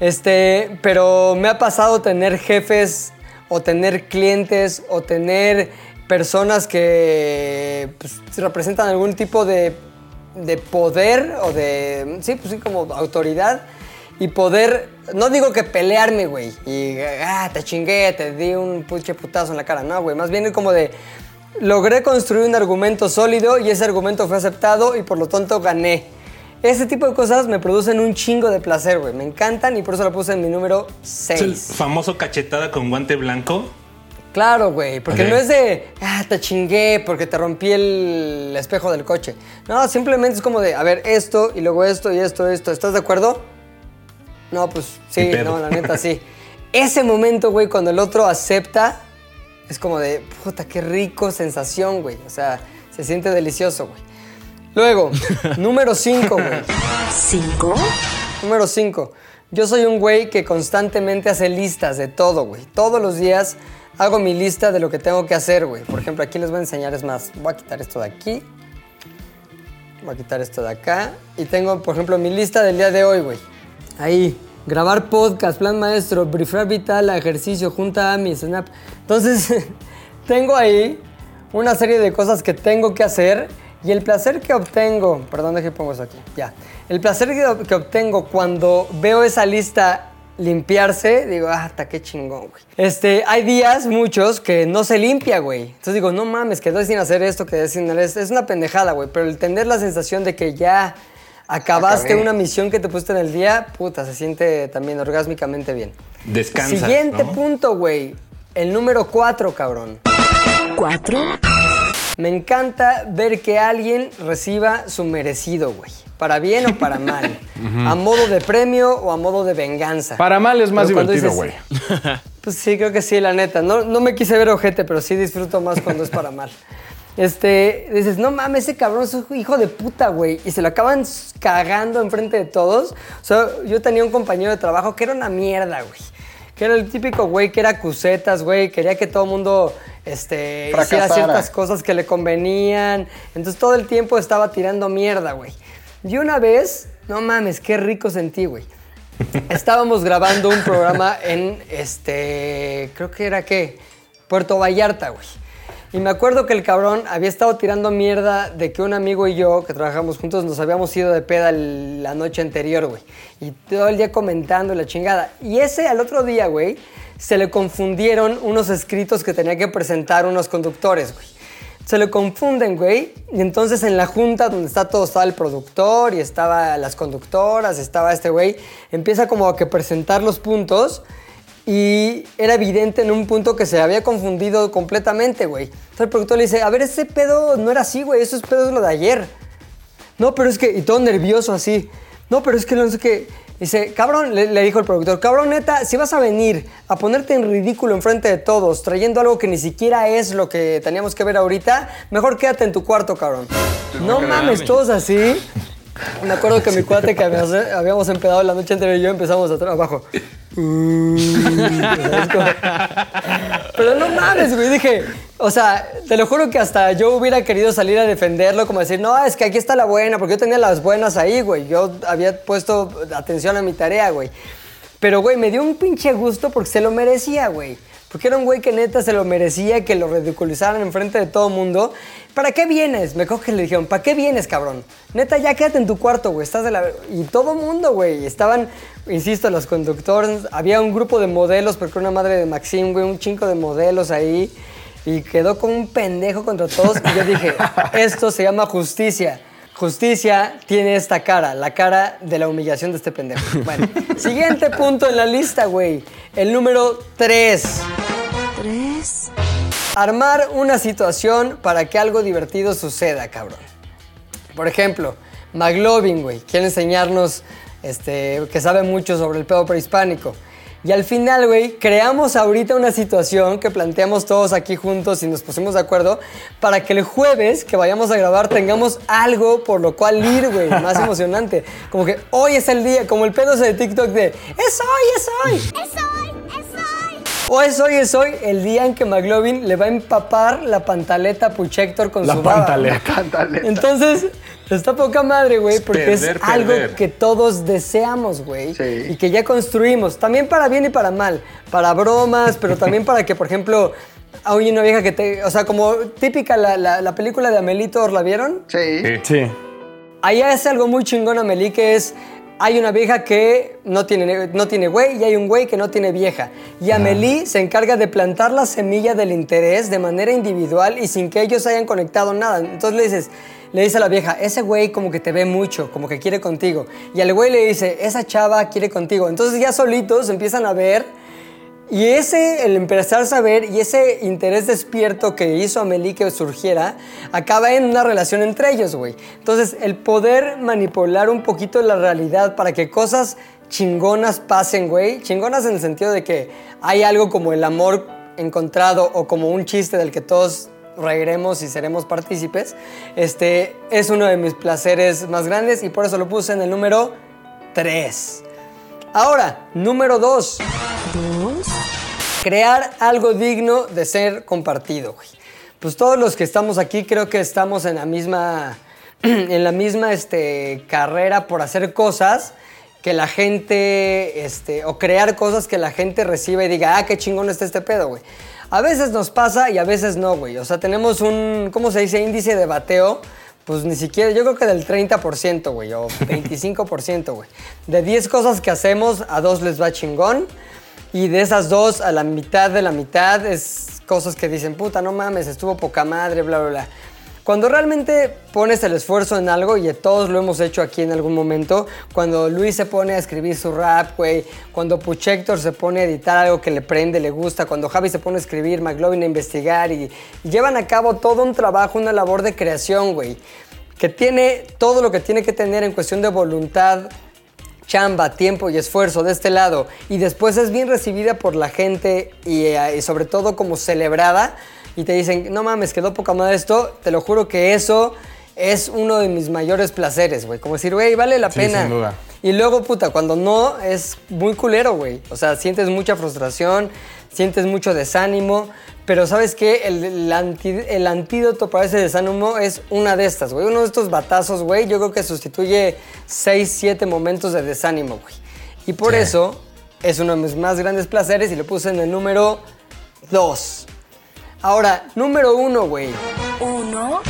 Este, pero me ha pasado tener jefes o tener clientes o tener personas que pues, representan algún tipo de, de poder o de, sí, pues sí, como autoridad y poder, no digo que pelearme, güey, y ah, te chingué, te di un puche putazo en la cara, no, güey, más bien como de, logré construir un argumento sólido y ese argumento fue aceptado y por lo tanto gané. Ese tipo de cosas me producen un chingo de placer, güey. Me encantan y por eso lo puse en mi número Es el 6. famoso cachetada con guante blanco. Claro, güey, porque no es de, ah, te chingué porque te rompí el espejo del coche. No, simplemente es como de, a ver, esto y luego esto y esto, esto. ¿Estás de acuerdo? No, pues sí, no, la neta sí. Ese momento, güey, cuando el otro acepta, es como de, puta, qué rico sensación, güey. O sea, se siente delicioso, güey. Luego, número 5, güey. 5. Número 5. Yo soy un güey que constantemente hace listas de todo, güey. Todos los días hago mi lista de lo que tengo que hacer, güey. Por ejemplo, aquí les voy a enseñar, es más, voy a quitar esto de aquí. Voy a quitar esto de acá. Y tengo, por ejemplo, mi lista del día de hoy, güey. Ahí. Grabar podcast, plan maestro, brifar vital, ejercicio, junta a mi snap. Entonces, tengo ahí una serie de cosas que tengo que hacer y el placer que obtengo, perdón, deje pongo eso aquí, ya. El placer que, que obtengo cuando veo esa lista limpiarse, digo, ah, hasta qué chingón, güey. Este, hay días, muchos, que no se limpia, güey. Entonces digo, no mames, quedé sin hacer esto, quedé sin hacer esto. Es una pendejada, güey. Pero el tener la sensación de que ya acabaste Acabé. una misión que te pusiste en el día, puta, se siente también orgásmicamente bien. Descansas, Siguiente ¿no? punto, güey. El número 4, cabrón. 4. Me encanta ver que alguien reciba su merecido, güey. Para bien o para mal. A modo de premio o a modo de venganza. Para mal es más Pero cuando divertido, güey. Pues sí, creo que sí, la neta. No, no me quise ver ojete, pero sí disfruto más cuando es para mal. Este, dices, no mames, ese cabrón es un hijo de puta, güey. Y se lo acaban cagando enfrente de todos. O sea, yo tenía un compañero de trabajo que era una mierda, güey. Que era el típico güey que era cusetas, güey. Quería que todo el mundo este, hiciera ciertas cosas que le convenían. Entonces todo el tiempo estaba tirando mierda, güey. Y una vez, no mames, qué rico sentí, güey. Estábamos grabando un programa en, este, creo que era qué, Puerto Vallarta, güey. Y me acuerdo que el cabrón había estado tirando mierda de que un amigo y yo, que trabajamos juntos, nos habíamos ido de peda la noche anterior, güey. Y todo el día comentando la chingada. Y ese al otro día, güey, se le confundieron unos escritos que tenía que presentar unos conductores, güey. Se le confunden, güey. Y entonces en la junta donde está todo, estaba el productor y estaba las conductoras, estaba este güey, empieza como a que presentar los puntos Y era evidente en un punto que se había confundido completamente, güey. Entonces el productor le dice, a ver, ese pedo no era así, güey, eso es pedo es lo de ayer. No, pero es que, y todo nervioso así. No, pero es que no sé qué. Dice, cabrón, le, le dijo el productor, cabrón, neta, si vas a venir a ponerte en ridículo enfrente de todos, trayendo algo que ni siquiera es lo que teníamos que ver ahorita, mejor quédate en tu cuarto, cabrón. No mames, todos así. Me acuerdo que mi cuate que habíamos, empedado la noche anterior y yo empezamos a abajo. ¿Sabes cómo? Pero no mames, güey. Dije, o sea, te lo juro que hasta yo hubiera querido salir a defenderlo, como decir, no, es que aquí está la buena, porque yo tenía las buenas ahí, güey. Yo había puesto atención a mi tarea, güey. Pero, güey, me dio un pinche gusto porque se lo merecía, güey. Porque era un güey que neta se lo merecía, que lo ridiculizaran enfrente de todo el mundo. ¿Para qué vienes? Me coge y le dijeron, ¿para qué vienes, cabrón? Neta, ya quédate en tu cuarto, güey. Estás de la... Y todo mundo, güey. Estaban, insisto, los conductores. Había un grupo de modelos, porque una madre de Maxim, güey, un chingo de modelos ahí. Y quedó como un pendejo contra todos. Y yo dije, esto se llama justicia. Justicia tiene esta cara, la cara de la humillación de este pendejo. Bueno, siguiente punto en la lista, güey. El número 3. Tres. Armar una situación para que algo divertido suceda, cabrón. Por ejemplo, McLovin, güey, quiere enseñarnos este, que sabe mucho sobre el pedo prehispánico. Y al final, güey, creamos ahorita una situación que planteamos todos aquí juntos y nos pusimos de acuerdo para que el jueves que vayamos a grabar tengamos algo por lo cual ir, güey, más emocionante. Como que hoy es el día, como el pedo ese de TikTok de es hoy, es hoy. Es hoy, es hoy. O es hoy, es hoy, el día en que McLovin le va a empapar la pantaleta a Puchector con La su baba. pantaleta. Cantaleta. Entonces, está poca madre, güey, porque perder, es algo perder. que todos deseamos, güey. Sí. Y que ya construimos. También para bien y para mal. Para bromas, pero también para que, por ejemplo, hay una vieja que te. O sea, como típica la, la- la película de Amelito, ¿la vieron? Sí. Sí. Sí. Ahí hace algo muy chingón Amelie, que es. Hay una vieja que no tiene, no tiene güey y hay un güey que no tiene vieja. Y Amelie se encarga de plantar la semilla del interés de manera individual y sin que ellos hayan conectado nada. Entonces le dices, le dice a la vieja, ese güey como que te ve mucho, como que quiere contigo. Y al güey le dice, esa chava quiere contigo. Entonces ya solitos empiezan a ver y ese, el empezar a saber y ese interés despierto que hizo Amelie que surgiera, acaba en una relación entre ellos, güey. Entonces, el poder manipular un poquito la realidad para que cosas chingonas pasen, güey. Chingonas en el sentido de que hay algo como el amor encontrado o como un chiste del que todos reiremos y seremos partícipes. Este es uno de mis placeres más grandes y por eso lo puse en el número 3. Ahora, número 2 Dos. crear algo digno de ser compartido, güey. Pues todos los que estamos aquí creo que estamos en la misma, en la misma este, carrera por hacer cosas que la gente, este, o crear cosas que la gente reciba y diga, ah, qué chingón está este pedo, güey. A veces nos pasa y a veces no, güey. O sea, tenemos un, ¿cómo se dice? Índice de bateo. Pues ni siquiera, yo creo que del 30%, güey, o 25%, güey. De 10 cosas que hacemos, a dos les va chingón. Y de esas dos, a la mitad de la mitad es cosas que dicen, puta, no mames, estuvo poca madre, bla, bla, bla. Cuando realmente pones el esfuerzo en algo, y todos lo hemos hecho aquí en algún momento, cuando Luis se pone a escribir su rap, güey, cuando Puchector se pone a editar algo que le prende, le gusta, cuando Javi se pone a escribir, McLovin a investigar, y, y llevan a cabo todo un trabajo, una labor de creación, güey, que tiene todo lo que tiene que tener en cuestión de voluntad, chamba, tiempo y esfuerzo de este lado. Y después es bien recibida por la gente y, eh, y sobre todo como celebrada y te dicen, no mames, quedó poca madre esto, te lo juro que eso es uno de mis mayores placeres, güey. Como decir, güey, vale la Sí, pena. sin duda. Y luego, puta, cuando no, es muy culero, güey. O sea, sientes mucha frustración, sientes mucho desánimo, pero ¿sabes qué? El, el anti- el antídoto para ese desánimo es una de estas, güey. Uno de estos batazos, güey, yo creo que sustituye 6, 7 momentos de desánimo, güey. Y por eso es uno de mis más grandes placeres y lo puse en el número 2. Ahora, número 1, güey. Uno.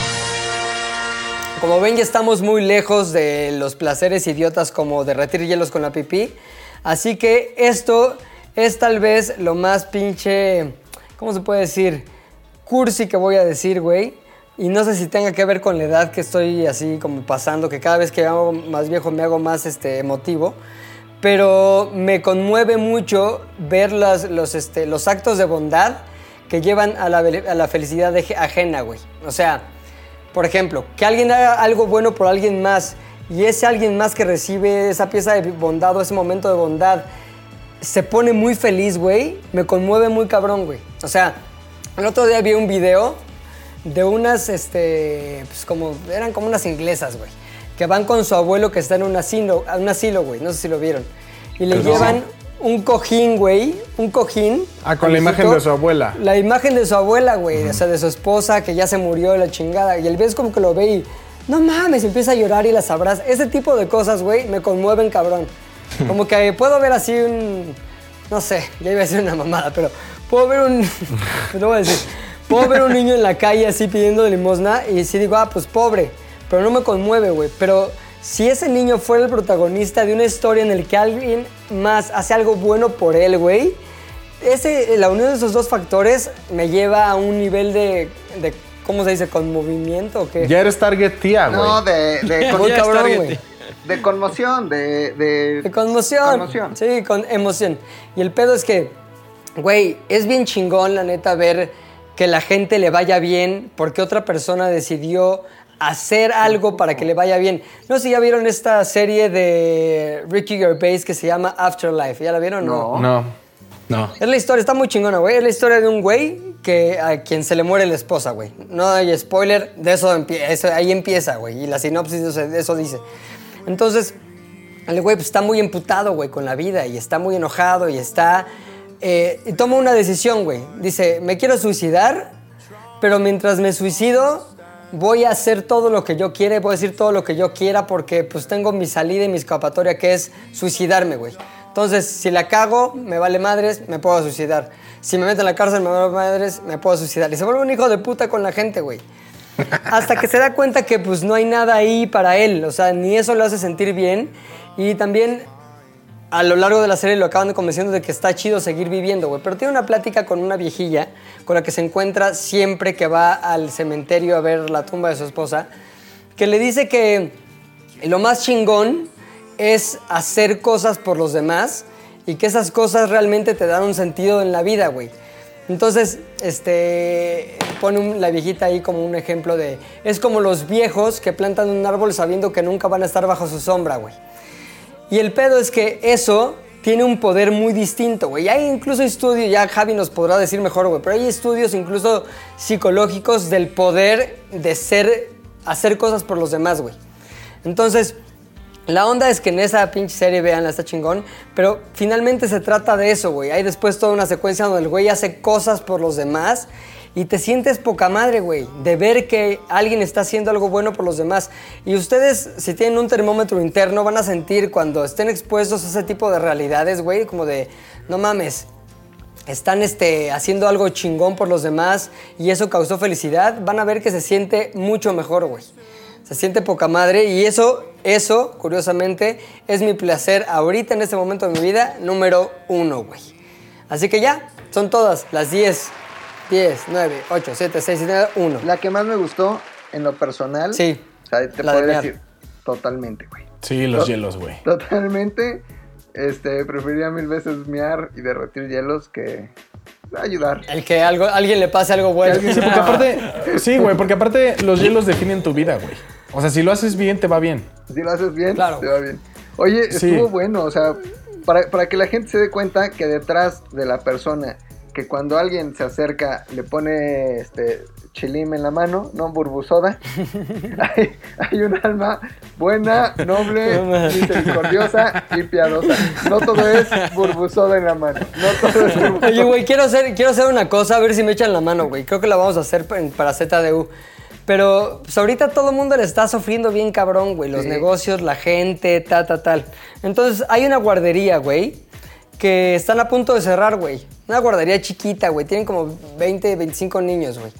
Como ven, ya estamos muy lejos de los placeres idiotas como derretir hielos con la pipí. Así que esto es tal vez lo más pinche, ¿cómo se puede decir? Cursi que voy a decir, güey. Y no sé si tenga que ver con la edad que estoy así como pasando, que cada vez que me hago más viejo me hago más este, emotivo. pero me conmueve mucho ver las- los, este, los actos de bondad que llevan a la, a la felicidad de- ajena, güey. O sea, por ejemplo, que alguien haga algo bueno por alguien más y ese alguien más que recibe esa pieza de bondad o ese momento de bondad se pone muy feliz, güey, me conmueve muy cabrón, güey. O sea, el otro día vi un video de unas, este, pues como, eran como unas inglesas, güey, que van con su abuelo que está en un asilo, un asilo, güey, no sé si lo vieron. Y le llevan un cojín, güey, un cojín. Ah, con la imagen de su abuela. La imagen de su abuela, güey, o sea, de su esposa que ya se murió, la chingada. Y el ves como que lo ve y, no mames, empieza a llorar y las abraza. Ese tipo de cosas, güey, me conmueven cabrón. Como que puedo ver así un, no sé, ya iba a decir una mamada, pero puedo ver un, no voy a decir, puedo ver un niño en la calle así pidiendo limosna y sí digo, ah, pues pobre, pero no me conmueve, güey. Pero si ese niño fuera el protagonista de una historia en el que alguien más hace algo bueno por él, güey, ese, la unión de esos dos factores me lleva a un nivel de, de ¿cómo se dice? ¿Conmovimiento o qué? Ya eres target tía, güey. No, de, de, con- cabrón, güey. de conmoción, de, de, De conmoción. conmoción. Sí, con emoción. Y el pedo es que, güey, es bien chingón, la neta, ver que la gente le vaya bien porque otra persona decidió hacer algo para que le vaya bien. No sé si ya vieron esta serie de Ricky Gervais que se llama Afterlife. ¿Ya la vieron o no? No. No. Es la historia, está muy chingona, güey. Es la historia de un güey que a quien se le muere la esposa, güey. No hay spoiler, de eso, ahí empieza, güey. Y la sinopsis de eso, de eso dice. Entonces, el güey pues, está muy emputado, güey, con la vida y está muy enojado y está... eh, y toma una decisión, güey. Dice, me quiero suicidar, pero mientras me suicido voy a hacer todo lo que yo quiera, y voy a decir todo lo que yo quiera porque pues tengo mi salida y mi escapatoria que es suicidarme, güey. Entonces, si la cago, me vale madres, me puedo suicidar. Si me meto en la cárcel, me vale madres, me puedo suicidar. Y se vuelve un hijo de puta con la gente, güey. Hasta que se da cuenta que pues no hay nada ahí para él, o sea, ni eso lo hace sentir bien. Y también a lo largo de la serie lo acaban convenciendo de que está chido seguir viviendo, güey. Pero tiene una plática con una viejilla con la que se encuentra siempre que va al cementerio a ver la tumba de su esposa, que le dice que lo más chingón es hacer cosas por los demás y que esas cosas realmente te dan un sentido en la vida, güey. Entonces, este, pone la viejita ahí como un ejemplo de, es como los viejos que plantan un árbol sabiendo que nunca van a estar bajo su sombra, güey. Y el pedo es que eso tiene un poder muy distinto, güey. Hay incluso estudios, ya Javi nos podrá decir mejor, güey, pero hay estudios incluso psicológicos del poder de ser, hacer cosas por los demás, güey. Entonces, la onda es que en esa pinche serie, vean, está chingón, pero finalmente se trata de eso, güey. Hay después toda una secuencia donde el güey hace cosas por los demás y te sientes poca madre, güey, de ver que alguien está haciendo algo bueno por los demás. Y ustedes, si tienen un termómetro interno, van a sentir cuando estén expuestos a ese tipo de realidades, güey, como de, no mames, están este, haciendo algo chingón por los demás y eso causó felicidad, van a ver que se siente mucho mejor, güey. Se siente poca madre y eso, eso, curiosamente, es mi placer ahorita en este momento de mi vida número uno, güey. Así que ya, son todas las 10, 10, 9, 8, 7, 6, 7, 1. La que más me gustó en lo personal. Sí, O sea, te la de podría mear. decir totalmente, güey. Sí, los hielos, güey. Totalmente. Este, preferiría mil veces mear y derretir hielos que ayudar. El que algo, alguien le pase algo bueno. Sí, porque aparte, sí, güey, porque aparte los hielos definen tu vida, güey. O sea, si lo haces bien, te va bien. Si lo haces bien, Claro. te va bien. Oye, Sí. estuvo bueno, o sea, para, para que la gente se dé cuenta que detrás de la persona, que cuando alguien se acerca le pone este chilim en la mano, no burbusoda, hay, hay un alma buena, noble, misericordiosa y piadosa. No todo es burbusoda en la mano. No todo es burbusoda. Oye, güey, quiero hacer, quiero hacer una cosa, a ver si me echan la mano, güey. Creo que la vamos a hacer pa- para ZDU. Pero pues, ahorita todo el mundo le está sufriendo bien cabrón, güey. Los Sí. negocios, la gente, ta, ta, tal. Entonces, hay una guardería, güey, que están a punto de cerrar, güey. Una guardería chiquita, güey. Tienen como 20, 25 niños, güey.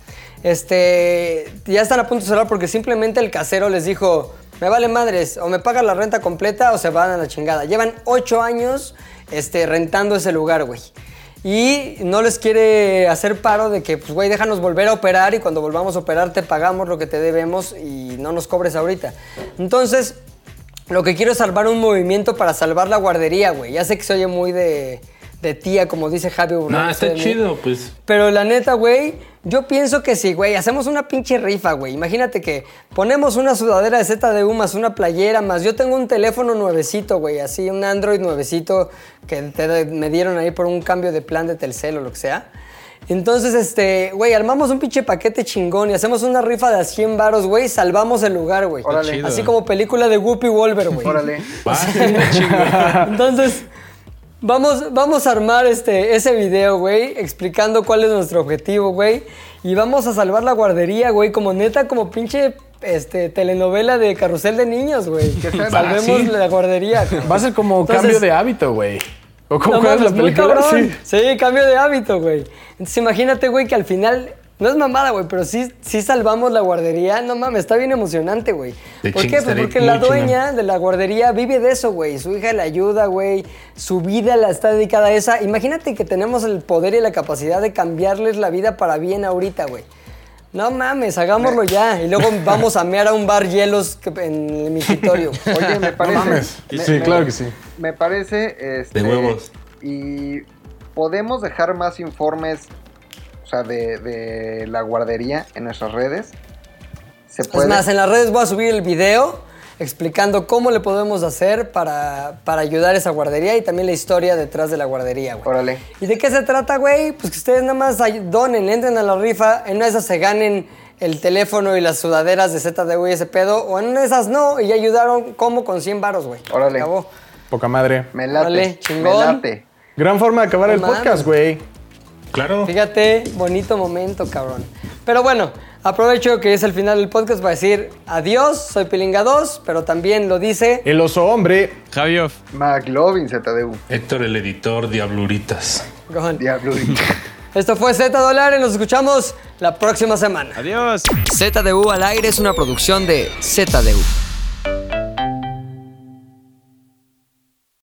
Este, ya están a punto de cerrar porque simplemente el casero les dijo, me vale madres, o me pagan la renta completa o se van a la chingada. Llevan 8 años este, rentando ese lugar, güey. Y no les quiere hacer paro de que, pues, güey, déjanos volver a operar y cuando volvamos a operar te pagamos lo que te debemos y no nos cobres ahorita. Entonces, Lo que quiero es salvar un movimiento para salvar la guardería, güey. Ya sé que se oye muy de, de tía, como dice Javi No, burlándose está de mí. chido, pues. Pero la neta, güey, yo pienso que sí, güey. Hacemos una pinche rifa, güey. Imagínate que ponemos una sudadera de ZDU más una playera más. Yo tengo un teléfono nuevecito, güey. Así, un Android nuevecito que te- me dieron ahí por un cambio de plan de Telcel o lo que sea. Entonces, este, güey, armamos un pinche paquete chingón y hacemos una rifa de a 100 varos, güey. Salvamos el lugar, güey. Órale. Así como película de Whoopi Wolver, güey. Órale. Entonces, vamos, vamos a armar este, ese video, güey, explicando cuál es nuestro objetivo, güey. Y vamos a salvar la guardería, güey, como neta, como pinche este, telenovela de carrusel de niños, güey. Salvemos la guardería. güey. Va a ser como Entonces- cambio de hábito, güey. ¿O cómo No cuál es la muy película? cabrón. Sí. Sí. cambio de hábito, güey. Entonces imagínate, güey, que al final, no es mamada, güey, pero sí, sí salvamos la guardería. No mames, está bien emocionante, güey. De ¿Por qué? Pues porque la dueña de la guardería vive de eso, güey. Su hija le ayuda, güey. Su vida la está dedicada a esa. Imagínate que tenemos el poder y la capacidad de cambiarles la vida para bien ahorita, güey. No mames, hagámoslo ya. Y luego vamos a mear a un bar hielos en el mingitorio. Oye, me parece. mames. me- Sí, me- claro que sí. Me parece. Este, De huevos. Y podemos dejar más informes, o sea, de, de la guardería en nuestras redes. Se puede. Es más, en las redes voy a subir el video explicando cómo le podemos hacer para, para ayudar a esa guardería y también la historia detrás de la guardería, güey. Órale. ¿Y de qué se trata, güey? Pues que ustedes nada más donen, entren a la rifa, en una de esas se ganen el teléfono y las sudaderas de ZDU y ese pedo, o en una de esas no, y ya ayudaron como con 100 varos, güey. Órale. Acabó. Poca madre. Me late. Órale, me chingón. late. Gran forma de acabar No el mames. podcast, güey. Claro. Fíjate, bonito momento, cabrón. Pero bueno, aprovecho que es el final del podcast para decir adiós, soy Pilinga 2, pero también lo dice El oso hombre. Javi Off. McLovin ZDU. Héctor, el editor, Diabluritas. Gohan. Diablo. Esto fue Z Dólares, nos escuchamos la próxima semana. Adiós. ZDU al aire es una producción de ZDU.